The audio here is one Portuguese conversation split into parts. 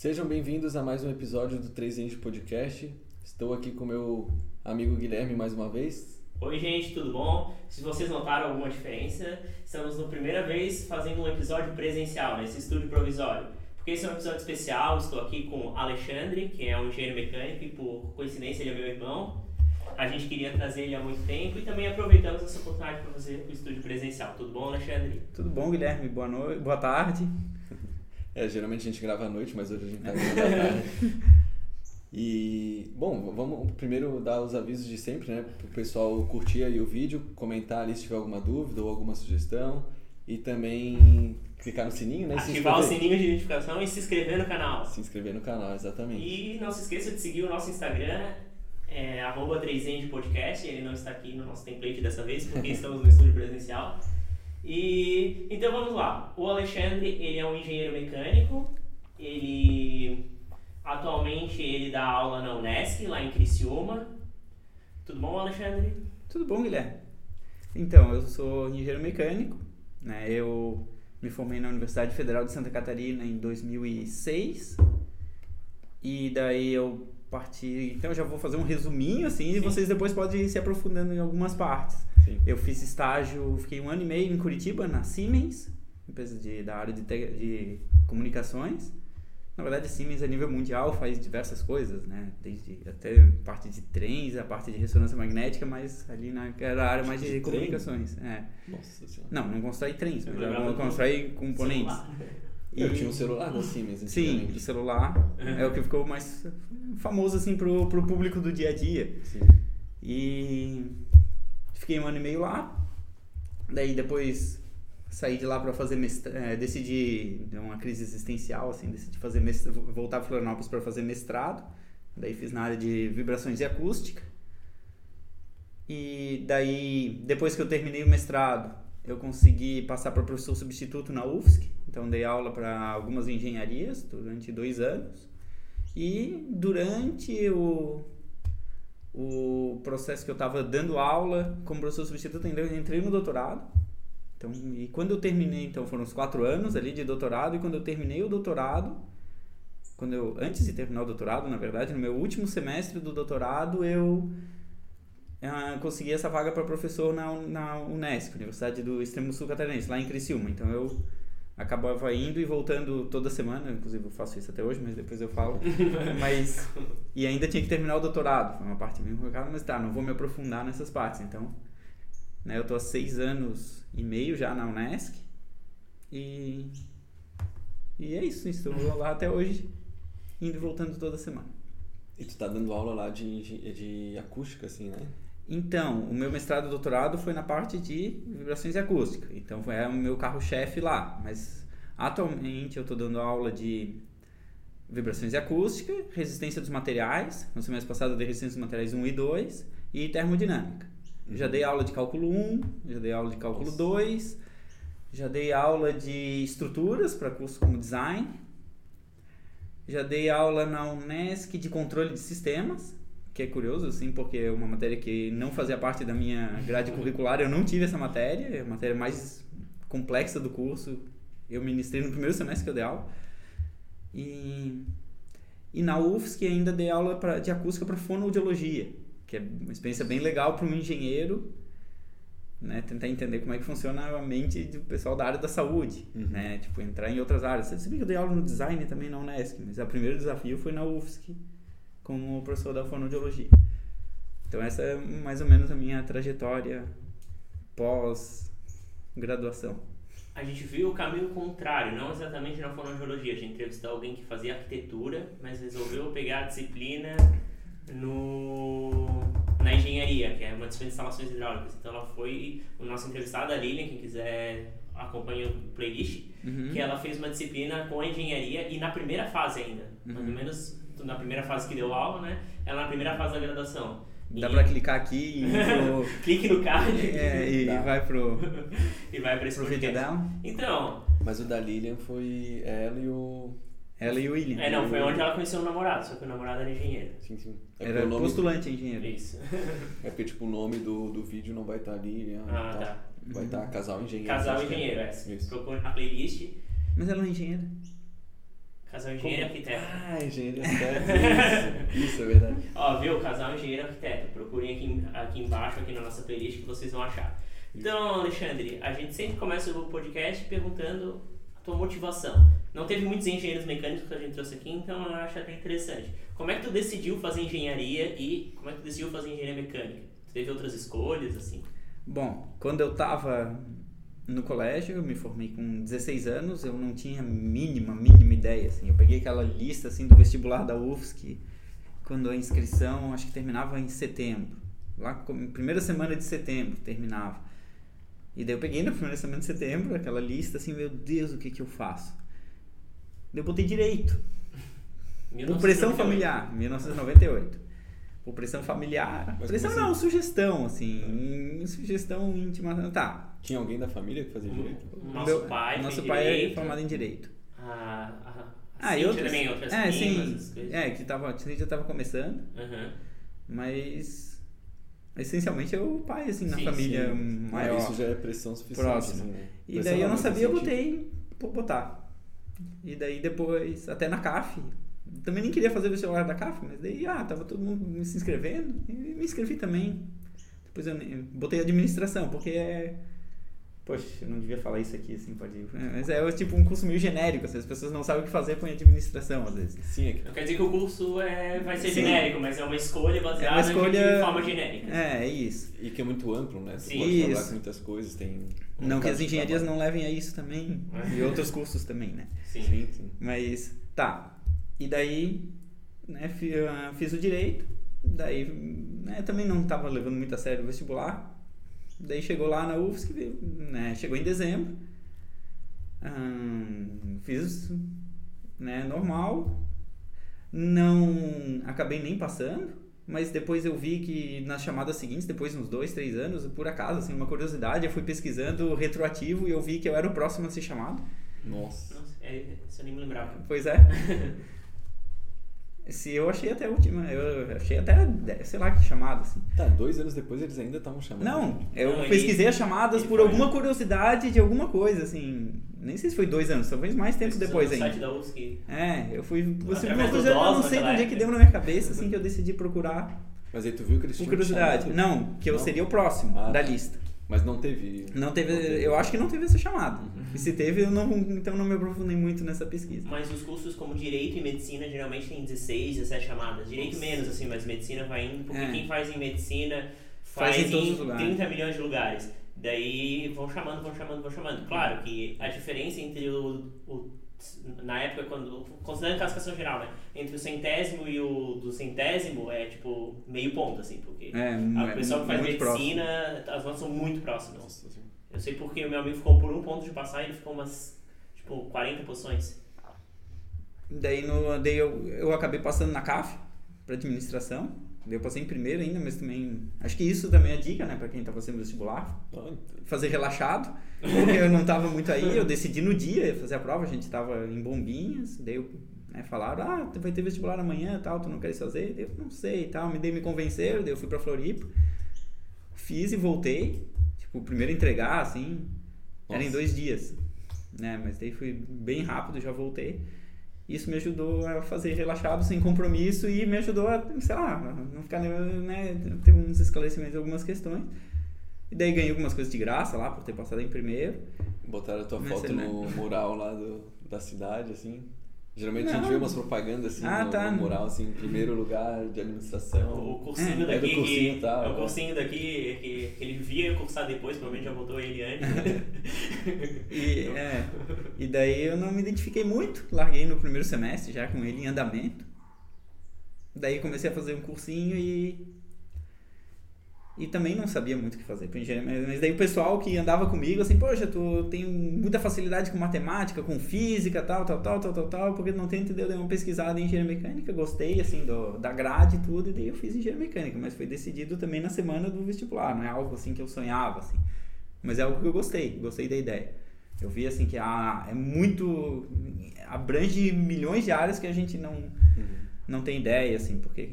Sejam bem-vindos a mais um episódio do 3 Ende Podcast. Estou aqui com meu amigo Guilherme mais uma vez. Oi, gente, tudo bom? Se vocês notaram alguma diferença, estamos na primeira vez fazendo um episódio presencial nesse estúdio provisório. Porque esse é um episódio especial, estou aqui com Alexandre, que é um engenheiro mecânico e por coincidência ele é meu irmão. A gente queria trazer ele há muito tempo e também aproveitamos essa oportunidade para fazer o estúdio presencial. Tudo bom, Alexandre? Tudo bom, Guilherme? Boa noite, boa tarde. É, geralmente a gente grava à noite, mas hoje a gente tá gravando à tarde. E, bom, vamos primeiro dar os avisos de sempre, né? Para o pessoal curtir aí o vídeo, comentar ali se tiver alguma dúvida ou alguma sugestão. E também clicar no sininho, né? Ativar o sininho de notificação e se inscrever no canal. Se inscrever no canal, exatamente. E não se esqueça de seguir o nosso Instagram, é, arroba 3 Podcast. Ele não está aqui no nosso template dessa vez, porque estamos no estúdio presencial. E então vamos lá. O Alexandre, ele é um engenheiro mecânico. Ele atualmente ele dá aula na Unesc, lá em Criciúma. Tudo bom, Alexandre? Tudo bom, Guilherme? Então, eu sou engenheiro mecânico, né? Eu me formei na Universidade Federal de Santa Catarina em 2006. E daí eu parti, então eu já vou fazer um resuminho assim, e Sim. vocês depois podem ir se aprofundando em algumas partes. Sim. Eu fiz estágio, fiquei um ano e meio em Curitiba, na Siemens, empresa de, da área de, te- de comunicações. Na verdade, a Siemens a nível mundial faz diversas coisas, né? Desde até parte de trens, a parte de ressonância magnética, mas ali na era a área mais de, De comunicações. É. Nossa senhora. Não, não constrói trens, Eu mas do constrói componentes. Celular. Eu tinha um celular da Siemens Sim, de celular. É o que ficou mais famoso assim pro, pro público do dia a dia. Sim. E fiquei um ano e meio lá. Daí depois saí de lá para fazer mestrado, decidi, deu uma crise existencial assim, decidi fazer mestrado, voltar para Florianópolis para fazer mestrado. Daí fiz na área de vibrações e acústica. E daí, depois que eu terminei o mestrado, eu consegui passar para professor substituto na UFSC. Então, dei aula para algumas engenharias durante dois anos. E durante o, o processo que eu estava dando aula como professor substituto, entrei no doutorado. Então, e quando eu terminei, então foram os quatro anos ali de doutorado, e quando eu terminei o doutorado, quando eu, antes de terminar o doutorado, na verdade, no meu último semestre do doutorado, eu ah, consegui essa vaga para professor na, na Unesco, Universidade do Extremo Sul Catarinense, lá em Criciúma. Então eu acabava indo e voltando toda semana, inclusive eu faço isso até hoje, mas depois eu falo. mas e ainda tinha que terminar o doutorado, foi uma parte bem complicada, mas tá, não vou me aprofundar nessas partes. Então, né, eu tô há seis anos e meio já na Unesc e e é isso, estou lá até hoje, indo e voltando toda semana. E tu tá dando aula lá de, de acústica, assim, né? Então, o meu mestrado e doutorado foi na parte de vibrações e acústica. Então, foi o meu carro-chefe lá. Mas, atualmente, eu estou dando aula de vibrações e acústica, resistência dos materiais. No semestre passado, eu dei resistência dos materiais 1 e 2. E termodinâmica. Eu Já dei aula de cálculo 1, já dei aula de cálculo Nossa. 2. Já dei aula de estruturas para curso como design. Já dei aula na Unesc de controle de sistemas, que é curioso, assim, porque é uma matéria que não fazia parte da minha grade curricular, eu não tive essa matéria, é a matéria mais complexa do curso, eu ministrei no primeiro semestre que eu dei aula. E, e na UFSC ainda dei aula pra, de acústica para fonoaudiologia, que é uma experiência bem legal para um engenheiro, né, tentar entender como é que funciona a mente do pessoal da área da saúde, Uhum. né, tipo, entrar em outras áreas. Você sabia que eu dei aula no design também na Unesc, mas o primeiro desafio foi na UFSC, como professor da fonoaudiologia. Então essa é mais ou menos a minha trajetória pós-graduação. A gente viu o caminho contrário, não exatamente na fonoaudiologia. A gente entrevistou alguém que fazia arquitetura, mas resolveu pegar a disciplina no, na engenharia, que é uma disciplina de instalações hidráulicas. Então ela foi, o nosso entrevistado, a Lilian, quem quiser acompanha o playlist, Uhum. que ela fez uma disciplina com engenharia e na primeira fase ainda, mais ou Uhum. menos na primeira fase que deu aula, né? Ela na primeira fase da graduação. Dá E- pra clicar aqui e, Clique no card é, e vai pro, e vai para esse pro vídeo dela. Então, Mas o da Lilian foi ela e o. Ela e o William. é, não, foi onde ela conheceu o namorado, só que o namorado era engenheiro. Sim, sim. É Era nome, postulante engenheiro. Isso. É porque, tipo, o nome do, do vídeo não vai estar Lilian. Ah, e tal. tá. Vai estar casal engenheiro. Casal é. engenheiro, é. Isso. Procure na playlist. Mas ela não é engenheira. Casal engenheiro e Como? arquiteto. Ah, engenheiro e arquiteto. Isso, isso é verdade. Ó, viu? Casal engenheiro e arquiteto. Procurem aqui, aqui embaixo, aqui na nossa playlist, que vocês vão achar. Então, Alexandre, a gente sempre começa o podcast perguntando a tua motivação. Não teve muitos engenheiros mecânicos que a gente trouxe aqui, então eu acho até interessante. Como é que tu decidiu fazer engenharia e como é que tu decidiu fazer engenharia mecânica? Tu teve outras escolhas, assim? Bom, quando eu tava no colégio, eu me formei com 16 anos, eu não tinha mínima, mínima ideia, assim. Eu peguei aquela lista, assim, do vestibular da UFSC, quando a inscrição, acho que terminava em setembro. Lá, primeira semana de setembro, terminava. E daí eu peguei na primeira semana de setembro, aquela lista, assim, meu Deus, o que que eu faço? Daí eu botei direito. Por pressão 1998. familiar, 1998. Por pressão familiar. Mas pressão como não, sugestão, assim. Sugestão íntima. Tá. Tinha alguém da família que fazia direito? Nosso Meu- pai Nosso pai direito. é formado em direito. A, a, a Ah, e outras, também, outras é, primas, sim. É, que tava, a gente já tava começando, Aham. mas essencialmente é o pai, assim, na Sim, família sim. Ah, maior. isso já é pressão suficiente. Próximo. Assim, né? E Pressão daí eu não sabia, eu botei por botar. E daí depois, até na CAF, também nem queria fazer o vestibular da CAF, mas daí, ah, tava todo mundo se inscrevendo e me inscrevi também. Depois eu botei administração, porque é. Poxa, eu não devia falar isso aqui, assim, pode ir. É, Mas é tipo um curso meio genérico, assim, as pessoas não sabem o que fazer com administração, às vezes. Sim, é que Não quer dizer que o curso é, vai ser Sim. genérico, mas é uma escolha baseada É uma escolha- de forma genérica. É, é isso. E que é muito amplo, né? Você Sim. pode trabalhar Isso. com muitas coisas, tem... um Não que as engenharias trabalho. não levem a isso também, e outros cursos também, né? Sim, sim. Mas, tá. E daí, né, ah, fiz o direito. Daí, né, também não tava levando muito a sério o vestibular. Daí chegou lá na UFSC, né, chegou em dezembro. Ahn, fiz, né, normal. Não acabei nem passando. Mas depois eu vi que nas chamadas seguintes, depois de uns dois, três anos, por acaso, assim, uma curiosidade, eu fui pesquisando retroativo e eu vi que eu era o próximo a ser chamado. Nossa. Nossa, é, isso eu nem me lembrava. Pois é. Se eu achei até a última, eu achei até, sei lá que chamada, assim. Tá, dois anos depois eles ainda estavam chamando. Não, eu Não, ele- pesquisei as chamadas por foi- alguma curiosidade de alguma coisa, assim. Nem sei se foi dois anos, talvez mais tempo depois ainda. site da UFSC. É, eu fui. Você coisa, eu não sei de onde é que deu na minha cabeça, assim, que eu decidi procurar Mas aí tu viu que eles por tinham curiosidade. chamado? Não, que eu Não? seria o próximo Ah, da tá. lista. Mas não teve... Não teve, Não teve. eu acho que não teve essa chamada. Uhum. E se teve, eu não, então não me aprofundei muito nessa pesquisa. Mas os cursos como Direito e Medicina geralmente tem 16, 17 chamadas. Direito menos, assim, mas Medicina vai indo, porque É. quem faz em Medicina Faz faz, em em os lugares. 30 milhões de lugares. Daí vão chamando, vão chamando, vão chamando. Claro que a diferença entre o, o na época, quando. Considerando classificação geral, né? Entre o centésimo e o do centésimo é tipo meio ponto, assim, porque É, a pessoa que faz medicina, as notas são muito próximas. Nossa, assim, Eu sei porque o meu amigo ficou por um ponto de passar e ele ficou umas, tipo, 40 posições. Daí, no, daí eu, eu acabei passando na CAF para administração. Eu passei em primeiro ainda, mas também. Acho que isso também é dica, né, para quem tá fazendo vestibular. Fazer relaxado, porque eu não tava muito aí. Eu decidi no dia fazer a prova, a gente tava em bombinhas. Daí eu, né, falaram: ah, vai ter vestibular amanhã e tal, tu não queres fazer? Daí eu não sei e tal. Me, daí me convenceram, daí eu fui pra Floripa. Fiz e voltei. Tipo, primeiro entregar, assim. Era em Nossa. dois dias. Né, mas daí fui bem rápido, já voltei. Isso me ajudou a fazer relaxado, sem compromisso e me ajudou a, sei lá, não ficar, né, ter uns esclarecimentos algumas questões. E daí ganhei algumas coisas de graça lá, por ter passado em primeiro. botaram a tua Mas foto né? no mural lá do, da cidade, assim. Geralmente a Não. gente vê umas propagandas assim Ah, no, tá. no mural, assim, em primeiro lugar de administração. O cursinho É, daqui, é do cursinho, que, tá, é o é. cursinho daqui que, que ele via cursar depois, provavelmente já botou ele antes. E, é, e daí eu não me identifiquei muito, larguei no primeiro semestre já com ele em andamento. Daí comecei a fazer um cursinho e. E também não sabia muito o que fazer pra engenharia. Mas, mas daí o pessoal que andava comigo, assim, poxa, tu tem muita facilidade com matemática, com física, tal, tal, tal, tal, tal, tal, porque não tem, entendeu? Dei uma pesquisada em engenharia mecânica, gostei, assim, do, da grade e tudo, e daí eu fiz engenharia mecânica, mas foi decidido também na semana do vestibular, não é algo assim que eu sonhava, assim. Mas é algo que eu gostei, gostei da ideia. Eu vi, assim, que ah, é muito... abrange milhões de áreas que a gente não, Uhum. não tem ideia, assim, porque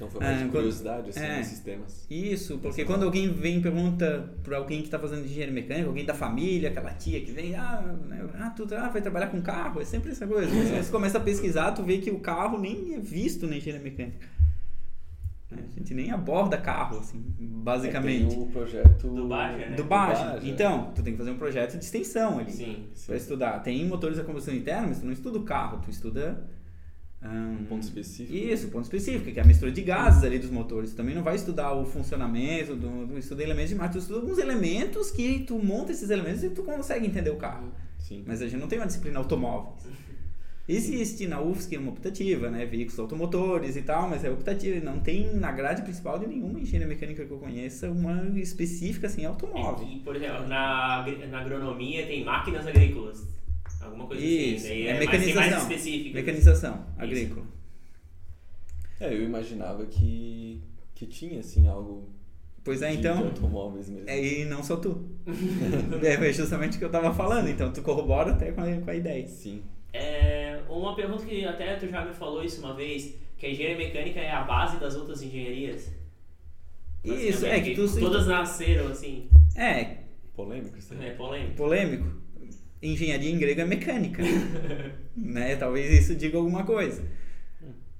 Então foi mais Ah, curiosidade, assim, é. nesses temas. Isso, porque quando alguém vem e pergunta para alguém que está fazendo engenharia mecânica, alguém da família, aquela tia que vem, ah, né, ah, tu ah, vai trabalhar com carro, é sempre essa coisa. Mas Você começa a pesquisar, tu vê que o carro nem é visto na engenharia mecânica. Né, A gente nem aborda carro, assim, basicamente. É, tem o projeto Do Baja, né? Do Baja. Baja. Então, tu tem que fazer um projeto de extensão ali. Sim. Para estudar. Tem motores a combustão interna, mas tu não estuda o carro, tu estuda. Ahn, Um ponto específico. Isso, ponto específico, que é a mistura de gases ali dos motores. Tu também não vai estudar o funcionamento, do, do estuda elementos de máquina, tu estuda alguns elementos que tu monta esses elementos e tu consegue entender o carro. Sim. Mas a gente não tem uma disciplina automóveis. Existe na UFSC uma optativa, né? Veículos automotores e tal, mas é optativa. Não tem na grade principal de nenhuma engenharia mecânica que eu conheça uma específica assim, automóvel. E, por exemplo, na, na agronomia tem máquinas agrícolas. Alguma coisa Isso, assim. Daí é mais- tem mais mecanização. específico. Mecanização agrícola. É, eu imaginava que, que tinha, assim, algo Pois é, de então. automóveis mesmo. É, e não só tu. é justamente o que eu tava falando, então tu corrobora até com a, com a ideia. Sim. É, uma pergunta que até tu já me falou isso uma vez, que a engenharia mecânica é a base das outras engenharias. Isso, é que tu se- Todas nasceram assim. É, Polêmico isso aí. É polêmico. polêmico. Engenharia em grego é mecânica. né? Talvez isso diga alguma coisa.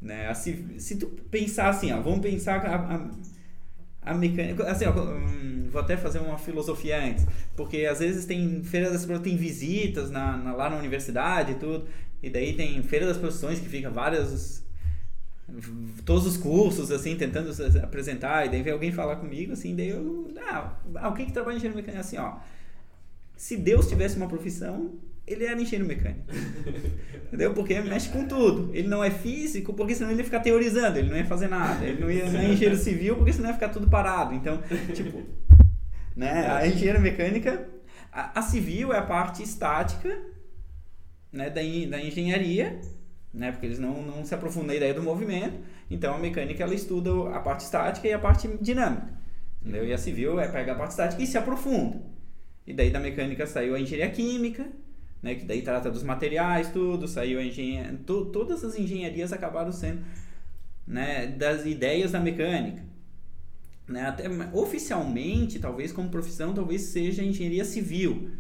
Né? Assim, se tu pensar assim, ó, vamos pensar a, a, a mecânica. Assim, ó, hum, vou até fazer uma filosofia antes. Porque às vezes tem feira das tem visitas na, na- lá na universidade e tudo. E daí tem feira das profissões que fica várias. Todos os cursos, assim, tentando se apresentar, e daí vem alguém falar comigo, assim, daí eu. Ah, ah, o que que trabalha em engenharia mecânica? Assim, ó. Se Deus tivesse uma profissão, ele era engenheiro mecânico. Entendeu? Porque mexe com tudo. Ele não é físico, porque senão ele ia ficar teorizando, ele não ia fazer nada. Ele não ia não é engenheiro civil, porque senão ia ficar tudo parado. Então, tipo, né? A engenharia mecânica, a, a civil é a parte estática, né, da, da engenharia, né? Porque eles não, não se aprofundam na ideia do movimento. Então, a mecânica ela estuda a parte estática e a parte dinâmica. Entendeu? E a civil é pega a parte estática e se aprofunda. E daí da mecânica saiu a engenharia química, né, que daí trata dos materiais, tudo, saiu a engenharia, to, todas as engenharias acabaram sendo, né, das ideias da mecânica. Né, até oficialmente, talvez como profissão, talvez seja engenharia civil.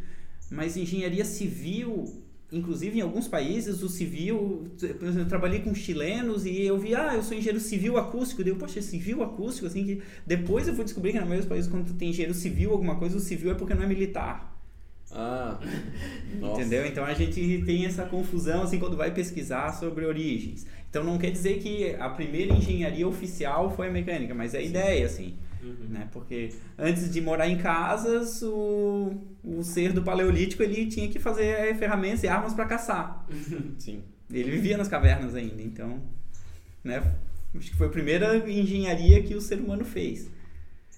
Mas engenharia civil, inclusive em alguns países, o civil, por exemplo, eu trabalhei com chilenos e eu vi, ah, eu sou engenheiro civil acústico, daí eu, poxa, civil acústico, assim, que depois eu fui descobrir que na maioria dos países quando tem engenheiro civil alguma coisa, o civil é porque não é militar. Ah. Entendeu? Então a gente tem essa confusão assim quando vai pesquisar sobre origens. Então não quer dizer que a primeira engenharia oficial foi a mecânica, mas é a ideia assim, Uhum. né? Porque antes de morar em casas, o, o ser do paleolítico ele tinha que fazer ferramentas e armas para caçar. Sim. Ele vivia nas cavernas ainda, então, né? Acho que foi a primeira engenharia que o ser humano fez.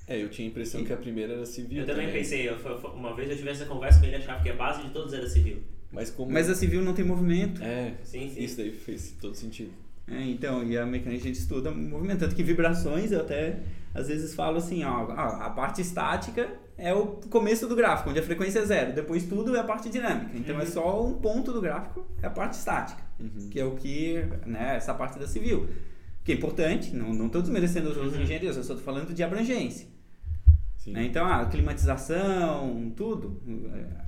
É, eu tinha a impressão que a primeira era civil. Eu também pensei, eu- uma vez eu tive essa conversa com ele, achava que a base de todos era civil. Mas como. Mas a civil não tem movimento. É, Sim, sim. isso daí fez todo sentido. É, então, e a mecânica a gente estuda movimento, tanto que vibrações eu até às vezes falo assim, ó, a parte estática é o começo do gráfico, onde a frequência é zero, depois tudo é a parte dinâmica. Então é só um ponto do gráfico, é a parte estática, que é o que, né, essa parte da civil, que é importante, não não estou desmerecendo as outras engenharias, eu só estou falando de abrangência. Né? Então, a climatização, tudo.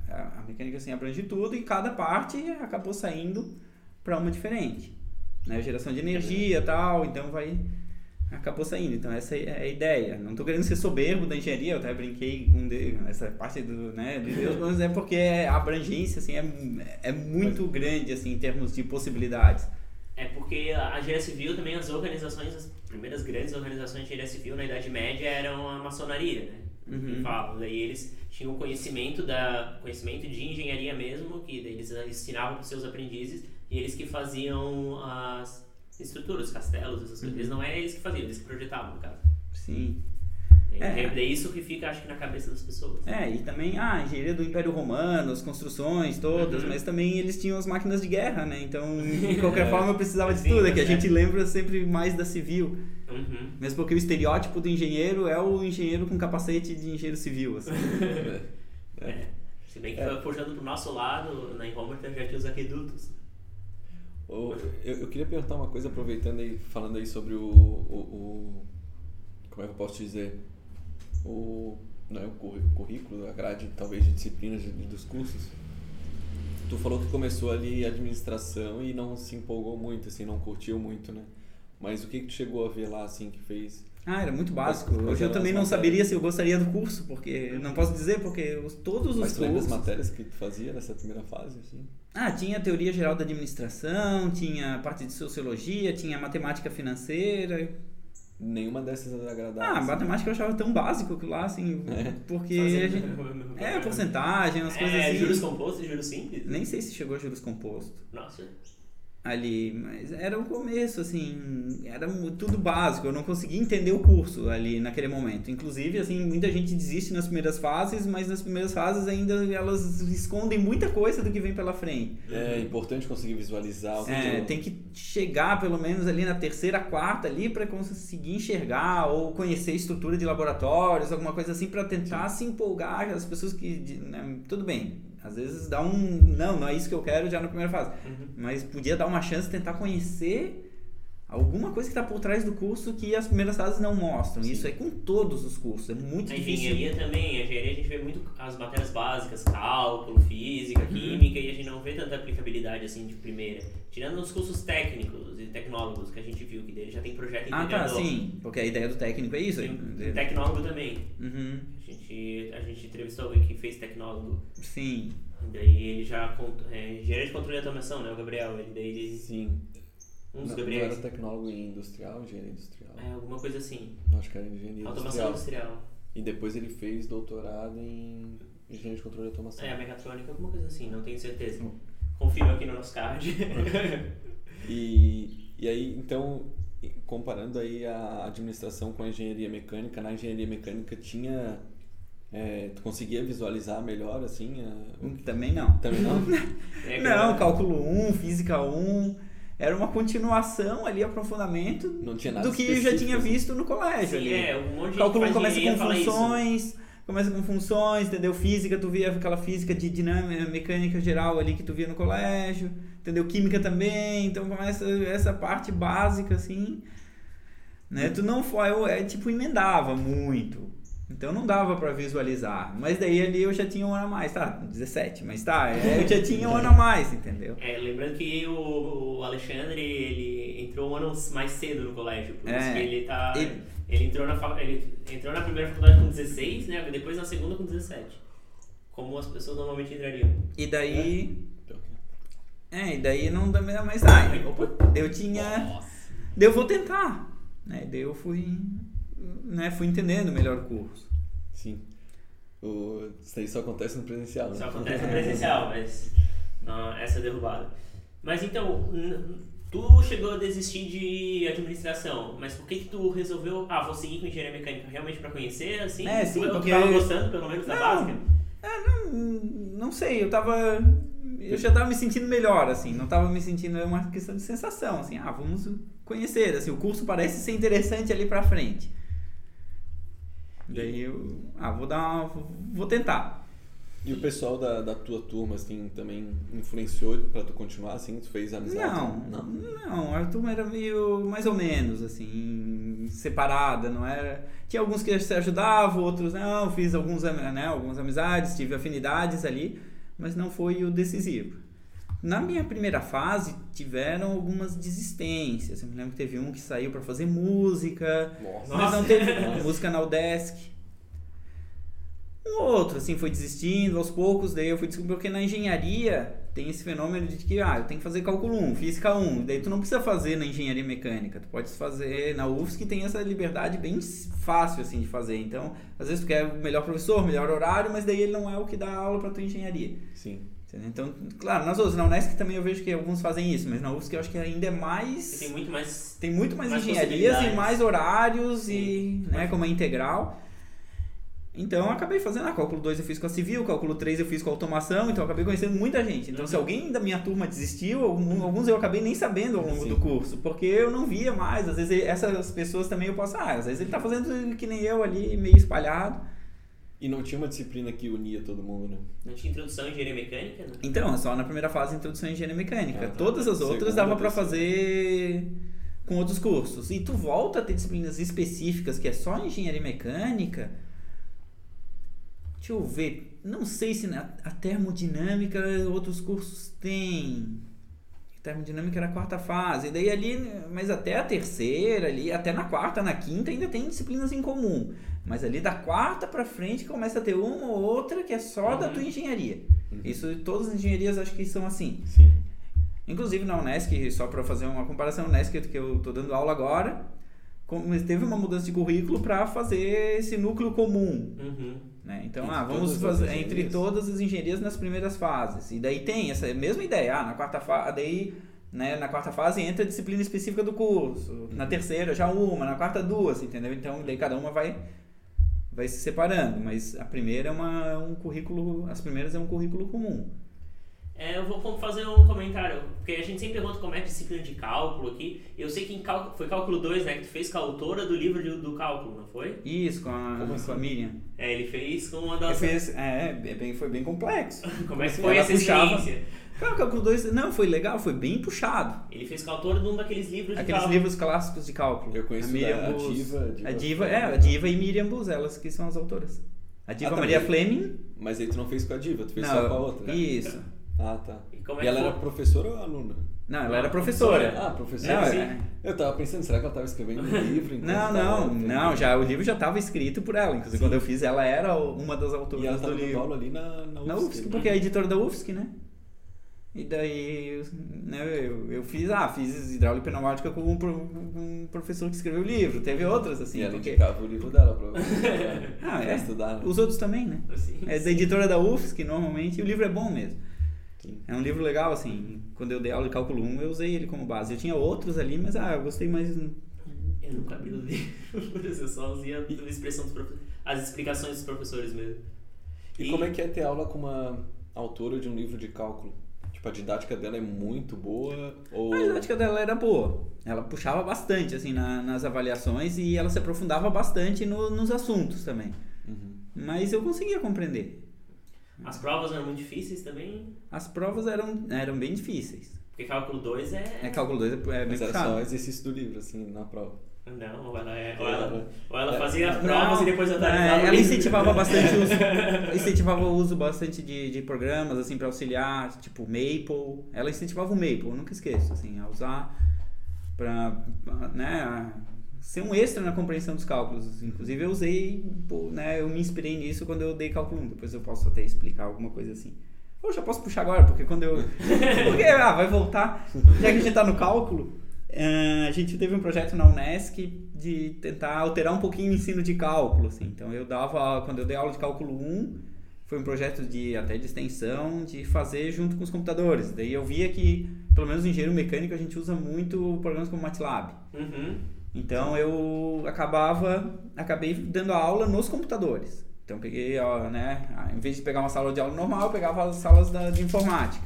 é, A a mecânica assim abrange tudo e cada parte acabou saindo para uma diferente. Né? Geração de energia tal, então vai. Acabou saindo. Então, essa é a ideia. Não estou querendo ser soberbo da engenharia, eu até brinquei com essa parte do, né, de Deus, mas é porque a abrangência assim, é, é muito grande assim, em termos de possibilidades. É porque a engenharia civil também, as organizações, as primeiras grandes organizações de engenharia civil na Idade Média eram a maçonaria, né? Uhum. Falo, daí eles tinham conhecimento da conhecimento de engenharia mesmo, que eles ensinavam para os seus aprendizes e eles que faziam as estruturas, os castelos, essas coisas. Eles não eram eles que faziam, eles que projetavam, no caso. Sim. E É. É isso que fica, acho que, na cabeça das pessoas. É, e também ah, a engenharia do Império Romano, as construções todas, Uhum. mas também eles tinham as máquinas de guerra, né? Então, de qualquer É. forma, eu precisava de Sim, tudo, é que a é. gente lembra sempre mais da civil. Uhum. Mesmo porque o estereótipo do engenheiro é o engenheiro com capacete de engenheiro civil, assim. É. Se bem que É. puxando pro nosso lado, na Inhomer já tinha os aquedutos. Eu, eu, queria perguntar uma coisa, aproveitando aí, falando aí sobre o, o, o como é que eu posso dizer? O, não é o currículo, a grade talvez de disciplinas de, dos cursos. Tu falou que começou ali administração e não se empolgou muito, assim, não curtiu muito, né? Mas o que, que tu chegou a ver lá, assim, que fez ah, era muito básico. Hoje eu também não saberia se eu gostaria do curso, porque não posso dizer, porque os, todos os Mas cursos... as matérias que tu fazia nessa primeira fase, assim? Ah, tinha teoria geral da administração, tinha parte de sociologia, tinha matemática financeira. Nenhuma dessas agradáveis. Ah, assim. matemática eu achava tão básico que lá, assim, é. porque a gente... É, porcentagem, umas é, coisas assim. juros compostos e juros simples? Nem sei se chegou a juros compostos. Nossa ali, mas era o começo, assim, era tudo básico, eu não conseguia entender o curso ali naquele momento. Inclusive, assim, muita gente desiste nas primeiras fases, mas nas primeiras fases ainda elas escondem muita coisa do que vem pela frente. É importante conseguir visualizar o que é, tem que chegar pelo menos ali na terceira, quarta ali para conseguir enxergar ou conhecer a estrutura de laboratórios, alguma coisa assim para tentar Sim. se empolgar as pessoas que, né, tudo bem, às vezes dá um. Não, não é isso que eu quero já na primeira fase. Uhum. Mas podia dar uma chance tentar conhecer alguma coisa que está por trás do curso que as primeiras fases não mostram. Sim. Isso é com todos os cursos, é muito a difícil. engenharia também, a engenharia a gente vê muito as matérias básicas, cálculo, física, uhum. química, e a gente não vê tanta aplicabilidade assim de primeira. Tirando os cursos técnicos e tecnólogos que a gente viu, que dele já tem projeto integrador. Ah, tá, sim, porque a ideia do técnico é isso. Tem, tecnólogo também. Uhum. A, gente, a gente entrevistou alguém que fez tecnólogo. Sim. Daí ele já. É, engenheiro de controle de automação, né? O Gabriel. Ele daí ele, Sim. Um dos não, Gabriels. Não era tecnólogo em industrial, engenharia industrial? É, alguma coisa assim. Acho que era engenharia automação industrial. industrial. E depois ele fez doutorado em engenharia de controle de automação. É, mecatrônica, alguma coisa assim, não tenho certeza. Hum. Confirma aqui no nosso card. e, e aí, então, comparando aí a administração com a engenharia mecânica, na engenharia mecânica tinha é, tu conseguia visualizar melhor, assim? A... Hum, também não. Também não? é, não, cálculo 1, física 1. Era uma continuação ali, aprofundamento do que eu já tinha visto no colégio. Sim, ali. É, um monte de cálculo 1 começa com funções, começa com funções, entendeu? Física, tu via aquela física de dinâmica, mecânica geral ali que tu via no colégio, entendeu? Química também, então começa essa parte básica, assim. Né? Tu não foi, eu, é, tipo, emendava muito. Então não dava para visualizar. Mas daí ali eu já tinha um ano a mais, tá? 17, mas tá, é, eu já tinha um ano a mais, entendeu? É, lembrando que o, o Alexandre, ele entrou um ano mais cedo no colégio, por é, isso que ele tá. Ele, ele, entrou na, ele entrou na primeira faculdade com 16, né? Depois na segunda com 17. Como as pessoas normalmente entrariam. E daí. É, é e daí não dá mais. Ah, eu tinha. Nossa. Daí eu vou tentar. Né? Daí eu fui né, fui entendendo melhor o curso. Sim. O, isso aí só acontece no presencial. Né? Só acontece no presencial, mas não, essa é derrubada. Mas então, tu chegou a desistir de administração, mas por que que tu resolveu, ah, vou seguir com engenharia mecânica realmente para conhecer, assim? É, sim, tu, porque... tava gostando, pelo menos, da básica? É, não, não sei, eu tava... Eu já tava me sentindo melhor, assim, não tava me sentindo, é uma questão de sensação, assim, ah, vamos conhecer, assim, o curso parece ser interessante ali para frente. Daí eu, ah, vou dar uma, vou tentar. E o pessoal da, da tua turma, assim, também influenciou para tu continuar, assim? Tu fez amizade? Não, não, não, a turma era meio, mais ou menos, assim, separada, não era... Tinha alguns que se ajudavam, outros não, fiz alguns, né, algumas amizades, tive afinidades ali, mas não foi o decisivo. Na minha primeira fase, tiveram algumas desistências. Eu me lembro que teve um que saiu para fazer música, Nossa. mas não teve música na UDESC. Um outro, assim, foi desistindo aos poucos, daí eu fui descobrir porque na engenharia tem esse fenômeno de que, ah, eu tenho que fazer cálculo 1, física 1, daí tu não precisa fazer na engenharia mecânica, tu pode fazer na UFSC tem essa liberdade bem fácil, assim, de fazer, então, às vezes tu quer o melhor professor, melhor horário, mas daí ele não é o que dá aula para tua engenharia. Sim. Então, claro, nas outras, na Unesc também eu vejo que alguns fazem isso, mas na UFSC eu acho que ainda é mais. Tem muito mais. Tem muito mais, mais engenharias e mais horários Sim. e. Né, como é integral. Então eu acabei fazendo, ah, cálculo 2 eu fiz com a civil, cálculo 3 eu fiz com a automação, então eu acabei conhecendo muita gente. Então uhum. se alguém da minha turma desistiu, alguns eu acabei nem sabendo ao longo Sim. do curso, porque eu não via mais. Às vezes essas pessoas também eu posso, ah, às vezes ele tá fazendo que nem eu ali, meio espalhado. E não tinha uma disciplina que unia todo mundo, né? Não tinha introdução em engenharia mecânica, né? Então, é só na primeira fase introdução em engenharia mecânica. Ah, tá. Todas as outras Segunda, dava pra terceira. fazer com outros cursos. E tu volta a ter disciplinas específicas que é só engenharia mecânica. Deixa eu ver. Não sei se na, a termodinâmica outros cursos têm. Termodinâmica era a quarta fase. E daí ali, mas até a terceira, ali, até na quarta, na quinta, ainda tem disciplinas em comum. Mas ali da quarta pra frente começa a ter uma ou outra que é só da Uhum. tua engenharia. Uhum. Isso todas as engenharias acho que são assim. Sim. Inclusive na Unesc, só para fazer uma comparação, Unesc que eu tô dando aula agora, teve uma mudança de currículo para fazer esse núcleo comum. Uhum. Né? Então, Entre ah, vamos fazer entre todas as engenharias nas primeiras fases. E daí tem essa mesma ideia. Ah, na quarta fase, daí, né, na quarta fase entra a disciplina específica do curso. Na terceira já uma, na quarta duas, entendeu? Então, daí cada uma vai vai se separando, mas a primeira é uma, é um currículo, as primeiras é um currículo comum. É, eu vou fazer um comentário, porque a gente sempre pergunta como é a disciplina de cálculo aqui. Eu sei que em cálculo, foi cálculo 2, né, que tu fez com a autora do livro de- do cálculo, não foi? Isso, com a, Como com a Miriam. É, ele fez com uma Eu das... fiz, é, é bem, foi bem complexo. Como é que Assim, foi essa puxava- experiência? Cara, o cálculo 2, não, foi legal, foi bem puxado. Ele fez com a autora de um daqueles livros de Aqueles cálculo. livros clássicos de cálculo. Eu conheço a Miriam da- a. Diva- a Diva A Diva, é, a Diva e Miriam Bus, elas que são as autoras. A Diva Ah, Maria também. Fleming. Mas aí tu não fez com a Diva, tu fez não, só com a outra. né? Isso. Ah, tá. E como é E ela foi? era professora ou aluna? Não, ela Ah, era professora. Ah, professora. Não, sim. é- Eu tava pensando, será que ela tava escrevendo um livro? enquanto não, tava não, não, já, o livro já estava escrito por ela. Inclusive, Sim. quando eu fiz, ela era uma das E ela autoras tava do dando livro. aula ali na, na UFSC. Na UFSC, porque é a editora da UFSC, né? E daí, né, eu, eu fiz, ah, fiz hidráulica pneumática com um, um professor que escreveu o livro. Teve outras, assim, E ela porque... indicava o livro dela pra, Ah, pra é. estudar. né? Os outros também, né? Assim, É da editora da UFSC, normalmente, e o livro é bom mesmo. Sim. É um livro legal, assim. Quando eu dei aula de cálculo 1, eu usei ele como base. Eu tinha outros ali, mas, ah, eu gostei mais... Eu nunca abri os livros, eu só usei a expressão dos as explicações dos professores mesmo. E como é que é ter aula com uma autora de um livro de cálculo? Tipo, a didática dela é muito boa? Ou... A didática dela era boa. Ela puxava bastante, assim, na- nas avaliações e ela se aprofundava bastante no- nos assuntos também. Uhum. Mas eu conseguia compreender. As provas eram muito difíceis também, As provas eram, eram bem difíceis. porque cálculo 2 é... É, cálculo 2 é, é bem Mas puxado. só exercício do livro, assim, na prova. Não, ou ela, é, ou ela, ou ela É. fazia as Não, provas e depois é, atualizava o ela incentivava bastante o uso, incentivava o uso bastante de, de programas assim para auxiliar, tipo Maple. Ela incentivava o Maple, eu nunca esqueço, assim, a usar para, né, ser um extra na compreensão dos cálculos. Inclusive eu usei, pô, né, eu me inspirei nisso quando eu dei cálculo 1. Depois eu posso até explicar alguma coisa assim. Ou já posso puxar agora, porque quando eu. Porque, ah, vai voltar. Já que a gente tá no cálculo, eh, a gente teve um projeto na Unesc de tentar alterar um pouquinho o ensino de cálculo. Assim. Então eu dava, quando eu dei aula de cálculo 1, foi um projeto de até de extensão, de fazer junto com os computadores. Daí eu via que, pelo menos em engenheiro mecânico, a gente usa muito programas como MATLAB. Uhum. Então eu acabava, acabei dando aula nos computadores. Então peguei, ó, né, em vez de pegar uma sala de aula normal, eu pegava as salas da, de informática.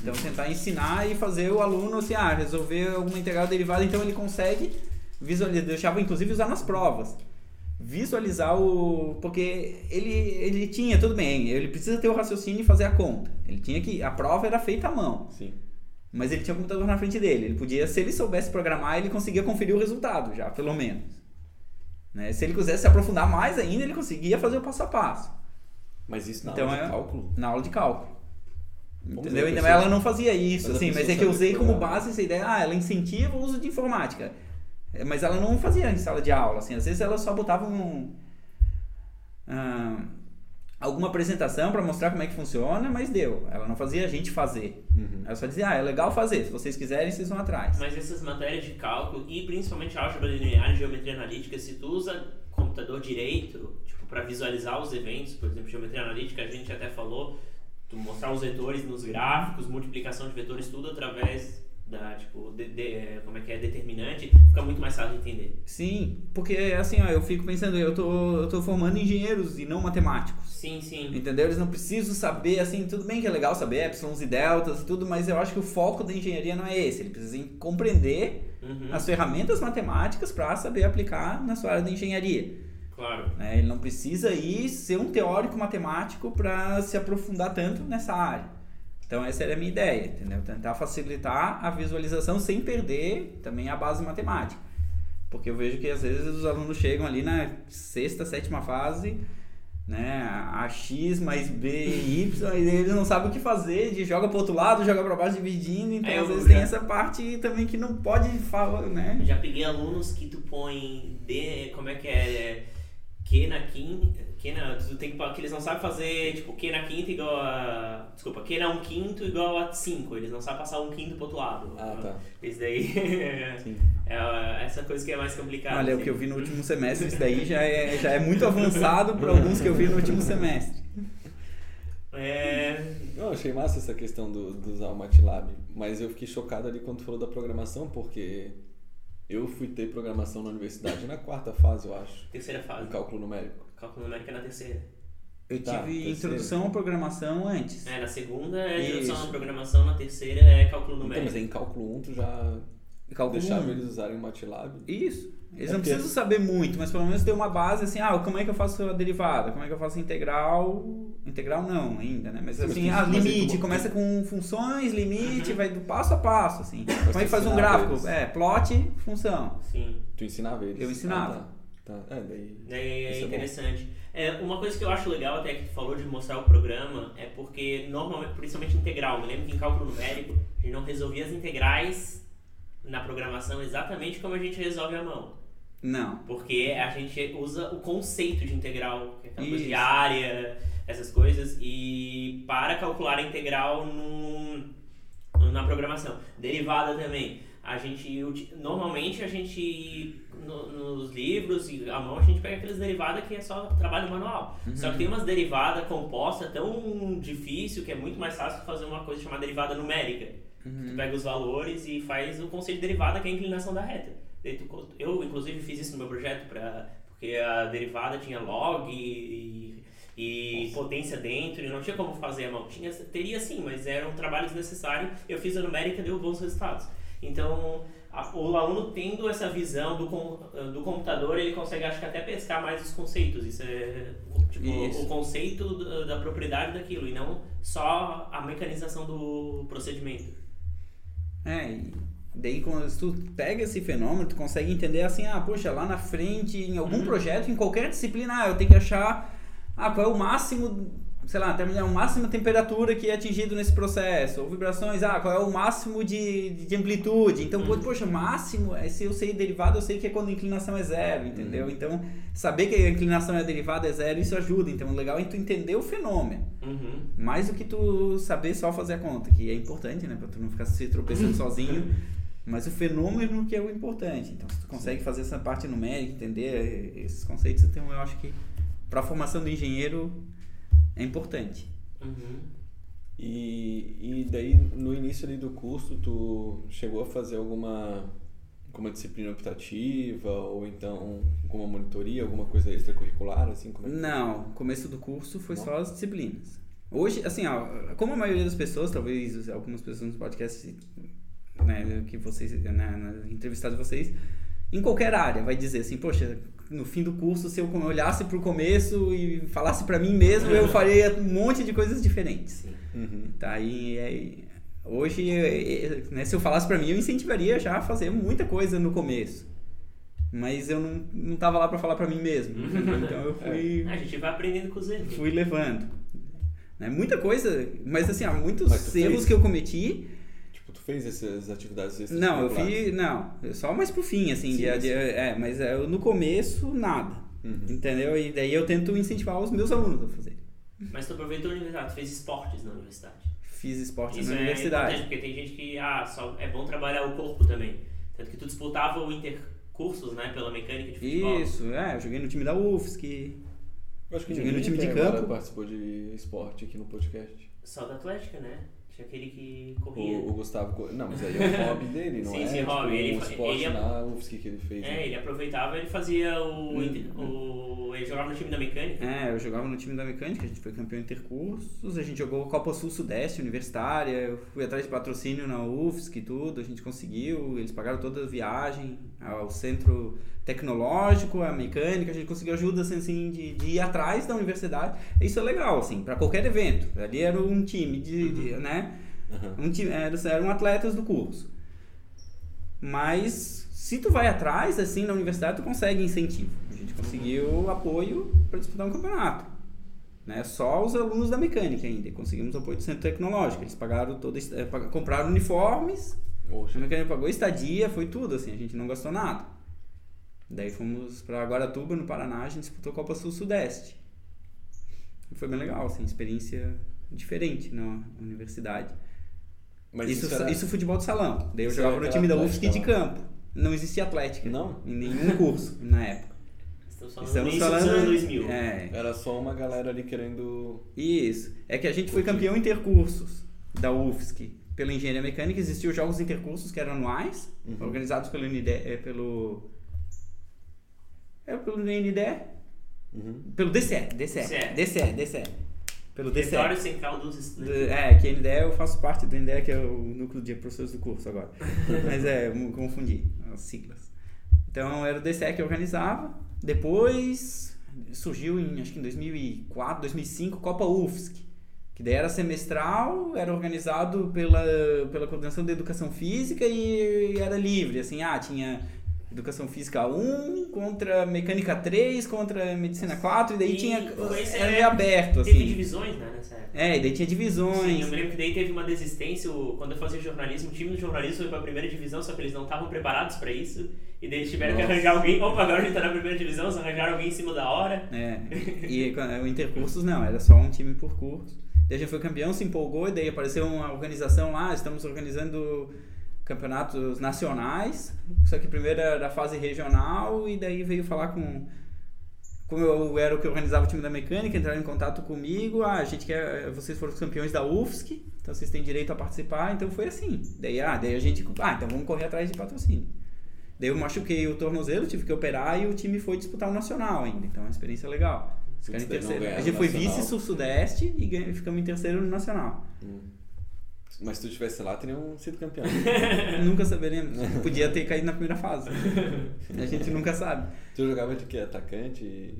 Então tentar ensinar e fazer o aluno assim, ah, resolver alguma integral derivada, então ele consegue visualizar, deixava inclusive usar nas provas. Visualizar o. Porque ele, ele tinha, tudo bem, ele precisa ter o raciocínio e fazer a conta. Ele tinha que. A prova era feita à mão. Sim. Mas ele tinha o computador na frente dele. Ele podia, se ele soubesse programar, ele conseguia conferir o resultado já, pelo menos. Né? Se ele quisesse se aprofundar mais ainda, ele conseguia fazer o passo a passo. Mas isso na Então aula de é- cálculo? Na aula de cálculo. Entendeu? Então pessoal. ela não fazia isso, Mas a assim, mas é que eu usei como base essa ideia, ah, ela incentiva o uso de informática. É, Mas ela não fazia em sala de aula, assim, às vezes ela só botava um, ah, alguma apresentação para mostrar como é que funciona, mas deu. Ela não fazia a gente fazer. Uhum. Ela só dizia, ah, é legal fazer, se vocês quiserem, vocês vão atrás. Mas essas matérias de cálculo e principalmente álgebra linear e geometria analítica, se tu usa computador direito, tipo, para visualizar os eventos, por exemplo, geometria analítica, a gente até falou, tu mostrar os vetores nos gráficos, multiplicação de vetores, tudo através da, tipo, de, de- é, como é que é, determinante, fica muito mais fácil de entender. Sim, porque assim, ó, eu fico pensando, eu tô, eu tô formando engenheiros e não matemáticos. Sim, sim. Entendeu? Eles não precisam saber, assim, tudo bem que é legal saber epsilons e deltas e tudo, mas eu acho que o foco da engenharia não é esse. Ele precisa compreender Uhum. as ferramentas matemáticas para saber aplicar na sua área da engenharia. Claro. Né? Ele não precisa ir ser um teórico matemático para se aprofundar tanto nessa área. Então essa era a minha ideia, entendeu? Tentar facilitar a visualização sem perder também a base matemática. Porque eu vejo que às vezes os alunos chegam ali na sexta, sétima fase, né, a X mais B, Y, e eles não sabem o que fazer, de joga pro outro lado, joga pra baixo dividindo, então É, às vezes já- tem essa parte também que não pode falar, né? Eu já peguei alunos que tu põe D, como é que é? Q na quinta. Q na, tu tem que, que eles não sabem fazer, tipo, Q na quinta igual a. Desculpa, Q na um quinto igual a 5. Eles não sabem passar um quinto pro outro lado. Ah, tá. Isso daí Sim. é essa coisa que é mais complicada. Olha, o assim. que eu vi no último semestre, isso daí já é, já é muito avançado para alguns que eu vi no último semestre. É. Não, eu achei massa essa questão do, do usar o MATLAB, mas eu fiquei chocado ali quando tu falou da programação, porque eu fui ter programação na universidade na quarta fase, eu acho, Terceira fase. em cálculo numérico. Cálculo numérico é na terceira. Eu Tá, tive terceiro. introdução à programação antes. É, na segunda é introdução Isso. à programação, na terceira é cálculo Então, numérico. mas em cálculo 1 tu já Cálculo deixava um. eles usarem o MATLAB? Isso. Eles É não precisam saber muito, mas pelo menos ter uma base assim, ah, como é que eu faço a derivada? Como é que eu faço a integral? Integral não ainda, né? Mas Sim, assim, ah, mas aí limite, tu- começa com funções, limite, Uhum. vai do passo a passo, assim. como é que faz um gráfico? eles. É, plot, função. Sim. Tu ensinava eles? Eu ensinava. Ah, tá. Tá. É, daí... É, Isso é bom. interessante. É, uma coisa que eu acho legal até que tu falou de mostrar o programa é porque normalmente, principalmente integral, me lembro que em cálculo numérico a gente não resolvia as integrais na programação exatamente como a gente resolve à mão. Não. Porque a gente usa o conceito de integral, que é coisa de área, essas coisas, e para calcular a integral num- na programação. Derivada também. A gente, normalmente a gente, no- nos livros e à mão, a gente pega aquelas derivadas que é só trabalho manual. Só que tem umas derivadas compostas tão difícil que é muito mais fácil fazer uma coisa chamada derivada numérica. Tu pega os valores e faz o conceito de derivada, que é a inclinação da reta. Eu, inclusive, fiz isso no meu projeto, pra, porque a derivada tinha log e, e potência dentro, e não tinha como fazer à mão. Tinha, teria sim, mas era um trabalho desnecessário. Eu fiz a numérica e deu bons resultados. Então, a- o aluno tendo essa visão do, com, do computador, ele consegue, acho que até pescar mais os conceitos. Isso é tipo, Isso. o conceito da, da propriedade daquilo, e não só a mecanização do procedimento. É, e daí quando tu pega esse fenômeno, tu consegue entender assim, ah, poxa, lá na frente, em algum Uhum. projeto, em qualquer disciplina, ah, eu tenho que achar, ah, qual é o máximo, sei lá, terminar o máximo de temperatura que é atingido nesse processo, ou vibrações, ah, qual é o máximo de, de amplitude. Então, Uhum. poxa, máximo, é, se eu sei derivada, eu sei que é quando a inclinação é zero, entendeu? Uhum. Então, saber que a inclinação é derivada é zero, isso ajuda. Então, o legal é tu entender o fenômeno. Uhum. Mais do que tu saber só fazer a conta, que é importante, né? Pra tu não ficar se tropeçando sozinho. Mas o fenômeno que é o importante. Então, se tu consegue fazer essa parte numérica, entender esses conceitos, então eu acho que para a formação do engenheiro é importante. Uhum. E, e daí, no início ali do curso, tu chegou a fazer alguma, alguma disciplina optativa ou então alguma monitoria, alguma coisa extracurricular, assim? Como é Não, começo do curso foi Não? só as disciplinas. Hoje, assim, ó, como a maioria das pessoas, talvez algumas pessoas no podcast, né, que vocês, na, na entrevistado de vocês, em qualquer área, vai dizer assim, poxa, no fim do curso, se eu olhasse pro começo e falasse pra mim mesmo, eu faria um monte de coisas diferentes. Uhum. Tá? E, é, hoje, é, né, se eu falasse pra mim, eu incentivaria já a fazer muita coisa no começo. Mas eu não, não tava lá pra falar pra mim mesmo. entendeu? Então eu fui, A gente vai aprendendo com os erros. fui levando. Né? Muita coisa, mas assim, há muitos erros fez? que eu cometi. Fez essas atividades Não, eu fiz. Não, eu só mais pro fim, assim. Sim, de- de- sim. é, mas é, eu, no começo, nada. Uhum. Entendeu? E daí eu tento incentivar os meus alunos a fazer. Mas tu aproveitou a universidade, tu fez esportes na universidade. Fiz esporte Isso na é universidade. porque tem gente que, ah, só é bom trabalhar o corpo também. Tanto que tu disputava o intercursos, né, pela mecânica de futebol. Isso, é, eu joguei no time da UFSC. Eu acho que Joguei no time de campo. participou de esporte aqui no podcast. Só da Atlética, né? Tinha aquele que corria. O, o Gustavo. Não, mas aí é o hobby dele, não Sim, é? sim, tipo, hobby. Ele esporte ele é- na UFSC que ele fez. É, né? ele aproveitava, ele fazia o, Hum, o. Ele jogava no time da mecânica. É, eu jogava no time da mecânica, a gente foi campeão intercursos, a gente jogou Copa Sul-Sudeste universitária, eu fui atrás de patrocínio na UFSC e tudo, a gente conseguiu, eles pagaram toda a viagem ao centro tecnológico, a mecânica, a gente conseguiu ajuda assim, assim, de, de ir atrás da universidade. Isso é legal, assim, para qualquer evento. Ali era um time de, de, né? Aham. Um time, eram, eram atletas do curso. Mas se tu vai atrás, assim, na universidade, tu consegue incentivo. A gente conseguiu apoio para disputar um campeonato. Né? Só os alunos da mecânica ainda. Conseguimos apoio do centro tecnológico. Eles pagaram todo, eh, compraram uniformes, a Poxa. mecânica pagou estadia, foi tudo, assim, a gente não gastou nada. Daí fomos para Guaratuba, no Paraná, a gente disputou a Copa Sul-Sudeste. Foi bem legal, assim, experiência diferente na universidade. Mas isso, era- isso futebol de salão. Daí eu Isso jogava no time da UFSC de lá. campo. Não existia atlética. Não? Em nenhum curso na época. Estamos falando Estamos falando. dos anos 2000. É, Era só uma galera ali querendo. isso. É que a gente foi campeão intercursos da UFSC pela engenharia mecânica. Existiam os jogos intercursos que eram anuais, Uhum. organizados pelo pelo. É pelo NIDE? Uhum. Pelo DCE, DCE, DCE. DCE, DCE. Pelo DCE. Território Central dos Do- Estudantes. É, que NDE eu faço parte do NDE, que é o núcleo de professores do curso agora. Mas é, eu me confundi as siglas. Então era o DCE que organizava. Depois surgiu em acho que em 2004, 2005, Copa UFSC. Que daí era semestral, era organizado pela, pela coordenação da educação física e era livre. Assim, ah, tinha educação física 1 contra mecânica 3 contra medicina 4, e daí E tinha. Era é- meio aberto, Teve assim. divisões, né, nessa época. É, e daí tinha Sim, divisões. eu me lembro que daí teve uma desistência, quando eu fazia jornalismo, o time do jornalismo foi pra primeira divisão, só que eles não estavam preparados pra isso, e daí eles tiveram que Nossa. arranjar alguém, opa, agora a gente tá na primeira divisão, só arranjaram alguém em cima da hora. É. E quando- o intercursos não, era só um time por curso. Daí a gente foi campeão, se empolgou, e daí apareceu uma organização lá, estamos organizando campeonatos nacionais, só que primeiro era da fase regional, e daí veio falar com. Como eu era o que organizava o time da mecânica, entraram em contato comigo, ah, a gente quer. Vocês foram os campeões da UFSC, então vocês têm direito a participar, então foi assim. Daí, ah, daí a gente. Ah, então vamos correr atrás de patrocínio. Daí eu machuquei o tornozelo, tive que operar e o time foi disputar o nacional ainda. Então é uma experiência legal. Ficaram em terceiro. A gente foi nacional. vice sul-sudeste e ficamos em terceiro no nacional. Hum. Mas se tu estivesse lá, teriam sido campeão. nunca saberemos. Podia ter caído na primeira fase. A gente nunca sabe. tu jogava de quê? Atacante?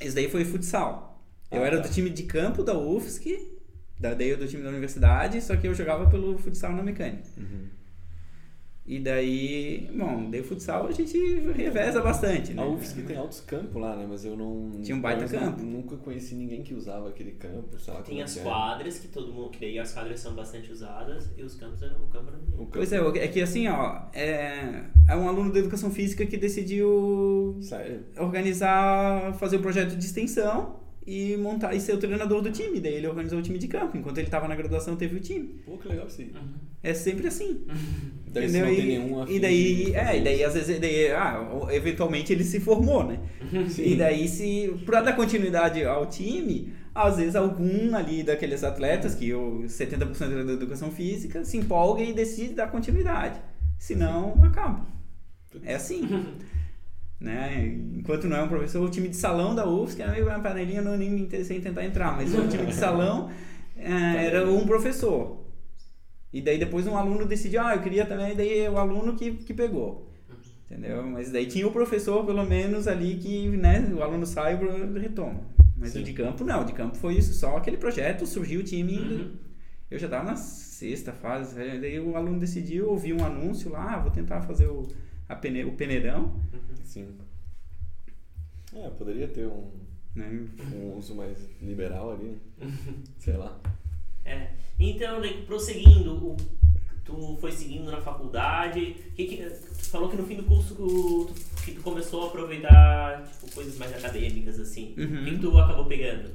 Esse daí foi futsal. Eu Ah, era tá. do time de campo da UFSC, da- daí eu do time da universidade, só que eu jogava pelo futsal na mecânica. Uhum. E daí, bom, daí futsal a gente reveza bastante, né? A UFSC tem altos campos lá, né? Mas eu não. Tinha um baita campo. nu- Nunca conheci ninguém que usava aquele campo, sei lá Tem as é. quadras, que todo mundo, que daí as quadras são bastante usadas, e os campos eram, o campo era O campo. Pois é, é que assim, ó, é, é um aluno da educação física que decidiu Sério? organizar, fazer o projeto de extensão e montar e ser o treinador do time. Daí ele organizou o time de campo. Enquanto ele estava na graduação, teve o time. Pô, que legal isso aí. Uhum. É sempre assim. Daí entendeu? não tem e, nenhum afim e daí, é, e daí às vezes, daí, ah, eventualmente ele se formou, né? Sim. E daí se, pra dar continuidade ao time, às vezes algum ali daqueles atletas, que o 70% é da educação física, se empolga e decide dar continuidade. Senão, acaba. É assim. né? Enquanto não é um professor, o time de salão da UFSC era meio uma panelinha, não nem me interessei em tentar entrar, mas o time de salão eh, era um professor. E daí depois um aluno decidiu, ah, eu queria também, daí é o aluno que, que pegou. Entendeu? Mas daí tinha o professor, pelo menos, ali que, né, o aluno sai e retoma. Mas Sim. o de campo não, o de campo foi isso, só aquele projeto, surgiu o time. Uhum. Eu já estava na sexta fase, daí o aluno decidiu, ouviu um anúncio lá, ah, vou tentar fazer o, a pene, o peneirão, Sim. É, poderia ter um, né? um uso mais liberal ali, né? Sei lá. É. Então, daí, prosseguindo, o- tu foi seguindo na faculdade, que que- tu falou que no fim do curso tu, que tu começou a aproveitar tipo, coisas mais acadêmicas, assim. Uhum. O que que tu acabou pegando?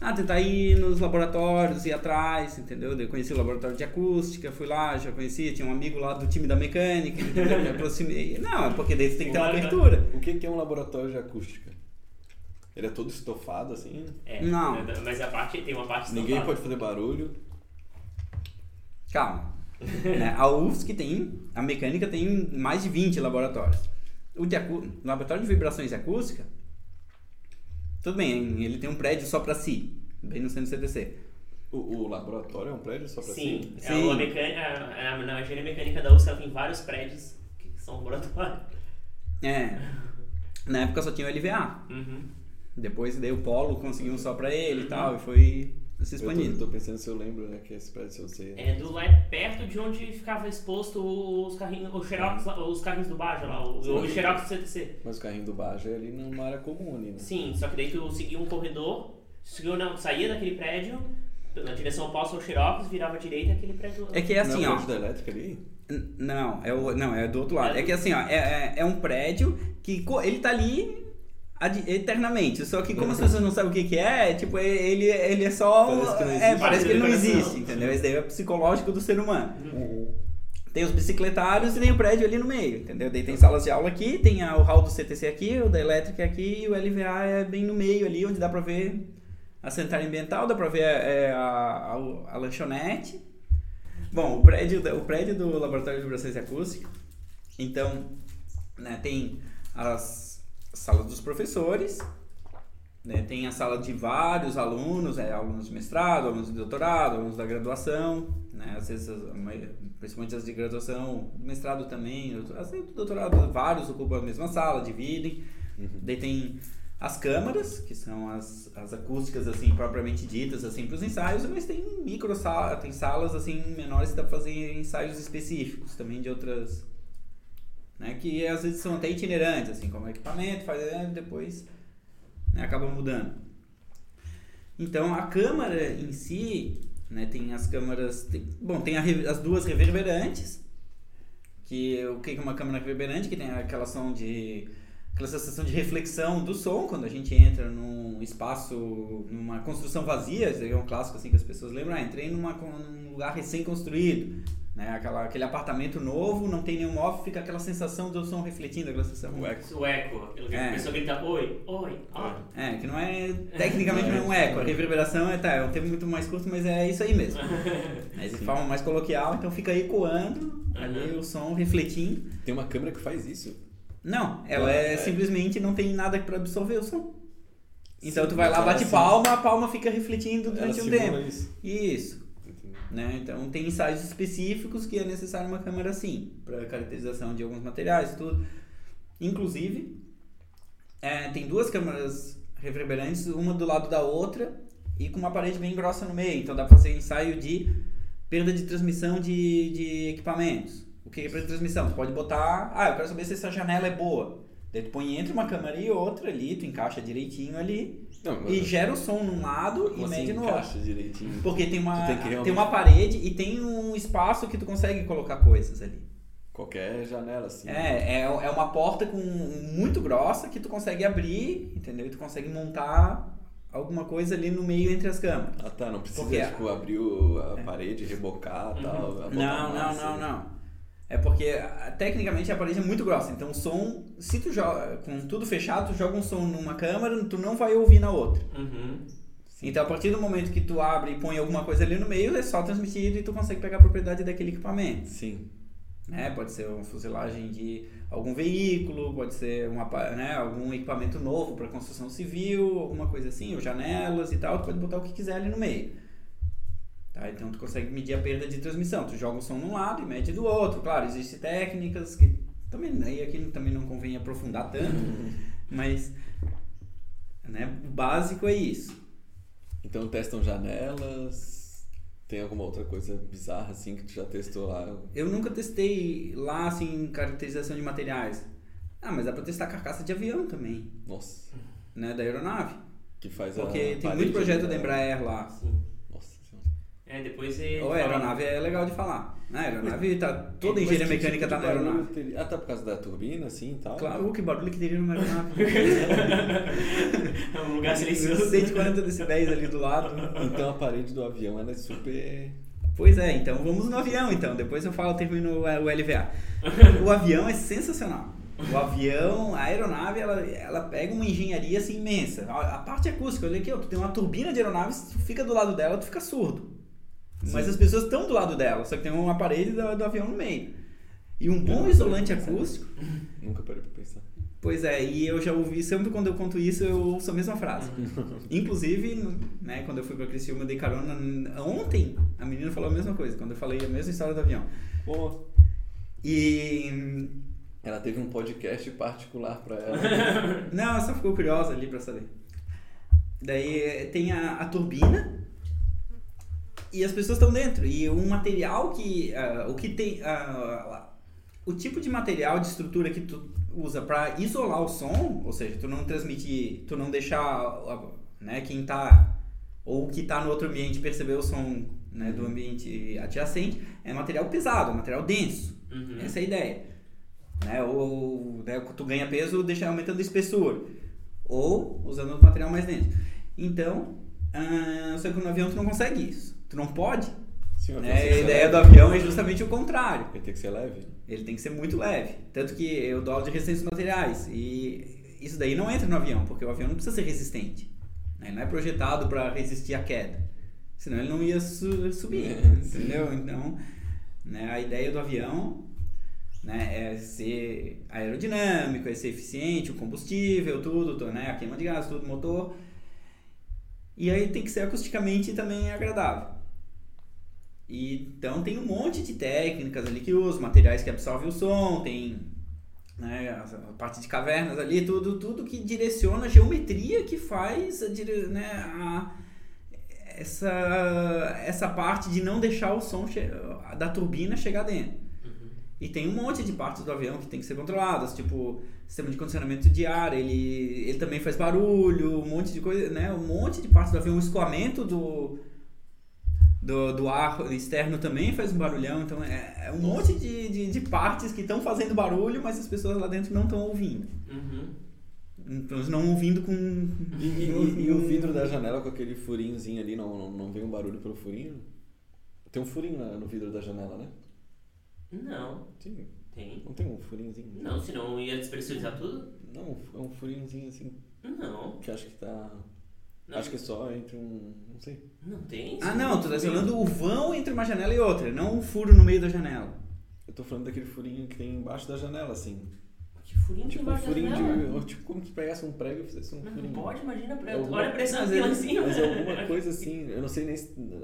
Ah, tentar ir nos laboratórios, ir atrás, entendeu? Eu conheci o laboratório de acústica, fui lá, já conhecia, tinha um amigo lá do time da mecânica, entendeu? Me aproximei. Não, porque daí você tem que ter uma Bacana. abertura. O que é um laboratório de acústica? Ele é todo estofado assim? É, Não. Mas a parte, tem uma parte Ninguém estofada. pode fazer barulho. Calma. né? A UFSC tem, a mecânica tem mais de 20 laboratórios. O de acu... laboratório de vibrações e acústica, tudo bem, ele tem um prédio só para si, bem no centro do CTC. O, o laboratório é um prédio só pra Sim, si? é a, mecânica, a, a, na engenharia mecânica da UCL tem vários prédios que são laboratórios. É. Na época só tinha o LVA. Uhum. Depois daí o Polo conseguiu um só pra ele e tal, e foi se Eu tô, tô pensando se eu lembro, né, que esse prédio eu sei. É do lá perto de onde ficava exposto os carrinhos, os, xerox, os carrinhos do Baja lá, o, o Xerox do CTC. Mas o carrinho do Baja é ali numa área comum ali, né? Sim, só que daí tu seguia um corredor, seguiu, não, saía daquele prédio, na direção oposta ao Xerox, virava à direita aquele prédio. É que é assim, não é o ó. da elétrica ali? N- Não, é o, não, é do outro lado. É que assim, ó, é, é, é um prédio que ele tá ali eternamente. Só que como as pessoas não sabem o que, que é, tipo, ele, ele é só. Parece que não é, existe. parece que ele não existe, entendeu? Esse daí é psicológico do ser humano. Tem os bicicletários e tem o prédio ali no meio, entendeu? Daí tem salas de aula aqui, tem a- o hall do CTC aqui, o da elétrica aqui e o LVA é bem no meio ali, onde dá pra ver a sanitária ambiental, dá pra ver é, a, a, a lanchonete. Bom, o prédio, o prédio do Laboratório de Vibrações e Acústica, então, né, tem as salas dos professores, né, tem a sala de vários alunos, é, alunos de mestrado, alunos de doutorado, alunos da graduação, né, às vezes, principalmente as de graduação, mestrado também, doutor- doutorado, vários ocupam a mesma sala, dividem. Daí tem as câmaras, que são as, as acústicas, assim, propriamente ditas, assim, para os ensaios, mas tem micro salas, tem salas, assim, menores pra fazer ensaios específicos também de outras, né, que às vezes são até itinerantes, assim, como equipamento, faz, é, depois né, acaba mudando. Então, a câmara em si, né, tem as câmaras, tem- bom, tem a as duas reverberantes, que o que é uma câmara reverberante, que tem aquela som de aquela sensação de reflexão do som quando a gente entra num espaço, numa construção vazia, isso é um clássico assim que as pessoas lembram, ah, entrei numa, num lugar recém-construído, né, aquela, aquele apartamento novo, não tem nenhum móvel, fica aquela sensação do som refletindo, aquela sensação... O eco. O eco, aquilo que É. a pessoa grita, oi, oi, ó. É, que não é. Tecnicamente não é um eco. A reverberação é, tá, é um termo muito mais curto, mas é isso aí mesmo. Mas de forma mais coloquial, então fica ecoando ali o som refletindo. Tem uma câmera que faz isso. Não, ela é, é. simplesmente não tem nada pra absorver o som. Então Sim, tu vai lá, ela bate sim- palma, a palma fica refletindo durante um tempo. isso. Isso. Né? Então tem ensaios específicos que é necessário uma câmera assim, para caracterização de alguns materiais e tudo. Inclusive, é, tem duas câmeras reverberantes, uma do lado da outra e com uma parede bem grossa no meio. Então dá para fazer ensaio de perda de transmissão de, de equipamentos. O que é de transmissão? Tu pode botar, ah, eu quero saber se essa janela é boa. Daí tu põe entre uma câmera e outra ali, tu encaixa direitinho ali Não, e gera o som num lado e assim mede no outro. encaixa direitinho? Porque tem uma, tem que tem, realmente- uma parede e tem um espaço que tu consegue colocar coisas ali. Qualquer janela, assim. É, é, é uma porta com muito grossa que tu consegue abrir, entendeu? E tu consegue montar alguma coisa ali no meio entre as câmeras. Ah tá, não precisa Porque- É. tipo, abrir o- a parede, rebocar e tal. botar Não, não, não, não. É porque tecnicamente a parede é muito grossa, então o som, se tu joga com tudo fechado, tu joga um som numa câmera, tu não vai ouvir na outra. Uhum. Então a partir do momento que tu abre e põe alguma coisa ali no meio, é só transmitido e tu consegue pegar a propriedade daquele equipamento. Sim. né? Pode ser uma fuselagem de algum veículo, pode ser uma, né, algum equipamento novo para construção civil, alguma coisa assim, ou janelas e tal, tu pode botar o que quiser ali no meio. Tá? Então tu consegue medir a perda de transmissão. Tu joga o som num lado e mede do outro. Claro, existem técnicas que também aí aqui também não convém aprofundar tanto, mas né, o básico é isso. Então testam janelas. Tem alguma outra coisa bizarra assim que tu já testou lá? Eu nunca testei lá assim caracterização de materiais. Ah, mas dá para testar carcaça de avião também, Nossa. né, da aeronave. Que faz Porque a tem muito projeto da da- Embraer lá. Sim. É, depois ele. Ou a aeronave é legal de falar. A aeronave tá. Toda engenharia mecânica tipo tá na aeronave. teria? Ah, tá por causa da turbina, assim e tal? Claro, que barulho que teria numa aeronave. é um lugar silencioso. 140 decibéis ali do lado. Então a parede do avião ela é super. Pois é, então vamos no avião então. Depois eu falo, termino o o LVA. O avião é sensacional. O avião, a aeronave, ela, ela pega uma engenharia assim imensa. A, a parte acústica, olha aqui, ó, tu tem uma turbina de aeronave, se tu fica do lado dela, tu fica surdo. Mas Sim. as pessoas estão do lado dela, só que tem uma parede do, do avião no meio. E um bom isolante acústico, Nunca parei pra pensar. pois é, e eu já ouvi, sempre quando eu conto isso, eu ouço a mesma frase. Inclusive, né, quando eu fui pra Criciúma, eu dei carona. Ontem, a menina falou a mesma coisa, quando eu falei a mesma história do avião. E. ela teve um podcast particular pra ela. Não, ela só ficou curiosa ali pra saber. Daí tem a, a turbina e as pessoas estão dentro. E um material que. ah, o que tem. ah, o tipo de material de estrutura que tu usa pra isolar o som, ou seja, tu não transmitir, tu não deixar ah, né, quem tá. ou que tá no outro ambiente perceber o som né, do ambiente adjacente, é material pesado, material denso. Uhum. Essa é a ideia. Né? Ou né, tu ganha peso deixa aumentando a espessura. Ou usando um material mais denso. Então, ah, só que no avião tu não consegue isso. Tu não pode. Sim, Né? A ideia do avião é justamente o contrário. Ele tem que ser leve. Ele tem que ser muito leve. Tanto que eu dou aula de resistência dos materiais. E isso daí não entra no avião, porque o avião não precisa ser resistente. né? Ele não é projetado para resistir à queda. Senão ele não ia su- subir. É, sim. entendeu? Então, né, a ideia do avião né, é ser aerodinâmico, é ser eficiente, o combustível, tudo, tu- né, a queima de gás, tudo, motor. E aí tem que ser acusticamente também agradável. E, então tem um monte de técnicas ali que usam, materiais que absorvem o som, tem né, a parte de cavernas ali, tudo, tudo que direciona a geometria que faz a, né, a- essa, essa parte de não deixar o som da turbina chegar dentro. Uhum. E tem um monte de partes do avião que tem que ser controladas, tipo sistema de condicionamento de ar, ele, ele também faz barulho, um monte de coisa, né? Um monte de partes do avião, o escoamento do, do, do ar externo também faz um barulhão, então é, é um monte de, de, de partes que estão fazendo barulho, mas as pessoas lá dentro não estão ouvindo. Uhum. Então, eles não ouvindo com. E, e- e- e o vidro da janela com aquele furinhozinho ali, não, não, não vem um barulho pelo furinho? Tem um furinho na- no vidro da janela, né? Não, Sim, tem. não tem um furinhozinho? Não, senão ia despressurizar tudo? Não, é um furinhozinho assim, Não. que acho que tá... Não, Acho que é só entre um... não sei. não tem. Ah, não, tu tá falando o vão entre uma janela e outra, não um furo no meio da janela. Eu tô falando daquele furinho que tem embaixo da janela, assim. Que furinho Tipo um furinho janela? de... Tipo como se pegasse um prego e fizesse um Não furinho. pode, imagina. Pra... É alguma- Olha a pressão Mas aqui lá ele- em cima. Mas é alguma coisa assim, eu não sei nem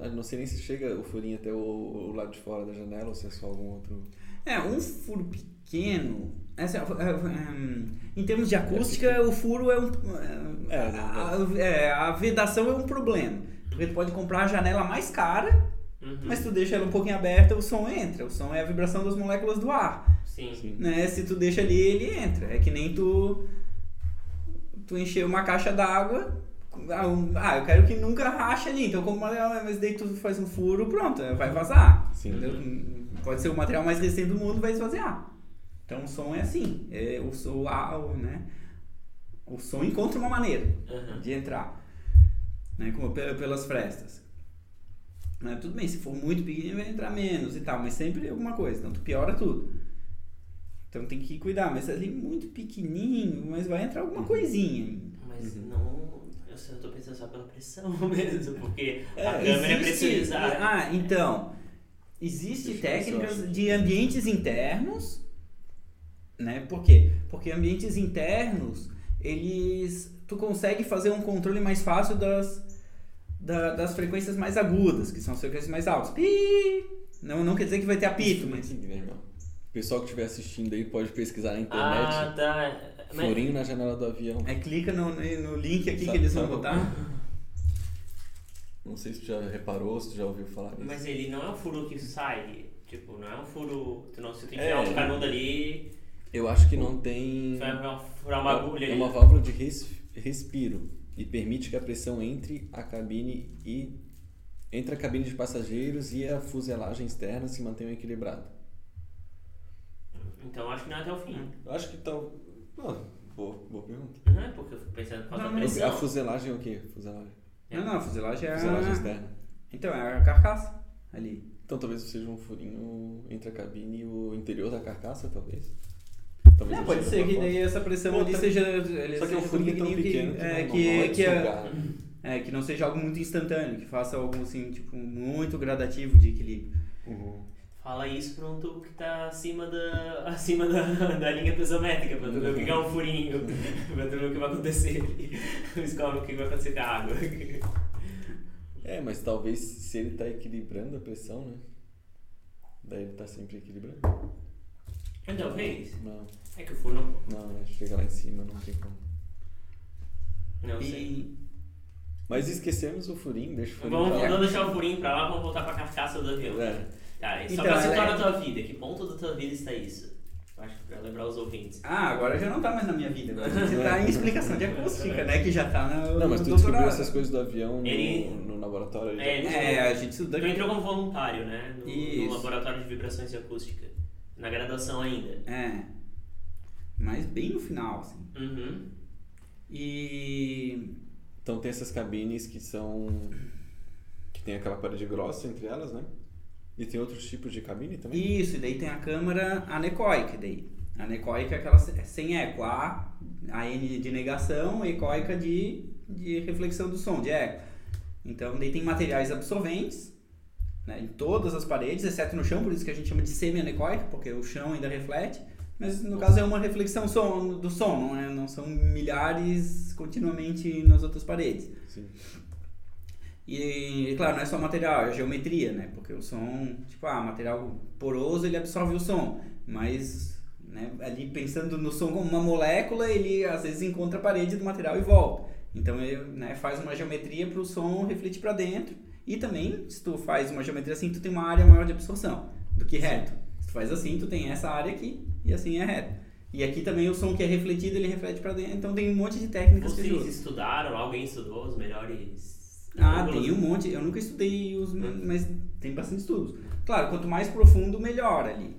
eu não sei nem se chega o furinho até o, o lado de fora da janela ou se é só algum outro. É, um furo pequeno. Essa, é, é, hum, em termos de acústica, o furo é um. É, É, a, é, a vedação é um problema. Porque tu pode comprar a janela mais cara, Uhum. mas tu deixa ela um pouquinho aberta, o som entra. O som é a vibração das moléculas do ar. Sim. Sim. Né? Se tu deixa ali, ele entra. É que nem tu. Tu encher uma caixa d'água. Ah, um- ah, eu quero que nunca rache ali. Então, como mas daí tu faz um furo, pronto, vai vazar. Sim. Pode ser o material mais recente do mundo, vai esvaziar. Então o som é assim. É, o, som, a- o, né? o som encontra uma maneira Uhum. de entrar. Né? Como pe- pelas frestas. Né? Tudo bem, se for muito pequenininho vai entrar menos e tal, mas sempre alguma coisa. Então tu piora tudo. Então tem que cuidar, mas ali muito pequenininho, mas vai entrar alguma coisinha ainda. Mas Uhum. não. Eu só tô pensando só pela pressão mesmo, porque É, a câmera é existe- pressurizada. Ah, então. Existe Deixa eu ver se eu técnicas de ambientes internos, né? Por quê? Porque ambientes internos, eles tu consegue fazer um controle mais fácil das da- das frequências mais agudas, que são as frequências mais altas. Pi! Não, não quer dizer que vai ter apito, mas né, irmão? O pessoal que estiver assistindo aí pode pesquisar na Ah, internet. tá. Mas- Furinho na janela do avião. é clica no, no link aqui Sabe- que eles vão sabe- botar. Não sei se tu já reparou, se tu já ouviu falar disso. Mas ele não é um furo que sai. Tipo, não é um furo. Tu não, se tu É. enfiar um canudo ali, Eu acho que não tem. vai furar uma agulha É ali. uma válvula de res- respiro e permite que a pressão entre a cabine e entre a cabine de passageiros e a fuselagem externa se mantenham equilibrada. Então acho que não é até o fim. Eu acho que tal. Ah, boa, boa pergunta. Não é porque eu fico pensando Não, da mas pressão. A fuselagem é o quê? Fuselagem. Não, não, a fuselagem é Fuselagem a... externa. Então, é a carcaça ali. Então talvez seja um furinho entre a cabine e o interior da carcaça, talvez. Talvez Não, não pode ser que daí essa pressão ali seja. ele Só que é um furinho tão pequeno que, é, não, que, que é-. É, que não seja algo muito instantâneo, que faça algo assim, tipo, muito gradativo de equilíbrio. Uhum. Fala isso pra um tubo que tá acima da, acima da, da linha pesométrica, pra tu ver o que é um furinho, pra tu ver o que vai acontecer. Descobre o que vai acontecer com a água. É, mas talvez se ele tá equilibrando a pressão, né? Daí ele tá sempre equilibrando. Então, fez. Não, É que o furo não. não, chega lá em cima, não tem como. Não sei. E Mas esquecemos o furinho, deixa o furinho Vamos, pra lá. vamos deixar o furinho pra lá, vamos voltar pra carcaça do avião. É. Cara, só Então, pra situar é- na tua vida, que ponto da tua vida está isso? Acho que pra lembrar os ouvintes. Ah, agora já não tá mais na minha vida. Agora gente tá em explicação de acústica, né? Que já tá no. Não, mas tu descobriu doutorado. essas coisas do avião no, Ele- no laboratório. É, ele- É, a gente estuda. Tu entrou como voluntário, né? No, no laboratório de vibrações e acústica. Na graduação ainda. É. Mas bem no final, assim. Uhum. E. Então tem essas cabines que são. que tem aquela parede grossa entre elas, né? E tem outros tipos de cabine também? Isso, e daí tem a câmara anecoica daí. A anecoica é aquela se- sem eco. A, a N de negação, ecoica de, de reflexão do som, de eco. Então daí tem materiais absorventes né, em todas as paredes, exceto no chão, por isso que a gente chama de semi-anecoica, porque o chão ainda reflete. Mas no caso é uma reflexão som, do som, não, é, não são milhares continuamente nas outras paredes. Sim. E, claro, não é só material, é geometria, né? Porque o som, tipo, ah, material poroso, ele absorve o som. Mas, né, ali pensando no som como uma molécula, ele às vezes encontra a parede do material e volta. Então, ele né, faz uma geometria para o som refletir para dentro. E também, se tu faz uma geometria assim, tu tem uma área maior de absorção do que reto. Se tu faz assim, tu tem essa área aqui e assim é reto. E aqui também o som que é refletido, ele reflete para dentro. Então, tem um monte de técnicas que Vocês estudaram, alguém estudou os melhores. Ah, ângulos? tem um monte. Eu nunca estudei os, Hum. mas tem bastante estudos. Claro, quanto mais profundo, melhor ali,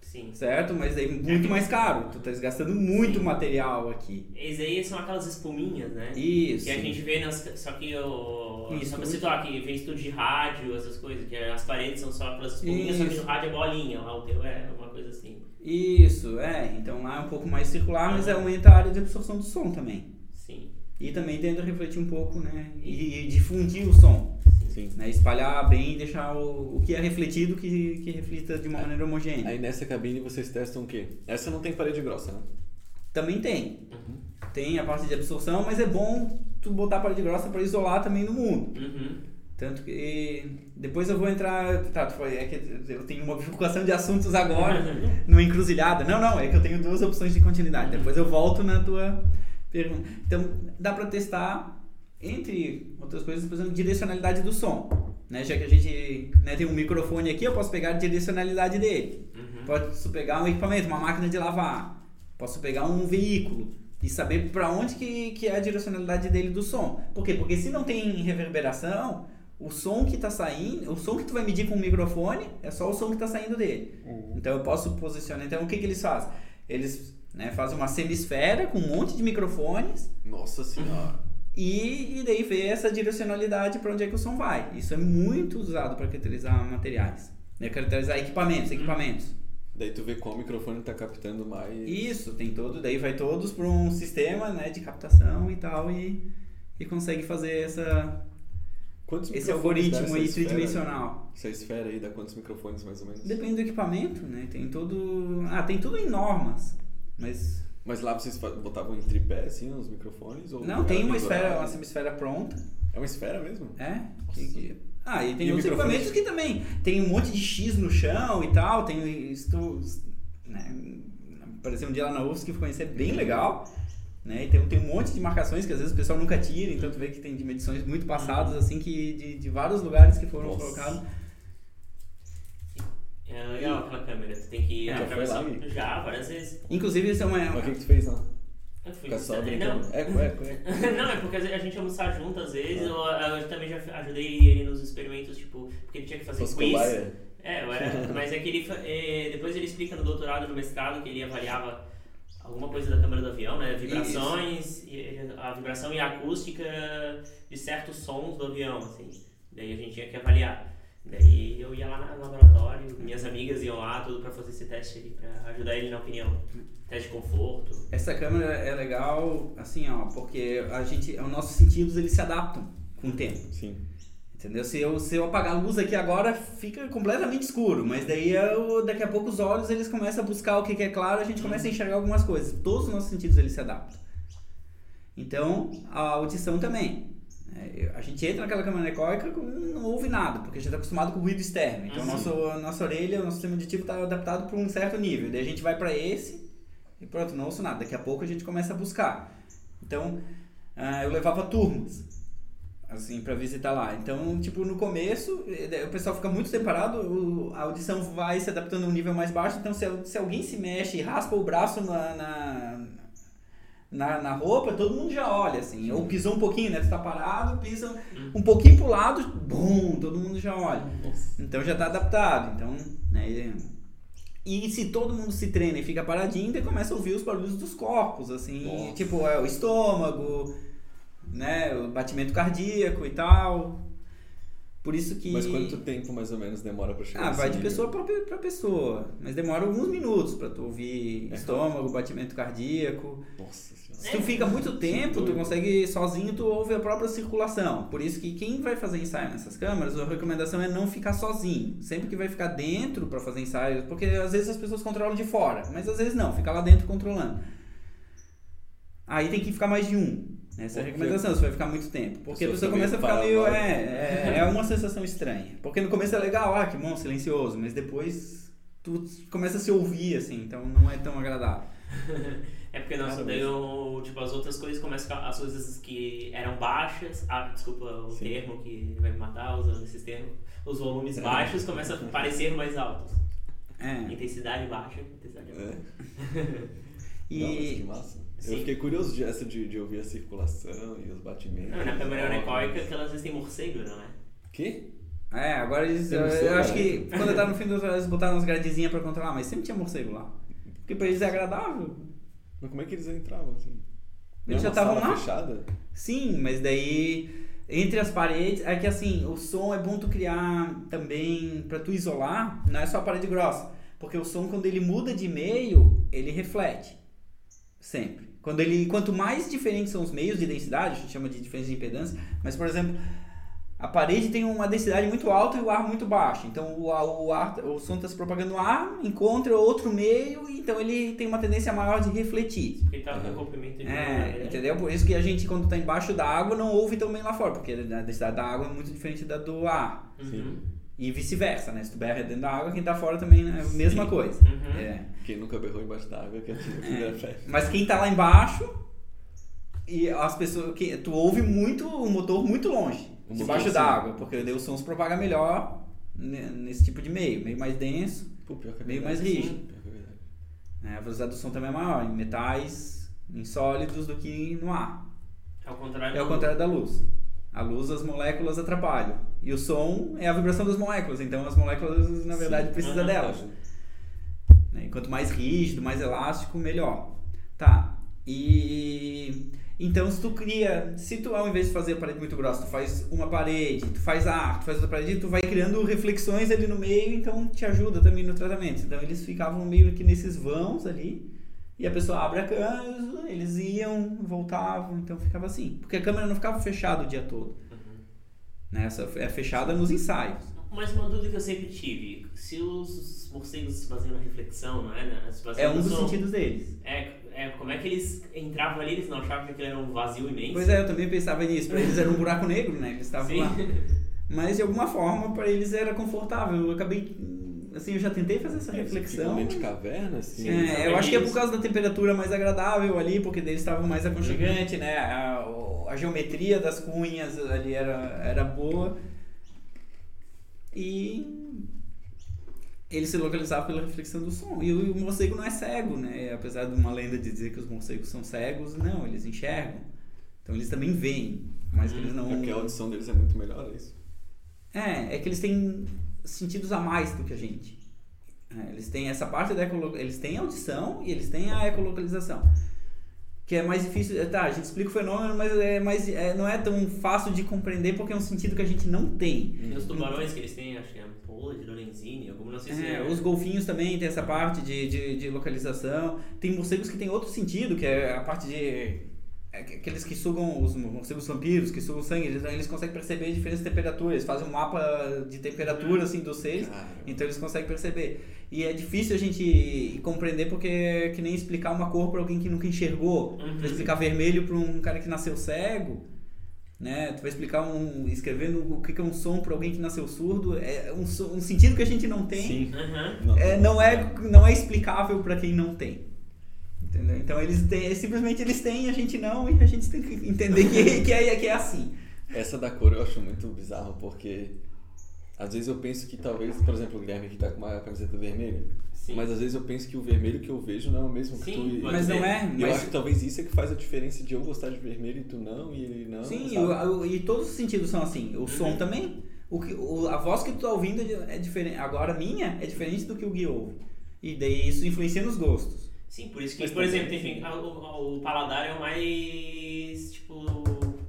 Sim. certo? Mas aí muito mais caro. Tu tá gastando muito Sim. material aqui. Esses aí são aquelas espuminhas, né? Isso. Que a gente vê nas. Só que o. Em Só pra situar aqui, vem estúdio de rádio, essas coisas, que as paredes são só aquelas espuminhas, só que Isso. no rádio é bolinha, lá o teu é uma coisa assim. Isso, é. Então lá é um pouco mais circular, mas aumenta a área de absorção do som também. Sim. E também tenta refletir um pouco, né? E, e difundir o som. Sim. Né? Espalhar bem e deixar o, o que é refletido que, que reflita de uma maneira homogênea. Aí nessa cabine vocês testam o quê? Essa não tem parede grossa, né? Também tem. Uhum. Tem a parte de absorção, mas é bom tu botar a parede grossa para isolar também no mundo. Uhum. Tanto que depois eu vou entrar. Tá, foi, é que eu tenho uma bifurcação de assuntos agora, numa encruzilhada. Não, não, é que eu tenho duas opções de continuidade. Depois eu volto na tua pergunta. Então, dá para testar, entre outras coisas, por exemplo, direcionalidade do som. Né? Já que a gente né, tem um microfone aqui, eu posso pegar a direcionalidade dele. Uhum. Posso pegar um equipamento, uma máquina de lavar. Posso pegar um veículo e saber para onde que, que é a direcionalidade dele do som. Por quê? Porque se não tem reverberação, o som que está saindo, o som que tu vai medir com o microfone é só o som que está saindo dele. Então eu posso posicionar. Então o que, que eles fazem? Eles né, fazem uma semisfera com um monte de microfones Nossa senhora. e, e daí vê essa direcionalidade para onde é que o som vai. Isso é muito usado para caracterizar materiais. Né? Caracterizar equipamentos, equipamentos. Daí tu vê qual microfone tá captando mais. Isso, tem todo, daí vai todos para um sistema né, de captação e tal e, e consegue fazer essa, Quantos esse algoritmo aí tridimensional. Essa esfera aí dá quantos microfones mais ou menos? Depende do equipamento, né? Tem todo. Ah, tem tudo em normas. Mas. Mas lá vocês botavam em tripé assim os microfones? Ou Não, tem uma esfera, uma semisfera pronta. É uma esfera mesmo? É? Que- Ah, e tem E outros equipamentos que também. Tem um monte de X no chão e tal. Tem isto. Né? Apareceu um dia lá na UFSC que ficou isso é bem legal. Né? E tem, tem um monte de marcações que às vezes o pessoal nunca tira, então tu vê que tem de medições muito passadas, assim, que de, de vários lugares que foram Nossa. colocados. É legal aquela câmera, tu tem que Ah, já atravessar. lá, Já, várias vezes. Inclusive, isso é uma. Mas o que, que tu fez lá? Eu fui Ficar só não? Eco, eco, eco. não, é porque a gente almoçar junto às vezes, Ah. eu, eu também já ajudei ele nos experimentos, tipo, porque ele tinha que fazer Fosse quiz. É, eu era, mas é que ele, é, depois ele explica no doutorado, no mestrado, que ele avaliava alguma coisa da câmera do avião, né? Vibrações, e- a vibração e a acústica de certos sons do avião, assim. Daí a gente tinha que avaliar. Daí eu ia lá no laboratório, minhas amigas iam lá, tudo pra fazer esse teste ali, pra ajudar ele na opinião. Teste de conforto. Essa câmera é legal, assim, ó, porque a gente, os nossos sentidos eles se adaptam com o tempo. Sim. Entendeu? Se eu, se eu apagar a luz aqui agora, fica completamente escuro. Mas daí eu, daqui a pouco os olhos eles começam a buscar o que que é claro, a gente começa a enxergar algumas coisas. Todos os nossos sentidos eles se adaptam. Então, a audição também. É, a gente entra naquela câmera anecoica com não ouve nada, porque a gente está acostumado com o ruído externo. Então, Uhum. nosso, a nossa orelha, o nosso sistema auditivo está adaptado para um certo nível. Daí a gente vai para esse e pronto, não ouço nada. Daqui a pouco a gente começa a buscar. Então, ah, eu levava turmas, assim, para visitar lá. Então, tipo, no começo, eh, o pessoal fica muito separado, a audição vai se adaptando a um nível mais baixo. Então, se, se alguém se mexe e raspa o braço na, na, na, na roupa, todo mundo já olha, assim. Ou pisou um pouquinho, né? Tu tá parado, pisa um pouquinho pro lado, bum, todo mundo já olha. Então já tá adaptado. Então, né? e- E se todo mundo se treina e fica paradinho, daí começa a ouvir os barulhos dos corpos, assim, Nossa. tipo, é, o estômago, né, o batimento cardíaco e tal. Por isso que Mas quanto tempo mais ou menos demora pra chegar ah, vai de nível? pessoa pra pessoa, mas demora alguns minutos pra tu ouvir É. estômago, batimento cardíaco. Nossa senhora. Se tu fica muito tempo, tu consegue sozinho, tu ouve a própria circulação. Por isso que quem vai fazer ensaio nessas câmeras, a recomendação é não ficar sozinho. Sempre que vai ficar dentro para fazer ensaio, porque às vezes as pessoas controlam de fora, mas às vezes não, fica lá dentro controlando. Aí tem que ficar mais de um. Essa é a Porque- recomendação, você vai ficar muito tempo. Porque a Pessoa pessoa fica começa a ficar meio meio. paranoica. É, é, é uma sensação estranha. Porque no começo é legal, ah, que bom, silencioso, mas depois tu começa a se ouvir, assim, então não é tão agradável. É porque nossa, Cara, daí o- tipo, as outras coisas começam a ficar, as coisas que eram baixas, ah, desculpa o Sim. termo que vai me matar usando esses termos, os volumes baixos começam a parecer mais altos. É. Intensidade baixa, intensidade alta. É. E. Não. Sim. Eu fiquei curioso de, essa de, de ouvir a circulação e os batimentos. Não, na câmera anecoica que elas existem morcego, não é? Que? É, agora eles. Tem Eu, morcego, eu acho né? que quando eu tava no fim do eles botaram umas gradezinhas pra controlar, mas sempre tinha morcego lá. Porque pra eles é agradável. Mas como é que eles entravam assim? Eles Não já estavam lá? fechada? Sim, mas daí. Entre as paredes, é que assim, o som é bom tu criar também pra tu isolar, não é só a parede grossa. Porque o som, quando ele muda de meio, ele reflete. Sempre. Quando ele, quanto mais diferentes são os meios de densidade, a gente chama de diferença de impedância, mas por exemplo, a parede tem uma densidade muito alta e o ar muito baixo. Então o, o, ar, o som está se propagando no ar, encontra outro meio, então ele tem uma tendência maior de refletir. Porque tá com comprimento de É, maneira. entendeu? Por isso que a gente, quando está embaixo da água, não ouve tão bem lá fora, porque a densidade da água é muito diferente da do ar. Uhum. E vice-versa, né? Se tu berra dentro da água, quem tá fora também é a mesma Sim. coisa. Uhum. É. Quem nunca berrou embaixo da água que atira a primeira pedra. Mas quem tá lá embaixo, e as pessoas. Que, tu ouve muito o motor muito longe, O debaixo da água, porque daí o som se propaga melhor ne- nesse tipo de meio, meio mais denso. Pô, pior que é Meio mais rígido. Pior que é né? A velocidade do som também é maior em metais, em sólidos do que no ar. Ao contrário É o contrário da luz. A luz as moléculas atrapalham. E o som é a vibração das moléculas. Então as moléculas, na verdade, Sim. precisam Uhum. delas. né? Quanto mais rígido, mais elástico, melhor. Tá. E então se tu cria, se tu ao invés de fazer a parede muito grossa, tu faz uma parede, tu faz ar, tu faz outra parede, tu vai criando reflexões ali no meio, então te ajuda também no tratamento. Então eles ficavam meio que nesses vãos ali. E a pessoa abre a câmera, eles iam, voltavam, então ficava assim. Porque a câmera não ficava fechada o dia todo. Né? É fechada nos ensaios. Mas uma dúvida que eu sempre tive, se os morcegos se baseiam na reflexão, não é? É um dos som, sentidos deles. É, é, como é que eles entravam ali, eles não achavam que aquilo era um vazio imenso? Pois é, eu também pensava nisso. Pra eles era um buraco negro, né? Eles estavam lá. Mas de alguma forma para eles era confortável. Eu acabei. Assim, eu já tentei fazer essa É, reflexão. Tipo, de caverna, assim. Sim, É, são eu acho que é por causa da temperatura mais agradável ali, porque eles estavam mais aconchegante, né? A, a geometria das cunhas ali era, era boa. E ele se localizava pela reflexão do som. E o, o morcego não é cego, né? Apesar de uma lenda de dizer que os morcegos são cegos, não, eles enxergam. Então eles também veem, mas que eles não. Porque a audição deles é muito melhor, é isso? É, é que eles têm sentidos a mais do que a gente. É, eles têm essa parte da ecolo... eles têm audição e eles têm a ecolocalização. que é mais difícil. é, Tá, a gente explica o fenômeno, mas é mais, é, não é tão fácil de compreender porque é um sentido que a gente não tem. Tem os tubarões que eles têm, acho que é ampola de Lorenzini, alguma não sei se É, é. os golfinhos também tem essa parte de, de, de localização. Tem morcegos que tem outro sentido, que é a parte de. É que- Aqueles que sugam, os morcegos vampiros, que sugam sangue, eles, eles conseguem perceber diferentes temperaturas, eles fazem um mapa de temperatura assim dos seres, Cara, então eles conseguem perceber. E é difícil a gente compreender porque é que nem explicar uma cor para alguém que nunca enxergou. Uhum. Pra explicar vermelho para um cara que nasceu cego, né? Tu vai explicar um escrevendo o que é um som para alguém que nasceu surdo, é um, um sentido que a gente não tem. Sim. Aham. É, não é não é explicável para quem não tem. Entendeu? Então eles têm, simplesmente eles têm, a gente não, e a gente tem que entender que, que, é, que é assim. Essa da cor eu acho muito bizarro, porque às vezes eu penso que talvez, por exemplo, o Guilherme que tá com uma camiseta vermelha, Sim. mas às vezes eu penso que o vermelho que eu vejo não é o mesmo que Sim, tu. e- Mas não é. E eu Mas, acho que talvez isso é que faz a diferença de eu gostar de vermelho e tu não, e ele não. sim, o- o- e todos os sentidos são assim. O som Uhum. também. também. O que, o- a voz que tu tá ouvindo é diferente. Agora a minha é diferente do que o Gui ouve. E daí isso influencia nos gostos. Sim, por isso que, Mas por exemplo, tem, o, o paladar é o mais, tipo...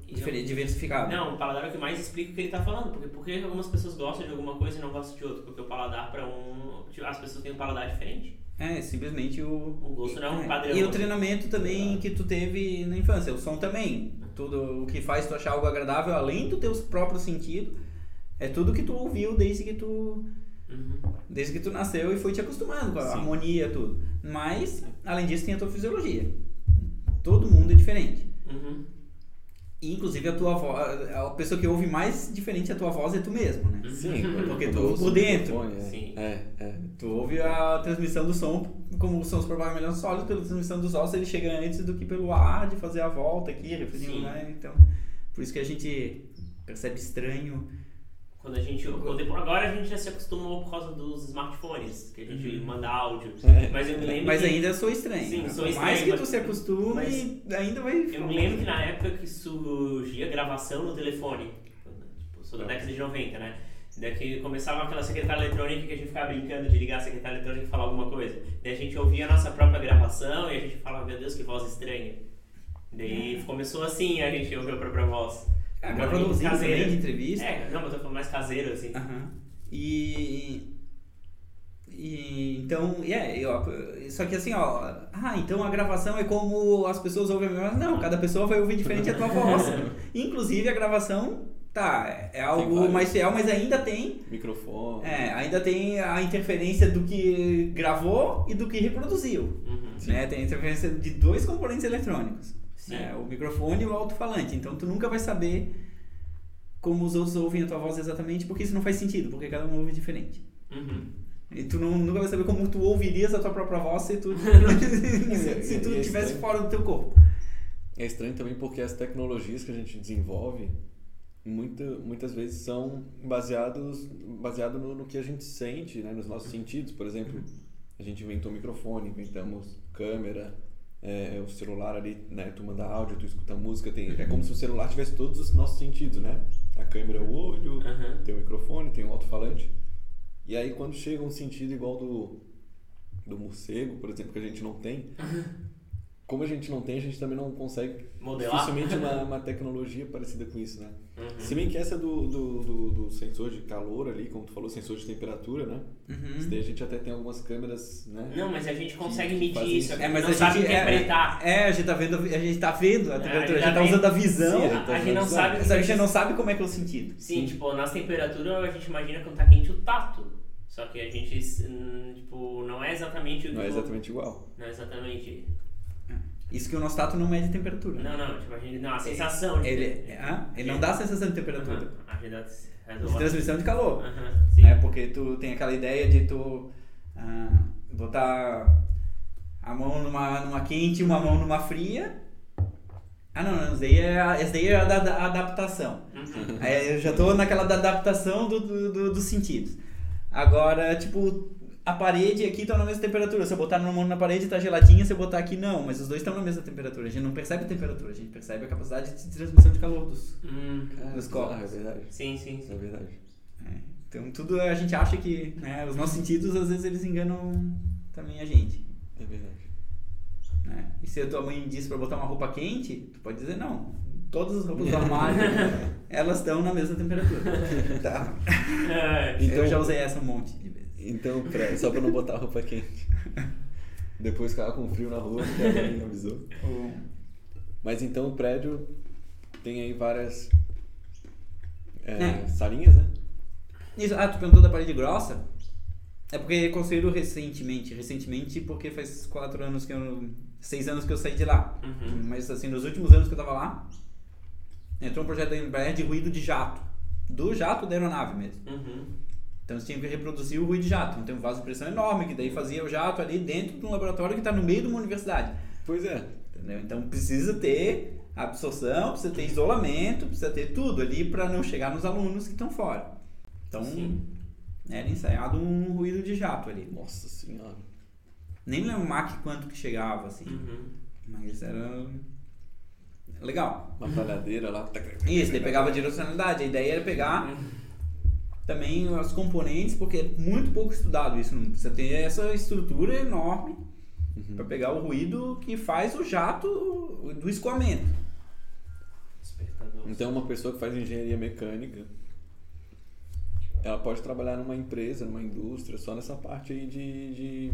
Diferente, diversificado. Não, o paladar é o que mais explica o que ele tá falando. Porque, porque algumas pessoas gostam de alguma coisa e não gostam de outra. Porque o paladar pra um... tipo, As pessoas têm um paladar diferente. É, simplesmente o. O gosto não é um É, padrão. E o treinamento também que tu teve na infância, o som também. Tudo o que faz tu achar algo agradável, além do teus próprios sentidos, é tudo que tu ouviu desde que tu Uhum. desde que tu nasceu e foi te acostumando com a Sim. harmonia tudo. Mas além disso tem a tua fisiologia. Todo mundo é diferente. Uhum. E, inclusive a tua voz, a pessoa que ouve mais diferente a tua voz é tu mesmo, né? Sim, Porque tu ouço por o dentro. é. Sim. É, é. Tu ouve a transmissão do som, como são os provavelmente sólidos, pela transmissão dos ossos, ele chega antes do que pelo ar de fazer a volta aqui, referindo, Sim. né? Então, por isso que a gente percebe estranho. Quando a gente. quando- agora a gente já se acostumou por causa dos smartphones, que a gente Uhum. manda áudio. É. Mas eu me lembro. Mas que, ainda sou estranho. Sim, sou estranho, mais que mas- tu se acostume, mas- ainda vai. Eu me lembro que na época que surgia gravação no telefone, tipo, sou da década de 90, né? Daí que começava aquela secretária eletrônica que a gente ficava brincando de ligar a secretária eletrônica e falar alguma coisa. Daí a gente ouvia a nossa própria gravação e a gente falava, meu Deus, que voz estranha. Daí começou assim, a gente ouviu a própria voz. Uma gravadorzinho caseira. também de entrevista. É, não, mas eu falando mais caseiro, assim. Aham. E. E então, é, eu, só que assim, ó, ah, então a gravação é como as pessoas ouvem a mesma voz. Não, cada pessoa vai ouvir diferente a tua voz. Inclusive a gravação, tá, é algo mais fiel, mas ainda tem, Microfone. é, ainda tem a interferência do que gravou e do que reproduziu. Uhum. Né? Tem a interferência de dois componentes eletrônicos. Né? O microfone e o alto-falante. Então tu nunca vai saber como os outros ouvem a tua voz exatamente, porque isso não faz sentido, porque cada um ouve diferente. Uhum. E tu não, nunca vai saber como tu ouvirias a tua própria voz se tu, se, se tu E é estivesse estranho. fora do teu corpo. É estranho também porque as tecnologias que a gente desenvolve muita, muitas vezes são baseados baseado no, no que a gente sente, né? nos nossos sentidos. Por exemplo, a gente inventou microfone, inventamos câmera, é, o celular ali, né? Tu manda áudio, tu escuta música, tem, é como se o celular tivesse todos os nossos sentidos, né? A câmera é o olho, Uhum. tem o microfone, tem o alto-falante. E aí quando chega um sentido igual do, do morcego, por exemplo, que a gente não tem, como a gente não tem, a gente também não consegue Modelar? dificilmente uma, uma tecnologia parecida com isso, né? Uhum. Se bem que essa do, do, do, do sensor de calor ali, como tu falou, sensor de temperatura, né? Uhum. Isso daí a gente até tem algumas câmeras, né? Não, mas a gente consegue que medir fazem isso. isso. É, mas não a sabe gente interpretar. É, é, a gente tá vendo, a gente tá vendo a temperatura, a gente tá usando a visão. Sim, a, a gente não sabe. Mas a gente não sabe como é que é o sentido. Sim, tipo, nas temperaturas a gente imagina quando tá quente o tato. Só que a gente, hum, tipo, não é exatamente o Não é que exatamente igual. Não é exatamente. Isso que o nosso tato não mede temperatura. Não, não, tipo, a gente. Não, a sensação de. Ele, ah, ele não dá a sensação de temperatura. A gente dá. é De transmissão de calor. Sim. É porque tu tem aquela ideia de tu ah, botar a mão numa, numa quente e uma mão numa fria. Ah não, não, isso daí é a, daí é a da, da adaptação. Uhum. Aí eu já tô naquela da adaptação do, do, do- dos sentidos. Agora, tipo, a parede aqui tá na mesma temperatura. Se eu botar uma mão na parede tá geladinha, se eu botar aqui não, mas os dois estão na mesma temperatura. A gente não percebe a temperatura, a gente percebe a capacidade de transmissão de calor dos. Hum, Cara, Dos bizarro, corpos. É verdade. sim, sim, É sim. verdade. É, então tudo a gente acha que, né, os nossos sentidos às vezes eles enganam também a gente. É verdade. Né? E se a tua mãe disse pra botar uma roupa quente, tu pode dizer não. Todas as roupas do armário, elas estão na mesma temperatura. Tá. É, Então- Eu já usei essa um monte de vezes. Então, pra- só pra não botar a roupa quente. Depois ficava com frio na rua, porque a mãe avisou. Mas então o prédio tem aí várias é, É. salinhas, né? Isso, ah, tu perguntou da parede grossa? É porque é construído recentemente. Recentemente porque faz quatro anos que eu... Seis anos que eu saí de lá. Uhum. Mas assim, nos últimos anos que eu tava lá, entrou um projeto da Embraer de ruído de jato. Do jato da aeronave mesmo. Uhum. Então você tinha que reproduzir o ruído de jato. Então tem um vaso de pressão enorme, que daí fazia o jato ali dentro de um laboratório que está no meio de uma universidade. Pois é. Entendeu? Então precisa ter absorção, precisa ter isolamento, precisa ter tudo ali para não chegar nos alunos que estão fora. Então Sim. era ensaiado um ruído de jato ali. Nossa senhora. Nem me lembro o Mach quanto que chegava, assim. Uhum. Mas era legal. Uma talhadeira lá. Isso, daí pegava a direcionalidade. A ideia era pegar também os componentes, porque é muito pouco estudado isso. Precisa ter essa estrutura enorme para pegar o ruído que faz o jato do escoamento. Então uma pessoa que faz engenharia mecânica, ela pode trabalhar numa empresa, numa indústria, só nessa parte aí de, de,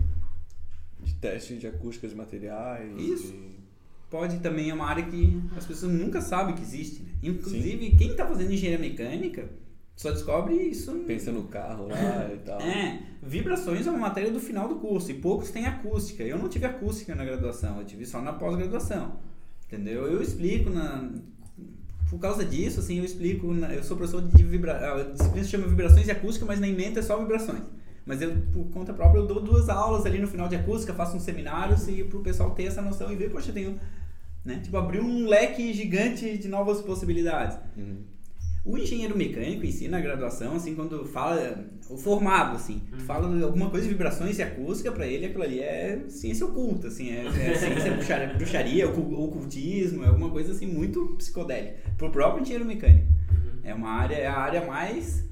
de teste de acústica de materiais. Isso. de- Pode também é uma área que as pessoas nunca sabem que existe. Né? Inclusive, quem está fazendo engenharia mecânica só descobre isso. Pensa no carro lá e tal. É, vibrações é uma matéria do final do curso e poucos têm acústica. Eu não tive acústica na graduação, eu tive só na pós-graduação. Entendeu? Eu explico na por causa disso, assim, eu explico, eu sou professor de vibração, a disciplina se chama vibrações e acústica, mas na ementa é só vibrações. Mas eu, por conta própria, eu dou duas aulas ali no final de acústica, faço uns seminários e pro pessoal ter essa noção e ver, poxa, eu tenho, né, tipo, abrir um leque gigante de novas possibilidades. Uhum. O engenheiro mecânico em si, na graduação, assim, quando fala, o formado, assim, tu fala de alguma coisa de vibrações e acústica, pra ele aquilo ali é ciência oculta, assim, é, é ciência bruxaria, bruxaria, ocu- ocultismo, é alguma coisa, assim, muito psicodélica. Pro próprio engenheiro mecânico. Uhum. É uma área, é a área mais,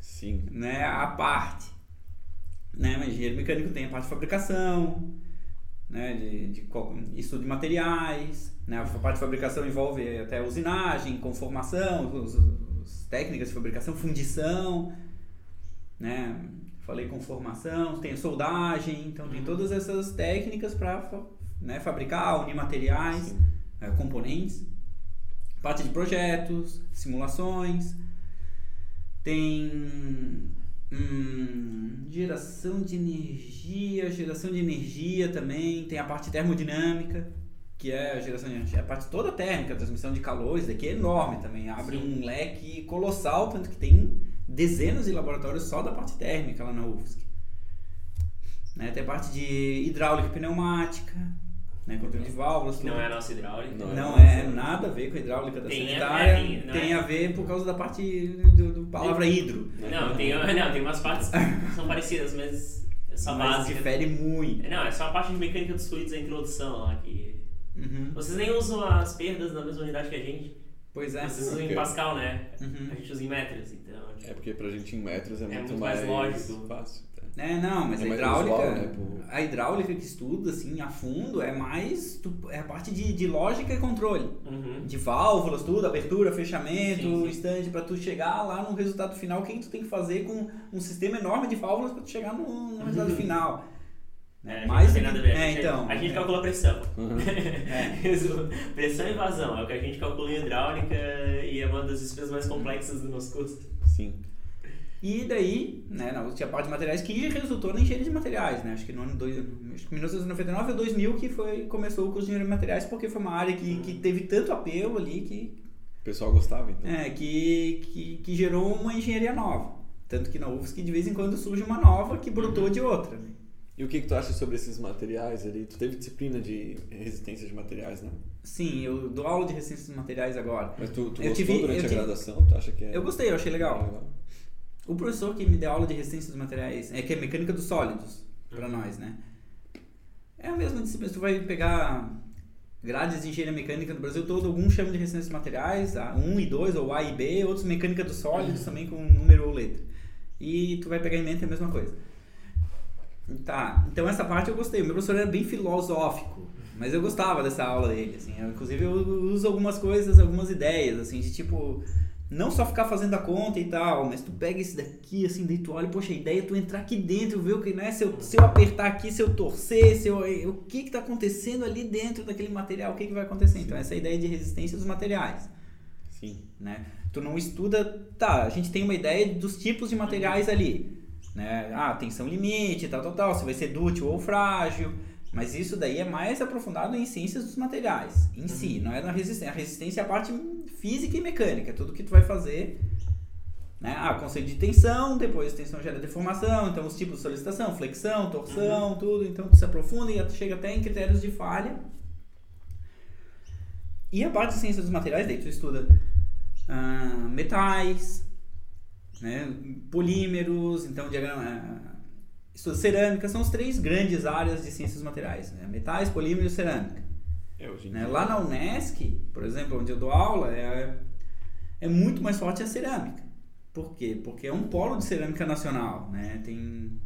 Sim. né, a parte. Né, mas engenheiro mecânico tem a parte de fabricação, né, de, de estudo de materiais, né, a parte de fabricação envolve até usinagem, conformação, os, os técnicas de fabricação, fundição, né, falei conformação, tem soldagem, então tem Uhum. todas essas técnicas para né, fabricar, unir materiais, eh, componentes, parte de projetos, simulações, tem hum, geração de energia, geração de energia também, tem a parte termodinâmica, que é a geração de energia, a parte toda térmica, a transmissão de calor, isso daqui é enorme também, abre Sim. um leque colossal, tanto que tem dezenas de laboratórios só da parte térmica lá na UFSC. Né, tem a parte de hidráulica e pneumática, né, controle de válvulas, Que não tudo. é a nossa hidráulica. Não Não é é nada a ver com a hidráulica da Tem a- sanitária, é, tem, tem é? a ver por causa da parte do, do palavra hidro. Não, tem, não, tem umas partes que são parecidas, mas é só mas básica. difere muito. Não, é só a parte de mecânica dos fluidos, a introdução lá que. Uhum. Vocês nem usam as perdas na mesma unidade que a gente. Pois é. Vocês usam em? Pascal, né? Uhum. A gente usa em metros, então. É porque pra gente em metros é, muito, muito mais lógico. fácil. Tá? É, não, mas É a hidráulica, usual, né, por- a hidráulica que estuda assim a fundo é mais tu- é a parte de, de lógica e controle. Uhum. De válvulas, tudo, abertura, fechamento, Sim, sim. stand, pra tu chegar lá no resultado final, o que que tu tem que fazer com um sistema enorme de válvulas pra tu chegar no, no resultado final. É, Mais não nada a ver. é, a gente, então, a gente é. calcula pressão. Uhum. É. pressão e vazão é o que a gente calcula em hidráulica e é uma das disciplinas mais complexas do nosso curso. Sim. E daí, né, na tinha a parte de materiais que resultou na engenharia de materiais, né? Acho que no ano dois, acho que 1999 ou 2000 que foi começou o curso de engenharia de materiais porque foi uma área que, que teve tanto apelo ali que O pessoal gostava, então. é, que, que, que gerou uma engenharia nova. Tanto que na UFSC de vez em quando surge uma nova que brotou de outra. né? E o que, que tu acha sobre esses materiais ali? Tu teve disciplina de resistência de materiais, né? Sim, eu dou aula de resistência dos materiais agora. Mas tu, tu Eu gostou tive- durante a tive- graduação? Tu acha que é... Eu gostei, eu achei legal. legal? O professor que me deu aula de resistência dos materiais, é que é mecânica dos sólidos, pra nós, né? É a mesma disciplina. Tu vai pegar grades de engenharia mecânica no Brasil todo, alguns chamam de resistência dos materiais, a 1 e 2, ou A e B, outros mecânica dos sólidos também com número ou letra. E tu vai pegar em mente a mesma coisa. Tá, então essa parte eu gostei. O meu professor era bem filosófico, Mas eu gostava dessa aula dele, assim. Eu, inclusive eu uso algumas coisas, algumas ideias, assim, de tipo, não só ficar fazendo a conta e tal, mas tu pega esse daqui, assim, daí tu olha, poxa, a ideia é tu entrar aqui dentro, ver o que, né? Se eu, se eu apertar aqui, se eu torcer, se eu, o que que tá acontecendo ali dentro daquele material, o que que vai acontecer? Então, essa é a ideia de resistência dos materiais, Sim. né? Tu não estuda, tá, a gente tem uma ideia dos tipos de materiais ali, né? Ah, tensão limite, tal, tal, tal, se vai ser dútil ou frágil, mas isso daí é mais aprofundado em ciências dos materiais em si, não é na resistência. A resistência é a parte física e mecânica, tudo que tu vai fazer. Né? Ah, conceito de tensão, depois tensão gera deformação, então os tipos de solicitação, flexão, torção, tudo. Então tu se aprofunda e chega até em critérios de falha. E a parte de ciência dos materiais, daí tu estuda ah, metais, né? polímeros, então diagrama, estuda cerâmica, são as três grandes áreas de ciências materiais, né? metais, polímeros e cerâmica. É, Né? Lá na Unesc, por exemplo, onde eu dou aula, é, é muito mais forte a cerâmica. Por quê? Porque é um polo de cerâmica nacional, né? Tem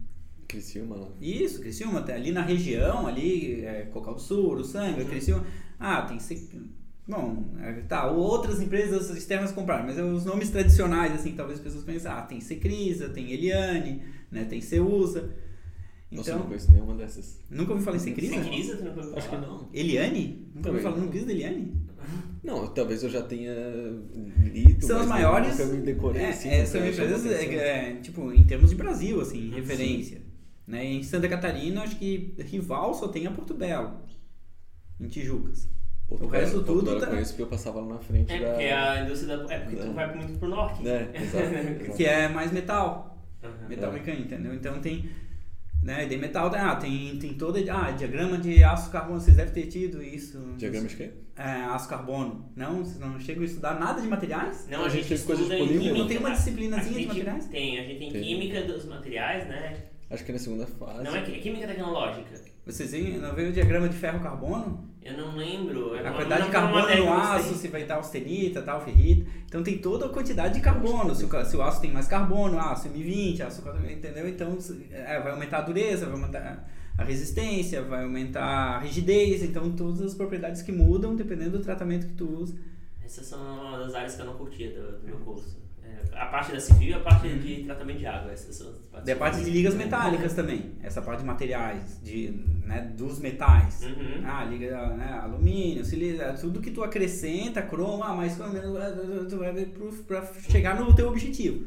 Criciúma lá. isso, Criciúma, ali na região, ali, é, Cocal do Sul, Uruçanga, Criciúma. Ah, tem Bom, é, tá, outras empresas externas compraram, mas é os nomes tradicionais, assim, talvez as pessoas pensem, ah, tem Secrisa, tem Eliane, né, tem Ceusa. Nossa, eu Então, não conheço nenhuma dessas. nunca ouvi falar em Sem Secrisa? crise, tu não foi Acho que não. Eliane? Nunca ouvi falar, quis da Eliane? Não, talvez eu já tenha lido. São as maiores. Nunca me decorei é, assim. é, nunca são empresas, é, é, tipo, em termos de Brasil, assim, Sim. referência. Né? Em Santa Catarina, acho que rival só tem a Porto Belo, em Tijucas. Porto o resto Belo- tudo Porto tá- eu conheço porque eu passava lá na frente É da... porque a indústria da. É porque tu É. vai muito pro norte. É, exato. exato. Que é mais metal, Aham. metal mecânico, entendeu? Então tem, né, de metal, ah, tem, tem toda, ah, diagrama de aço carbono, vocês devem ter tido isso. Diagrama de quê? É, aço carbono. Não, vocês não chegam a estudar nada de materiais? Não, A a gente gente teve coisa de estuda em polímero. química. Não tem uma disciplinazinha de materiais? Tem, a gente tem Tem. química dos materiais, né? Acho que é na segunda fase. Não é quí- química tecnológica. Vocês não veio o diagrama de ferro-carbono? Eu não lembro. é A quantidade não de carbono no eu aço, se vai estar austenita, tal, ferrita. Então tem toda a quantidade de carbono. Se o, se o aço tem mais carbono, aço M20, aço, entendeu? Então é, vai aumentar a dureza, vai aumentar a resistência, vai aumentar a rigidez. Então todas as propriedades que mudam dependendo do tratamento que tu usa. Essas são uma das áreas que eu não curtia do, do meu curso. A parte da civil e a parte de tratamento de água. Essas são as partes Daí a parte de ligas metálicas também. Essa parte de materiais, de, né, dos metais. Uhum. Ah, liga né, alumínio, silício, tudo que tu acrescenta, cromo, ah, mais cromo, menos, tu vai ver pra chegar no teu objetivo.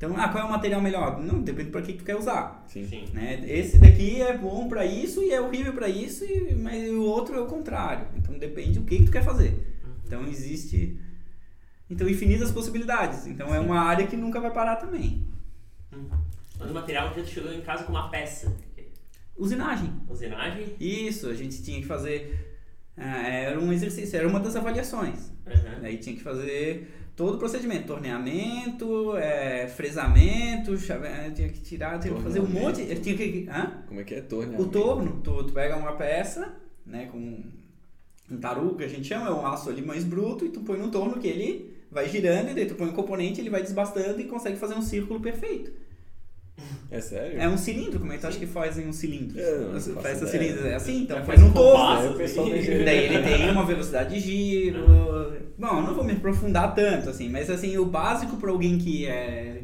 Então, ah, qual é o material melhor? Não, depende para que tu quer usar. Sim. Sim. Né? Esse daqui é bom para isso e é horrível para isso, e, mas o outro é o contrário. Então depende do que, que tu quer fazer. Uhum. Então existe então infinitas possibilidades. Então é uma área que nunca vai parar também. Uhum. Mas o material, tu chegou em casa com uma peça. Usinagem. Usinagem. Isso, a gente tinha que fazer. ah, era um exercício, era uma das avaliações. Uhum. Aí tinha que fazer todo o procedimento, torneamento, é, fresamento, chave- eh, tinha que tirar, tinha que fazer um monte. Torneamento. Tinha que, hã? Como é que é? Torne O torno, tu, tu pega uma peça, né, com um tarugo que a gente chama, é um aço ali mais bruto, e tu põe no torno que ele vai girando, e daí tu põe um componente, ele vai desbastando e consegue fazer um círculo perfeito. É sério? É um cilindro, como é que tu acha que fazem um cilindro? É, não Essa cilindro é assim, então faz faz um torno. compasso, o pessoal da assim. Daí ele tem uma velocidade de giro. Bom, eu não vou me aprofundar tanto, assim, mas assim, o básico para alguém que é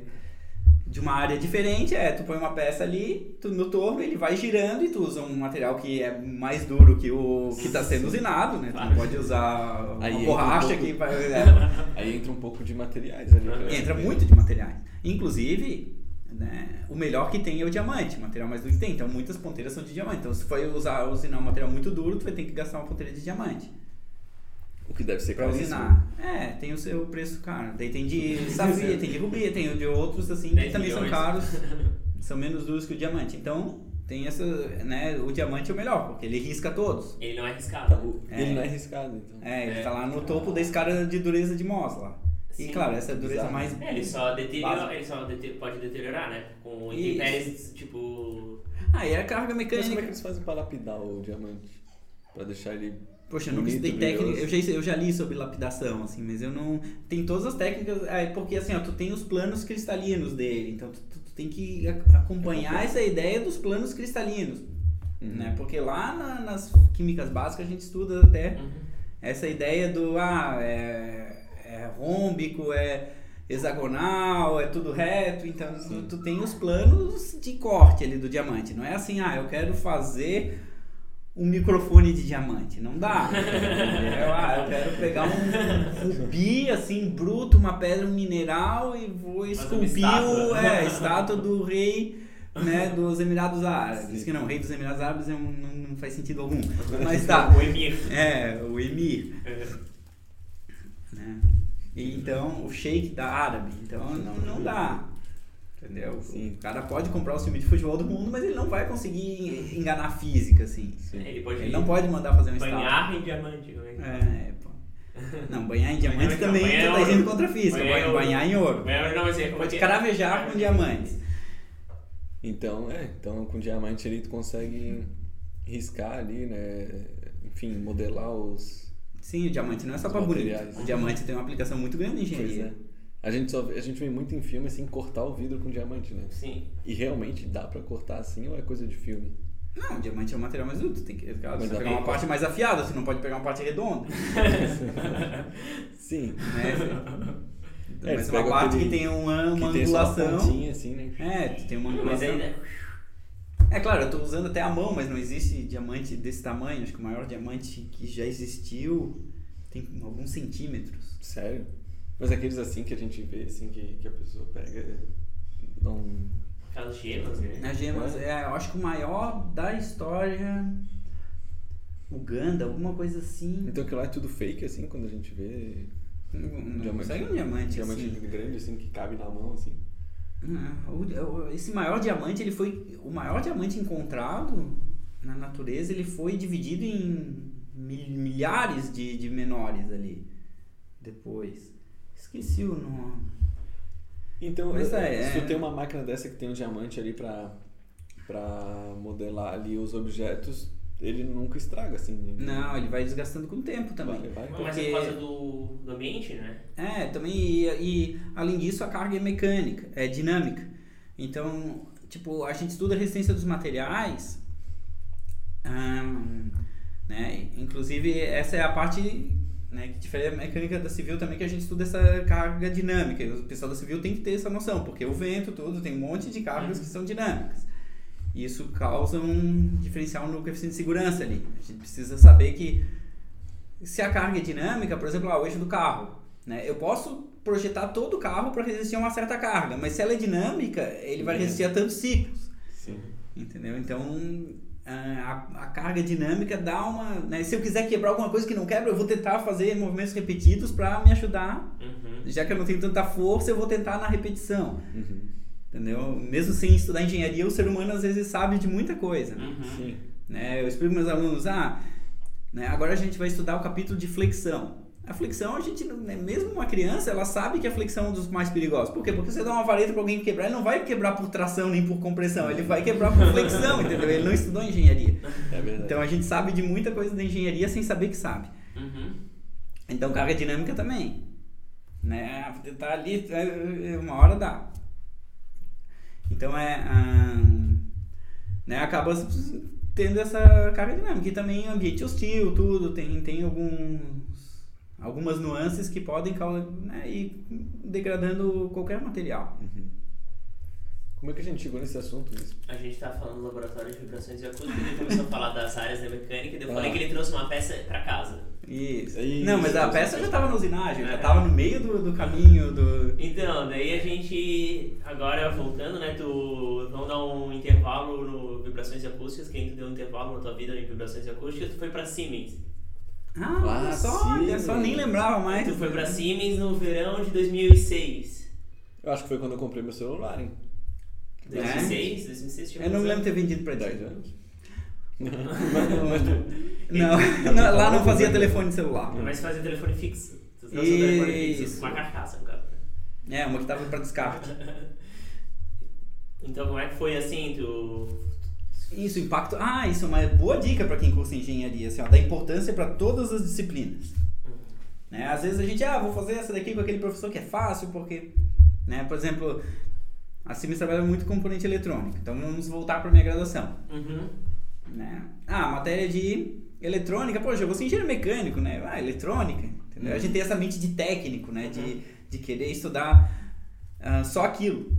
de uma área diferente é tu põe uma peça ali, tu no torno, ele vai girando e tu usa um material que é mais duro que o que está sendo usinado, né? Tu não Claro. pode usar uma Aí entra um borracha pouco- que vai. é, Aí entra um pouco de materiais ali. pra- entra muito de materiais. Inclusive, né, o melhor que tem é o diamante, o material mais duro que tem. Então muitas ponteiras são de diamante. Então se for usar usinar um material muito duro, tu vai ter que gastar uma ponteira de diamante. O que deve ser Pra caríssimo. usinar. É, tem o seu preço caro. Daí tem de safira, tem de rubi, tem o de outros assim que 10 também são milhões. caros. São menos duros que o diamante. Então, tem essa, né, o diamante é o melhor, porque ele risca todos. Ele não é Tá, arriscado. o- É. Ele não é arriscado, então. É, ele É. tá lá no topo da escala de dureza de Mohs lá. E Sim. claro, essa é a dureza Bizarro. mais É, ele só, deteriora, ele só dete- pode deteriorar, né? Com intempéries, tipo... Ah, e a carga Mas como é que mecânica. eles fazem pra lapidar o diamante? Pra deixar ele... Poxa, eu nunca Bonito, estudei técnica, eu já, eu já li sobre lapidação, assim, mas eu não. Tem todas as técnicas, é, porque assim, ó, tu tem os planos cristalinos dele, então tu, tu- tu tem que acompanhar essa ideia dos planos cristalinos. Uhum. né? Porque lá na- nas químicas básicas a gente estuda até Uhum. essa ideia do ah, é, é rômbico, é hexagonal, é tudo reto, então tu, tu tem os planos de corte ali do diamante. Não é assim, ah, eu quero fazer um microfone de diamante. Não dá. entendeu? ah, eu quero pegar um rubi assim, bruto, uma pedra, um mineral e vou esculpir o, é, a estátua do rei né, dos Emirados Árabes. Sim. Diz que não, o rei dos Emirados Árabes é um- não, não faz sentido algum. Mas tá. O Emir. É, o emir, Uhum. né? Então, o sheik da árabe. Então, não, não dá. Entendeu? Sim. O cara pode comprar o time de futebol do mundo, mas ele não vai conseguir enganar a física, assim. Sim. Ele pode Ele não pode mandar fazer um estádio. banhar em diamante. como é? É, pô. Não, banhar em diamante Banhar- também banhar em tu tá indo contra a física. Banhar em Banhar, ouro. banhar em ouro. Banhar- Não, mas é é Pode é? cravejar com diamantes. Então, é, então com diamante ali tu consegue riscar ali, né? Enfim, modelar os. Sim, o diamante não é só pra bonito. O diamante tem uma aplicação muito grande em Pois engenharia. A gente, só, vê- a gente vê muito em filme assim cortar o vidro com diamante, né? Sim. E realmente dá pra cortar assim ou é coisa de filme? Não, diamante é um material mais útil. Tem que claro, você pegar uma parte mais afiada, você não pode pegar uma parte redonda. Sim. né? É, Mas você uma parte aquele- que tem uma, uma que tem angulação. pontinha assim, né? É, tu tem uma angulação. aí, né? É claro, eu tô usando até a mão, mas não existe diamante desse tamanho. Acho que o maior diamante que já existiu tem alguns centímetros. Sério? Mas aqueles assim que a gente vê, assim, que, que a pessoa pega. Não. Aquelas gemas, né? As gemas, é, eu acho que o maior da história. Uganda, alguma coisa assim. Então aquilo lá é tudo fake, assim, quando a gente vê. Não, não consegue um diamante, diamante assim. grande, assim, que cabe na mão, assim. Ah, Esse maior diamante, ele foi. O maior diamante encontrado na natureza, ele foi dividido em mil- milhares de, de menores ali. Depois. Esqueci o nome. Então, Mas é, é, se é. tu tem uma máquina dessa que tem um diamante ali pra, pra modelar ali os objetos, ele nunca estraga, assim. Não, ele vai desgastando com o tempo também. Vai, vai. Mas Porque- é por causa do, do ambiente, né? É, também, e, e, além disso a carga é mecânica, é dinâmica. Então, tipo, a gente estuda a resistência dos materiais, ahn, né? Inclusive, essa é a parte né, que difere a mecânica da civil também, que a gente estuda essa carga dinâmica. E o pessoal da civil tem que ter essa noção, porque o vento, tudo, tem um monte de cargas que são dinâmicas. E isso causa um diferencial no coeficiente de segurança ali. A gente precisa saber que se a carga é dinâmica, por exemplo, ah, o eixo do carro, né? Eu posso projetar todo o carro para resistir a uma certa carga, mas se ela é dinâmica, ele vai É. resistir a tantos ciclos, Sim. entendeu? Então, a, a carga dinâmica dá uma, né? Se eu quiser quebrar alguma coisa que não quebra, eu vou tentar fazer movimentos repetidos para me ajudar. Uhum. Já que eu não tenho tanta força, eu vou tentar na repetição, Uhum. entendeu? Mesmo sem estudar engenharia, o ser humano às vezes sabe de muita coisa, né? Uhum. Sim. né? Eu explico para meus alunos, ah, né, agora a gente vai estudar o capítulo de flexão. A flexão, a gente, né, mesmo uma criança, ela sabe que a flexão é um dos mais perigosos. Por quê? Porque você dá uma vareta para alguém quebrar, ele não vai quebrar por tração nem por compressão, ele vai quebrar por flexão, entendeu? Ele não estudou engenharia. É verdade. Então a gente sabe de muita coisa da engenharia sem saber que sabe. Uhum. Então carga dinâmica também. Né? Tá ali, é, uma hora dá. Então é. ahn, né? Acaba tendo essa carga dinâmica. E também ambiente hostil, tudo. Tem, tem alguns, algumas nuances que podem causar, né, ir degradando qualquer material. Uhum. Como é que a gente chegou nesse assunto? Isso? A gente tá falando do laboratório de vibrações e acústica, ele começou a falar das áreas da mecânica, e eu falei Ah. que ele trouxe uma peça pra casa. Isso. Isso, Não, mas a peça já estava na usinagem, já É. estava no meio do, do caminho do. Então, daí a gente, agora voltando, né, tu, vamos dar um intervalo no vibrações e acústicas, quem tu deu um intervalo na tua vida em vibrações e acústicas, tu foi pra Siemens. Ah, olha só, olha só, nem lembrava mais. Tu foi pra Siemens no verão de 2006. Eu acho que foi quando eu comprei meu celular, hein? 2006? 2006 tinha Eu não me lembro de ter vendido pra 10 ti. anos. Não, não, lá não fazia telefone celular. Mas fazia telefone fixo. Tu trouxe um telefone fixo, Isso. uma carcaça, no caso. É, uma que tava pra descarte. Então, como é que foi assim, tu... Isso, impacto. Ah, isso é uma boa dica pra quem cursa engenharia, assim, ó, da importância pra todas as disciplinas. Né? Às vezes a gente, ah, vou fazer essa daqui com aquele professor que é fácil, porque, né, por exemplo, a Siemens trabalha muito com componente eletrônico, então vamos voltar pra minha graduação. Uhum. Né? Ah, matéria de eletrônica, poxa, eu vou ser engenheiro mecânico, né? Ah, eletrônica. Entendeu? A gente tem essa mente de técnico, né? De, de querer estudar ah, só aquilo.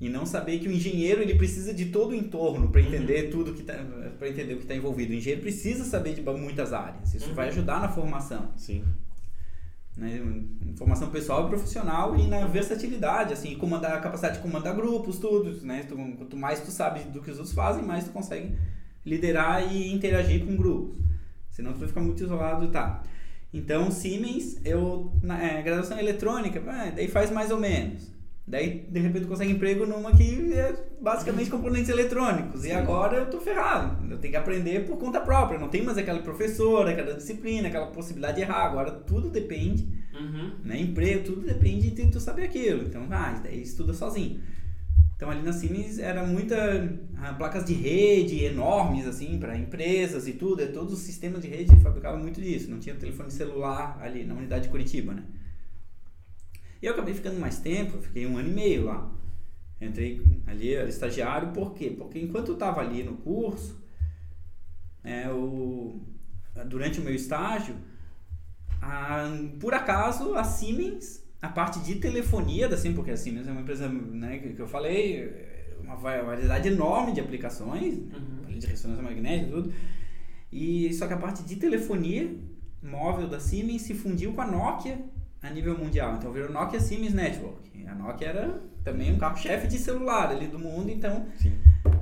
E não saber que o engenheiro ele precisa de todo o entorno para entender tudo que tá, para entender o que está envolvido. O engenheiro precisa saber de muitas áreas. Isso Uhum. vai ajudar na formação Sim. né, formação pessoal e profissional e na versatilidade, assim, comandar a capacidade de comandar grupos, tudo, né? Tu- quanto mais tu sabe do que os outros fazem, mais tu consegue liderar e interagir com grupos. Senão tu vai ficar muito isolado tá. Então, Siemens, eu na é, graduação eletrônica, ah, daí faz mais ou menos. Daí, de repente, consegue emprego numa que é basicamente componentes eletrônicos. E agora eu tô ferrado. Eu tenho que aprender por conta própria. Não tem mais aquela professora, aquela disciplina, aquela possibilidade de errar. Agora tudo depende Uhum. né? Emprego, tudo depende de tu saber aquilo. Então, ah, isso daí estuda sozinho. Então, ali na Siemens era muita ah, placas de rede enormes, assim, para empresas e tudo. é, Todos os sistemas de rede fabricavam muito disso. Não tinha telefone celular ali na unidade de Curitiba, né? E eu acabei ficando mais tempo, fiquei um ano e meio lá. Entrei ali, era estagiário, por quê? Porque enquanto eu estava ali no curso, é, durante o meu estágio, a- por acaso, a Siemens, a parte de telefonia da Siemens, porque a Siemens é uma empresa, né, que, que eu falei, uma va- variedade enorme de aplicações, Uhum. de ressonância magnética e tudo, e só que a parte de telefonia móvel da Siemens se fundiu com a Nokia a nível mundial, então virou Nokia Siemens Network. A Nokia era também um carro-chefe de celular ali do mundo, então Sim.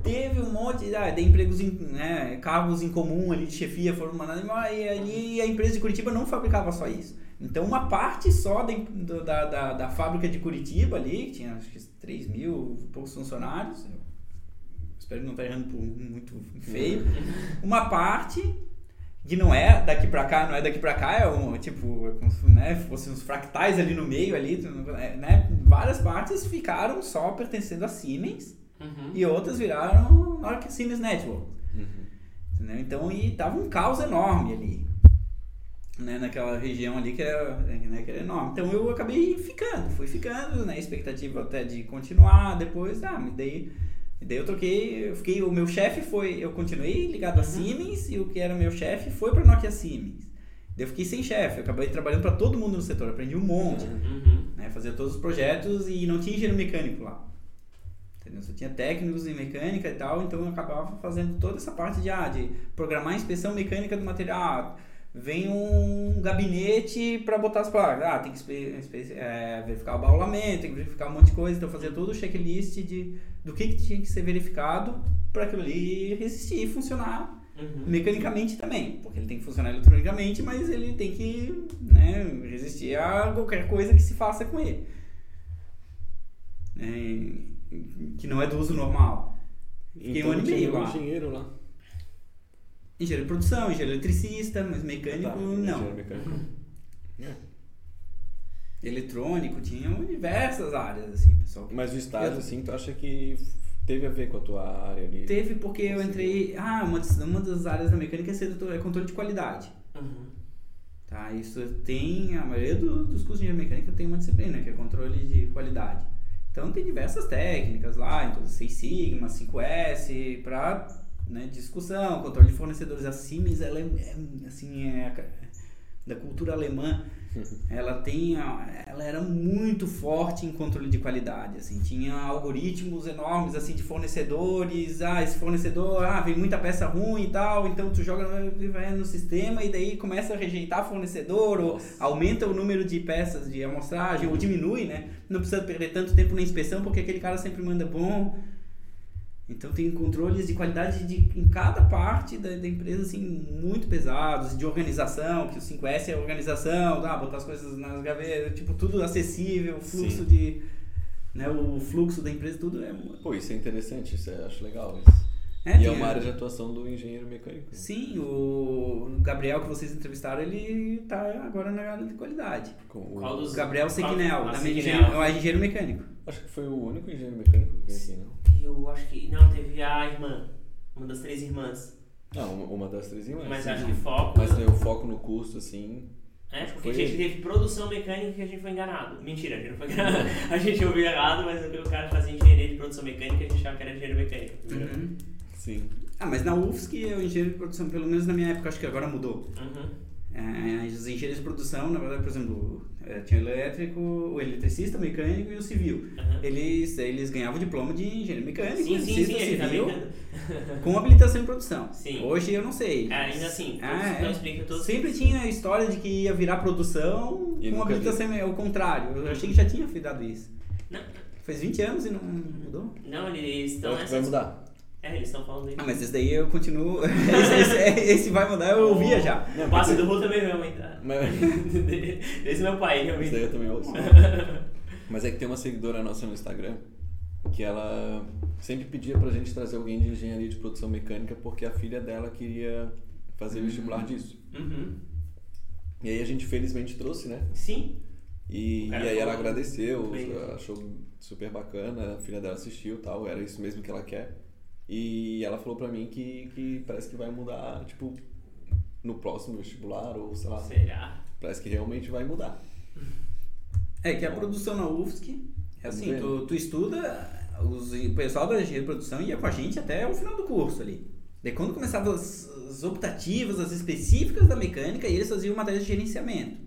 teve um monte ah, de empregos, em, né, cargos em comum ali de chefia foram mandados e ali a empresa de Curitiba não fabricava só isso. Então uma parte só da, do- da, da, da fábrica de Curitiba ali, que tinha acho que 3 mil poucos funcionários, espero não estar errando por muito feio, uma parte que não é daqui pra cá, não é daqui pra cá, é um tipo, é como se né, fossem uns fractais ali no meio ali, é, né, várias partes ficaram só pertencendo a Siemens, Uhum. e outras viraram Nokia Siemens Network. Uhum. Entendeu? Então, e tava um caos enorme ali. Né, naquela região ali que era, né, que era enorme. Então eu acabei ficando, fui ficando, né? Expectativa até de continuar, depois, ah, me dei. E Daí eu troquei, eu fiquei, o meu chefe foi, eu continuei ligado a Siemens e o que era meu chefe foi para Nokia Siemens. Daí eu fiquei sem chefe, eu acabei trabalhando para todo mundo no setor, aprendi um monte Uhum. né, fazia todos os projetos e não tinha engenheiro mecânico lá. Entendeu? Só tinha técnicos em mecânica e tal, então eu acabava fazendo toda essa parte de, ah, de programar a inspeção mecânica do material. Vem um gabinete para botar as placas. Ah, tem que é, verificar o baulamento, tem que verificar um monte de coisa. Então fazia todo o checklist de, do que, que tinha que ser verificado para aquilo ali resistir e funcionar Uhum. mecanicamente também, porque ele tem que funcionar eletronicamente, mas ele tem que né, resistir a qualquer coisa que se faça com ele. É, que não é do uso normal. Fiquei um ano e meio um lá. engenheiro lá. Engenheiro de produção, engenheiro eletricista, mas mecânico Tá, não. engenheiro mecânico. É. Eletrônico, tinham diversas áreas, assim, pessoal. Mas o estágio, Eu- assim, tu acha que teve a ver com a tua área ali? Teve porque eu entrei. Ah, uma das, uma das áreas da mecânica é ser doutor- é controle de qualidade. Uhum. Tá, isso tem, a maioria do- dos cursos de engenharia mecânica tem uma disciplina, que é controle de qualidade. Então tem diversas técnicas lá, então Seis Sigma, 5S, para né, discussão, controle de fornecedores. A Siemens, ela é, é, assim, é da cultura alemã, ela tem, ela era muito forte em controle de qualidade, assim, tinha algoritmos enormes, assim, de fornecedores, ah, esse fornecedor, ah, vem muita peça ruim e tal, então tu joga no, no sistema e daí começa a rejeitar fornecedor, ou aumenta o número de peças de amostragem, ou diminui, né, não precisa perder tanto tempo na inspeção, porque aquele cara sempre manda bom, então tem controles de qualidade de, em cada parte da, da empresa assim muito pesados, de organização, que o 5S é organização, ah, botar as coisas nas gavetas, tipo tudo acessível, o fluxo Sim. de né, o fluxo da empresa tudo é Pô, isso é interessante, isso eu acho legal. Isso. é, e é uma área de atuação do engenheiro mecânico. Sim, o Gabriel que vocês entrevistaram, ele tá agora na área de qualidade. Com o- Qual dos- Gabriel Sequinel, da Sequinel. engenheiro, é engenheiro mecânico. Acho que foi o único engenheiro mecânico que veio aqui, não? Eu acho que. Não, teve a irmã. Uma das três irmãs. Não, uma- uma das três irmãs. Mas sim. acho que foco. Mas tem o foco no custo, assim. É, porque Foi a gente teve produção mecânica que a gente foi enganado. Mentira, a gente não foi enganado. a gente ouviu errado, mas o cara fazia engenharia de produção mecânica e a gente achava que era engenheiro mecânico. entendeu? Uhum. Sim. Ah, mas na UFSC, o engenheiro de produção, pelo menos na minha época, acho que agora mudou. Uhum. É, os engenheiros de produção, na verdade, por exemplo, é, tinha o elétrico, o eletricista, o mecânico e o civil. Uhum. Eles, eles ganhavam diploma de engenheiro mecânico, Sim, sim, eletricista, sim, ele civil, também. com habilitação em produção. Sim. Hoje eu não sei. É, ainda assim, Ah, é. explica tudo. Sempre tinha a história de que ia virar produção E com habilitação, é o contrário. Eu achei que já tinha dado isso. Não, Faz 20 anos e não mudou? não eles estão Então que vai nessa. mudar. É, eles estão falando Ah, isso. mas esse daí eu continuo. esse, esse- esse vai mudar, eu ouvia já. O passe do Ru também vai aumentar. Mas... Esse é meu pai, Isso realmente. daí eu também ouço. Mas é que tem uma seguidora nossa no Instagram que ela sempre pedia pra gente trazer alguém de engenharia de produção mecânica porque a filha dela queria fazer vestibular disso. Uhum. E aí a gente felizmente trouxe, né? Sim. E, e aí ela agradeceu, bem. achou super bacana, a filha dela assistiu e tal, era isso mesmo que ela quer. E ela falou pra mim que, que parece que vai mudar, tipo, no próximo vestibular, ou sei lá, Será? parece que realmente vai mudar. É que a produção na UFSC, é assim, Vamos ver. tu, tu estuda, os, o pessoal da engenharia de produção ia com a gente até o final do curso ali. Daí quando começavam as, as optativas, as específicas da mecânica, e eles faziam matéria de gerenciamento.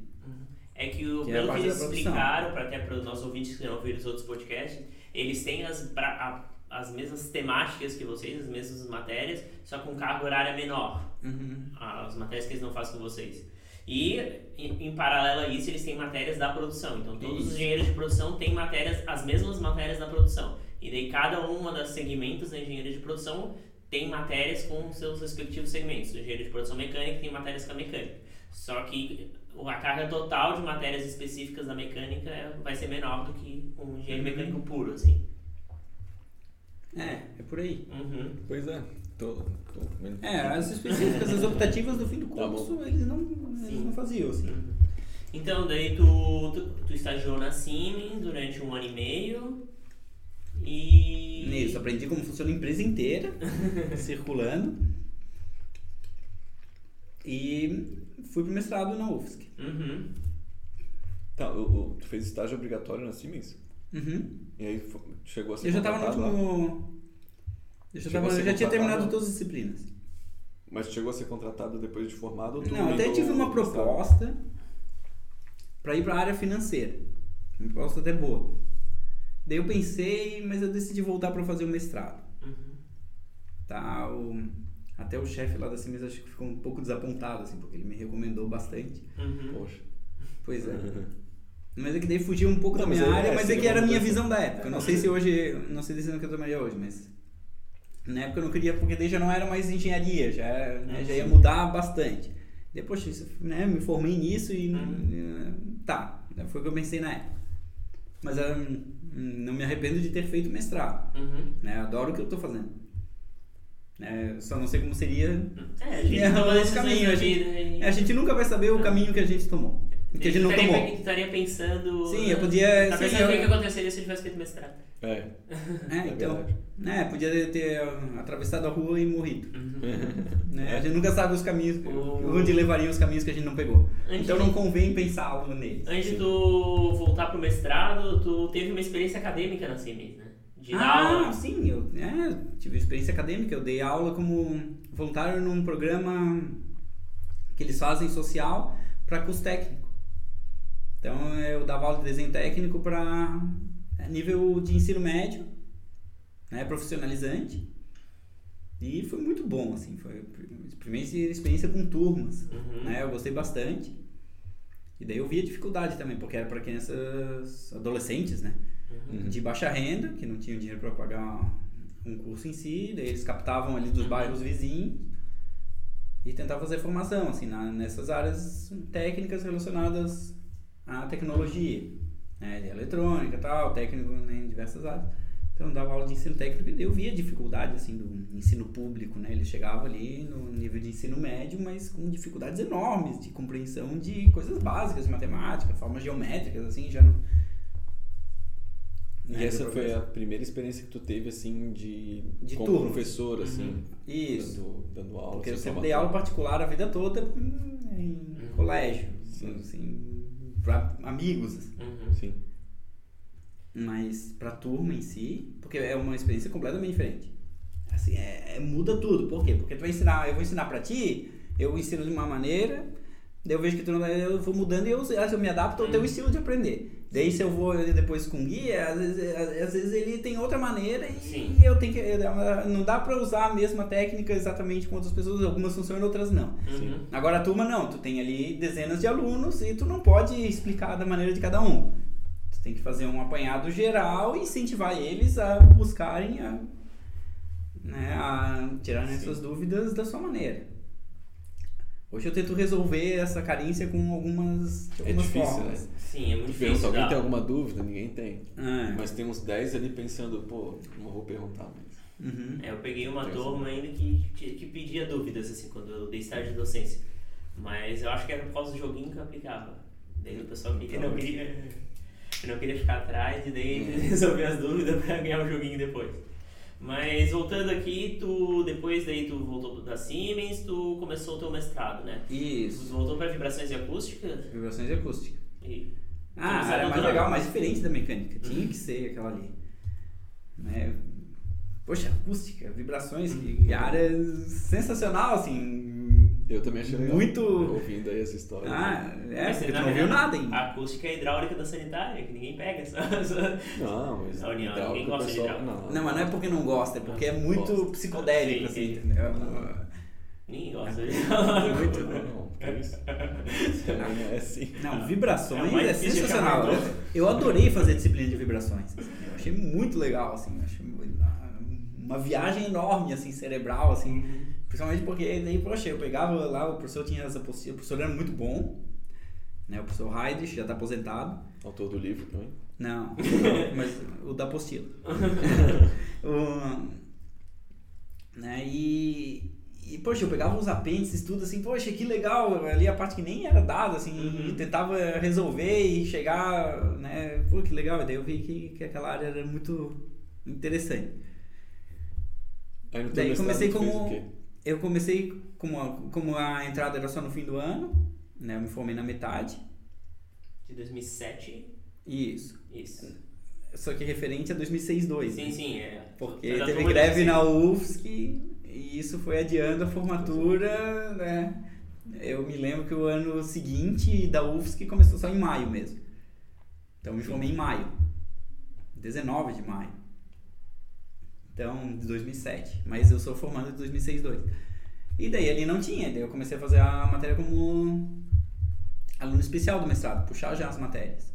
É que, o, Que é pelo que parte eles explicaram, para até para os nossos ouvintes que não ouviram os outros podcasts, eles têm as, pra- a- as mesmas temáticas que vocês, as mesmas matérias, só com carga horária menor. Uhum. As matérias que eles não fazem com vocês. E, em, em paralelo a isso, eles têm matérias da produção. Então, todos os Isso. engenheiros de produção têm matérias, as mesmas matérias da produção. E daí, cada uma das segmentos da engenharia de produção tem matérias com seus respectivos segmentos. O engenheiro de produção mecânica tem matérias com a mecânica. Só que a carga total de matérias específicas da mecânica é- vai ser menor do que um engenheiro Uhum. mecânico puro, assim. É, é por aí. Uhum. Pois é, tô, tô. É, as específicas, as optativas do fim do Tá curso, bom. eles, não, eles Sim. não faziam, assim. Uhum. Então, daí tu, tu, tu estagiou na Siemens durante um ano e meio e... Isso, aprendi como funciona a empresa inteira, circulando. E fui pro mestrado na UFSC. Uhum. Tá, o, o- tu fez estágio obrigatório na Siemens? Uhum. E aí chegou a ser Eu já tava no último. Eu já, tava, eu já tinha terminado todas as disciplinas. Mas chegou a ser contratado depois de formado? ou Não, até tive uma proposta para ir para a área financeira. Uma proposta até boa. Daí eu pensei, mas eu decidi voltar para fazer o mestrado. Uhum. Tá? O- até o chefe lá da Siemens acho que ficou um pouco desapontado, assim, porque ele me recomendou bastante. Uhum. Poxa. Pois é. Mas é que daí fugiu um pouco Não, da minha aí, área, é, mas é que era a uma minha visão da época. Não sei se hoje, não sei dizendo que eu tomaria hoje, mas na época eu não queria, porque daí já não era mais engenharia, já, era, né, já ia mudar bastante. Depois, né, me formei nisso e eh, tá, foi o que eu pensei na época. Mas ah, hum, não me arrependo de ter feito mestrado, Uhum. né? Adoro o que eu tô fazendo. Né, só não sei como seria É, a gente É, o caminho, a gente- É, a gente nunca vai saber o caminho que a gente tomou. Que a gente não estaria, tomou. estaria pensando. Sim, eu podia- Tá sim, pensando o que eu- que aconteceria se eu tivesse feito mestrado. É, É, é então. verdade. É, podia ter atravessado a rua e morrido. Uhum. Né? A gente nunca sabe os caminhos, O- onde levariam os caminhos que a gente não pegou. Antes Então de- não convém pensá-lo neles. Antes de tu voltar pro mestrado, tu teve uma experiência acadêmica na Siemens, né? De ah, aula. sim, eu é, tive experiência acadêmica. Eu dei aula como voluntário num programa que eles fazem social para curso técnico. Então eu dava aula de desenho técnico para nível de ensino médio, né, profissionalizante. E foi muito bom, assim, foi a primeira experiência com turmas, Uhum. né? Eu gostei bastante. E daí eu vi a dificuldade também, porque era para crianças adolescentes, né? Uhum. de baixa renda, que não tinham dinheiro para pagar um curso em si, daí eles captavam ali dos bairros vizinhos e tentavam fazer formação, assim, na, nessas áreas técnicas relacionadas à tecnologia, né, de eletrônica tal, técnico né, em diversas áreas. Então eu dava aula de ensino técnico e eu via a dificuldade, assim, do ensino público, né, ele chegava ali no nível de ensino médio, mas com dificuldades enormes de compreensão de coisas básicas, de matemática, formas geométricas, assim, já não... E né, essa foi professor. a primeira experiência que tu teve, assim, de, De como turma. professor, assim, Isso. dando, dando aula. Porque eu assim, sempre pra dei aula particular a vida toda hum, em colégio, Sim. assim, pra amigos. assim. Uhum. Sim. Mas pra turma em si, porque é uma experiência completamente diferente. Assim, é, é, muda tudo. Por quê? Porque tu vai ensinar, eu vou ensinar pra ti, eu ensino de uma maneira, daí eu vejo que tu não, eu vou mudando e eu, eu me adapto ao teu estilo de aprender. Daí se eu vou depois com guia, às vezes, às vezes ele tem outra maneira e Sim. eu tenho que. Não dá pra usar a mesma técnica exatamente com outras pessoas, algumas funcionam, outras não. Uhum. Agora a turma não, tu tem ali dezenas de alunos e tu não pode explicar da maneira de cada um. Tu tem que fazer um apanhado geral e incentivar eles a buscarem a, né, a tirarem Sim. suas dúvidas da sua maneira. Hoje eu tento resolver essa carência com algumas, É algumas difícil, formas. né? Sim, é muito Tu pergunta, difícil. alguém tem alguma dúvida? Ninguém tem. É. Mas tem uns 10 ali pensando, pô, não vou perguntar mais. Uhum. É, eu peguei uma Pensa. turma ainda que, que, que pedia dúvidas, assim, quando eu dei estágio de docência. Mas eu acho que era por causa do joguinho que eu aplicava. Daí o pessoal queria, não queria, eu não queria ficar atrás e daí Hum. resolver as dúvidas pra ganhar o joguinho depois. Mas voltando aqui, tu depois daí tu voltou da Siemens, tu começou o teu mestrado, né? Tu Isso. voltou para vibrações e acústica Vibrações e acústica. e Ah, era mais legal, mais diferente da mecânica. Tinha Uhum. que ser aquela ali. Né? Poxa, acústica, vibrações, Uhum. que área sensacional, assim. Eu também achei legal. Muito- Ouvindo aí essa história. Ah, é, Mas, porque não viu verdade, nada ainda. A acústica é hidráulica da sanitária, que ninguém pega. Só, só... Não, mas. Não, não, hidráulica, ninguém gosta o de pessoal- hidráulica. Não, mas não é porque não gosta, é porque é muito Gosta. psicodélico, Sim, assim, sim. entendeu? Ninguém gosta de Muito, Não, não, não é assim. Não, É vibrações é, de sensacional. achar Eu, adorei fazer disciplina de vibrações. assim. Eu achei muito legal, assim. achei uma viagem enorme, assim, cerebral, assim. Principalmente porque daí, poxa, eu pegava lá, o professor tinha as apostilas, o professor era muito bom, né? O professor Heidrich já está aposentado. Autor do livro também. Não, mas o da apostila. O- né? E, e, poxa, eu pegava os apêndices, tudo assim, poxa, que legal, ali a parte que nem era dada, assim, Uhum. tentava resolver e chegar, né? Pô, que legal, e daí eu vi que, que aquela área era muito interessante. Aí no teu Daí comecei como-? Eu comecei, como a, como a entrada era só no fim do ano, né? Eu me formei na metade, De 2007, isso. isso. Só que referente a 2006, 2. Sim, sim, é. Porque teve greve vocês. na UFSC e isso foi adiando a formatura, né? Eu me lembro que o ano seguinte da UFSC começou só em maio mesmo. Então eu me formei em maio. 19 de maio. Então, de 2007. Mas eu sou formado de 2006, 2. E daí ali não tinha. Daí eu comecei a fazer a matéria como aluno especial do mestrado, puxar já as matérias.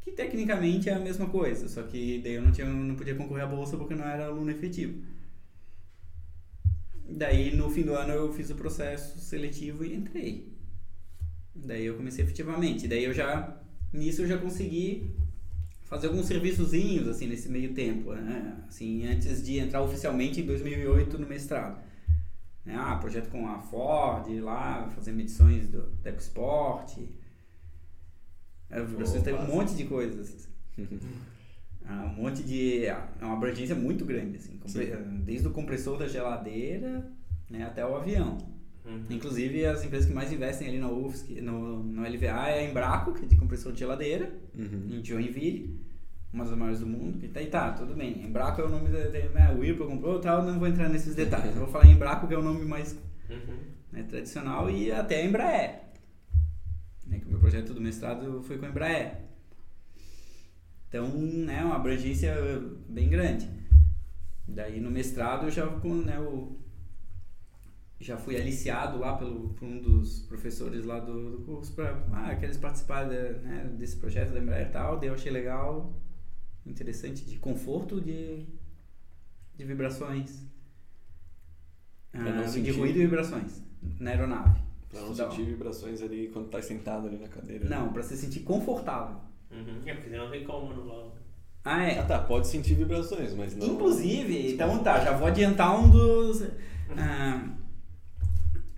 Que tecnicamente é a mesma coisa, só que daí eu não, tinha, não podia concorrer à bolsa porque eu não era aluno efetivo. Daí no fim do ano eu fiz o processo seletivo e entrei. Daí eu comecei efetivamente. Daí eu já, nisso eu já consegui fazer alguns serviçozinhos assim nesse meio tempo, né? Assim, antes de entrar oficialmente em 2008 no mestrado. Né? Ah, projeto com a Ford, lá, fazer medições do, do EcoSport. É, Oh, teve um monte de coisas. Ah, um monte de. É uma abrangência muito grande, assim. compre- Desde o compressor da geladeira né, até o avião. Uhum. Inclusive, as empresas que mais investem ali na UFSC, no, no LVA, é a Embraco, que é de compressor de geladeira, Uhum. em Joinville, uma das maiores do mundo. E tá, e tá tudo bem. Embraco é o nome da. da- Né, o Whirlpool comprou tal, não vou entrar nesses detalhes. Eu vou falar em Embraco, que é o nome mais Uhum. né, tradicional, e até a Embraer. Né, que o meu projeto do mestrado foi com a Embraer. Então, né, uma abrangência bem grande. Daí no mestrado eu já, com, né, o, já fui aliciado lá pelo, por um dos professores lá do, do curso para ah, queres participar da, né, desse projeto da Embraer e tal. Daí eu achei legal, interessante, de conforto de, de vibrações. Pra não Ah, de sentir- ruído e vibrações na aeronave. Pra não Estudar. sentir vibrações ali quando tá sentado ali na cadeira. né? Não, para se sentir confortável. Uhum. É, porque não tem como no. Ah, Ah, é. tá, pode sentir vibrações, mas não. Inclusive, então tá, já vou adiantar um dos. ah,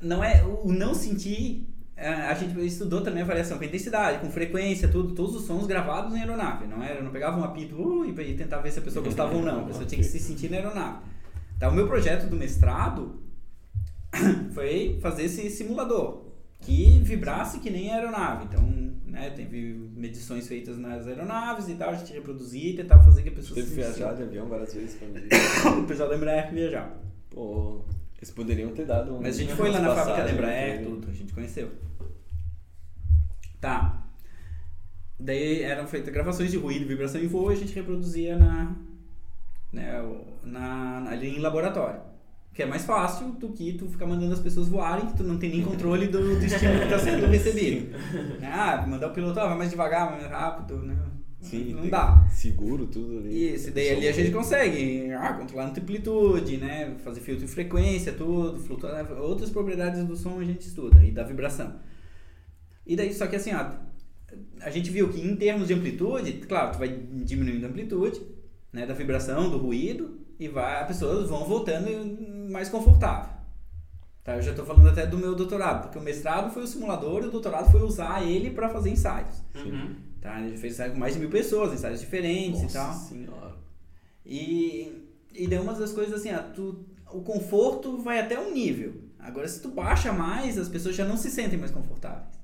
não é. O não sentir. ah, a gente estudou também a variação com intensidade, com frequência, tudo, todos os sons gravados em aeronave. Não era, não pegava um apito uh, e tentava ver se a pessoa gostava ou não. A pessoa tinha que se sentir na aeronave. Então, o meu projeto do mestrado foi fazer esse simulador. que vibrasse que nem a aeronave. Então, né, teve medições feitas nas aeronaves e tal, a gente reproduzia e tentava fazer que a pessoa Teve se que viajar de avião várias vezes medir. o pessoal da Embraer que viajava. Pô, eles poderiam ter dado um. Mas a gente foi lá na fábrica da Embraer, né? tudo, a gente conheceu. Tá. Daí eram feitas gravações de ruído, vibração e voo e a gente reproduzia na, né, na, ali em laboratório. Que é mais fácil do que tu ficar mandando as pessoas voarem, que tu não tem nem controle do, do estímulo que está sendo recebido. Ah, mandar o piloto, ah, vai mais devagar, vai mais rápido, né? Sim, não dá. Seguro, tudo ali. Isso, e daí ali a gente consegue ah, controlar a amplitude, né? Fazer filtro de frequência, tudo, flutuar, outras propriedades do som a gente estuda e da vibração. E daí, só que assim, ó, a gente viu que em termos de amplitude, claro, tu vai diminuindo a amplitude, né, da vibração, do ruído, e vai, as pessoas vão voltando mais confortável. Tá, eu já estou falando até do meu doutorado, porque o mestrado foi o simulador e o doutorado foi usar ele para fazer ensaios. Uhum. Tá? A gente fez ensaio com mais de mil pessoas, ensaios diferentes e Nossa tal. senhora. E, e daí uma das coisas assim, ah, tu, o conforto vai até um nível. Agora, se tu baixa mais, as pessoas já não se sentem mais confortáveis.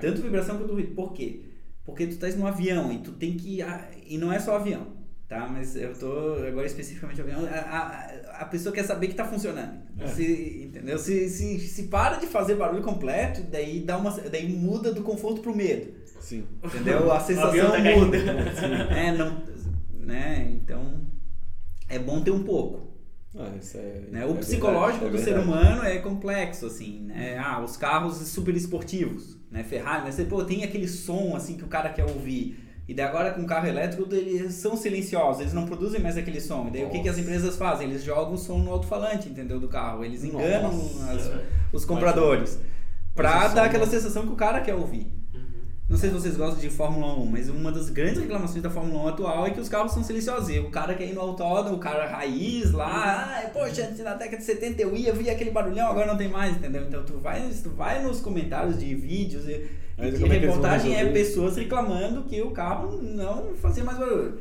Tanto vibração quanto ruído. Por quê? Porque tu estás no avião e tu tem que. ah, E não é só avião, tá? Mas eu tô agora especificamente. A, a, a pessoa quer saber que tá funcionando. É. Se, entendeu? Se, se, se para de fazer barulho completo, daí, dá uma, daí muda do conforto pro medo. Sim. Entendeu? A sensação tá muda. É, não, né? Então, é bom ter um pouco. Ah, isso é, Né? é O psicológico verdade, do é ser verdade. humano é complexo, assim, né? Ah, os carros super esportivos, né? Ferrari, mas você, pô, tem aquele som, assim, que o cara quer ouvir. E daí agora com carro elétrico, eles são silenciosos, eles não produzem mais aquele som. E daí o que, que as Nossa. empresas fazem? Eles jogam o som no alto-falante, entendeu? Do carro. Eles enganam Nossa. as- os compradores. O dar som- aquela sensação que o cara quer ouvir. Uhum. Não sei se vocês gostam de Fórmula 1, mas uma das grandes reclamações da Fórmula 1 atual é que os carros são silenciosos. E o cara quer ir no autódromo, o cara raiz lá, ah, poxa, antes na década de 70 eu ia, via aquele barulhão, agora não tem mais, entendeu? Então tu vai, tu vai nos comentários de vídeos e, Mas e é reportagem é pessoas reclamando que o carro não fazia mais barulho.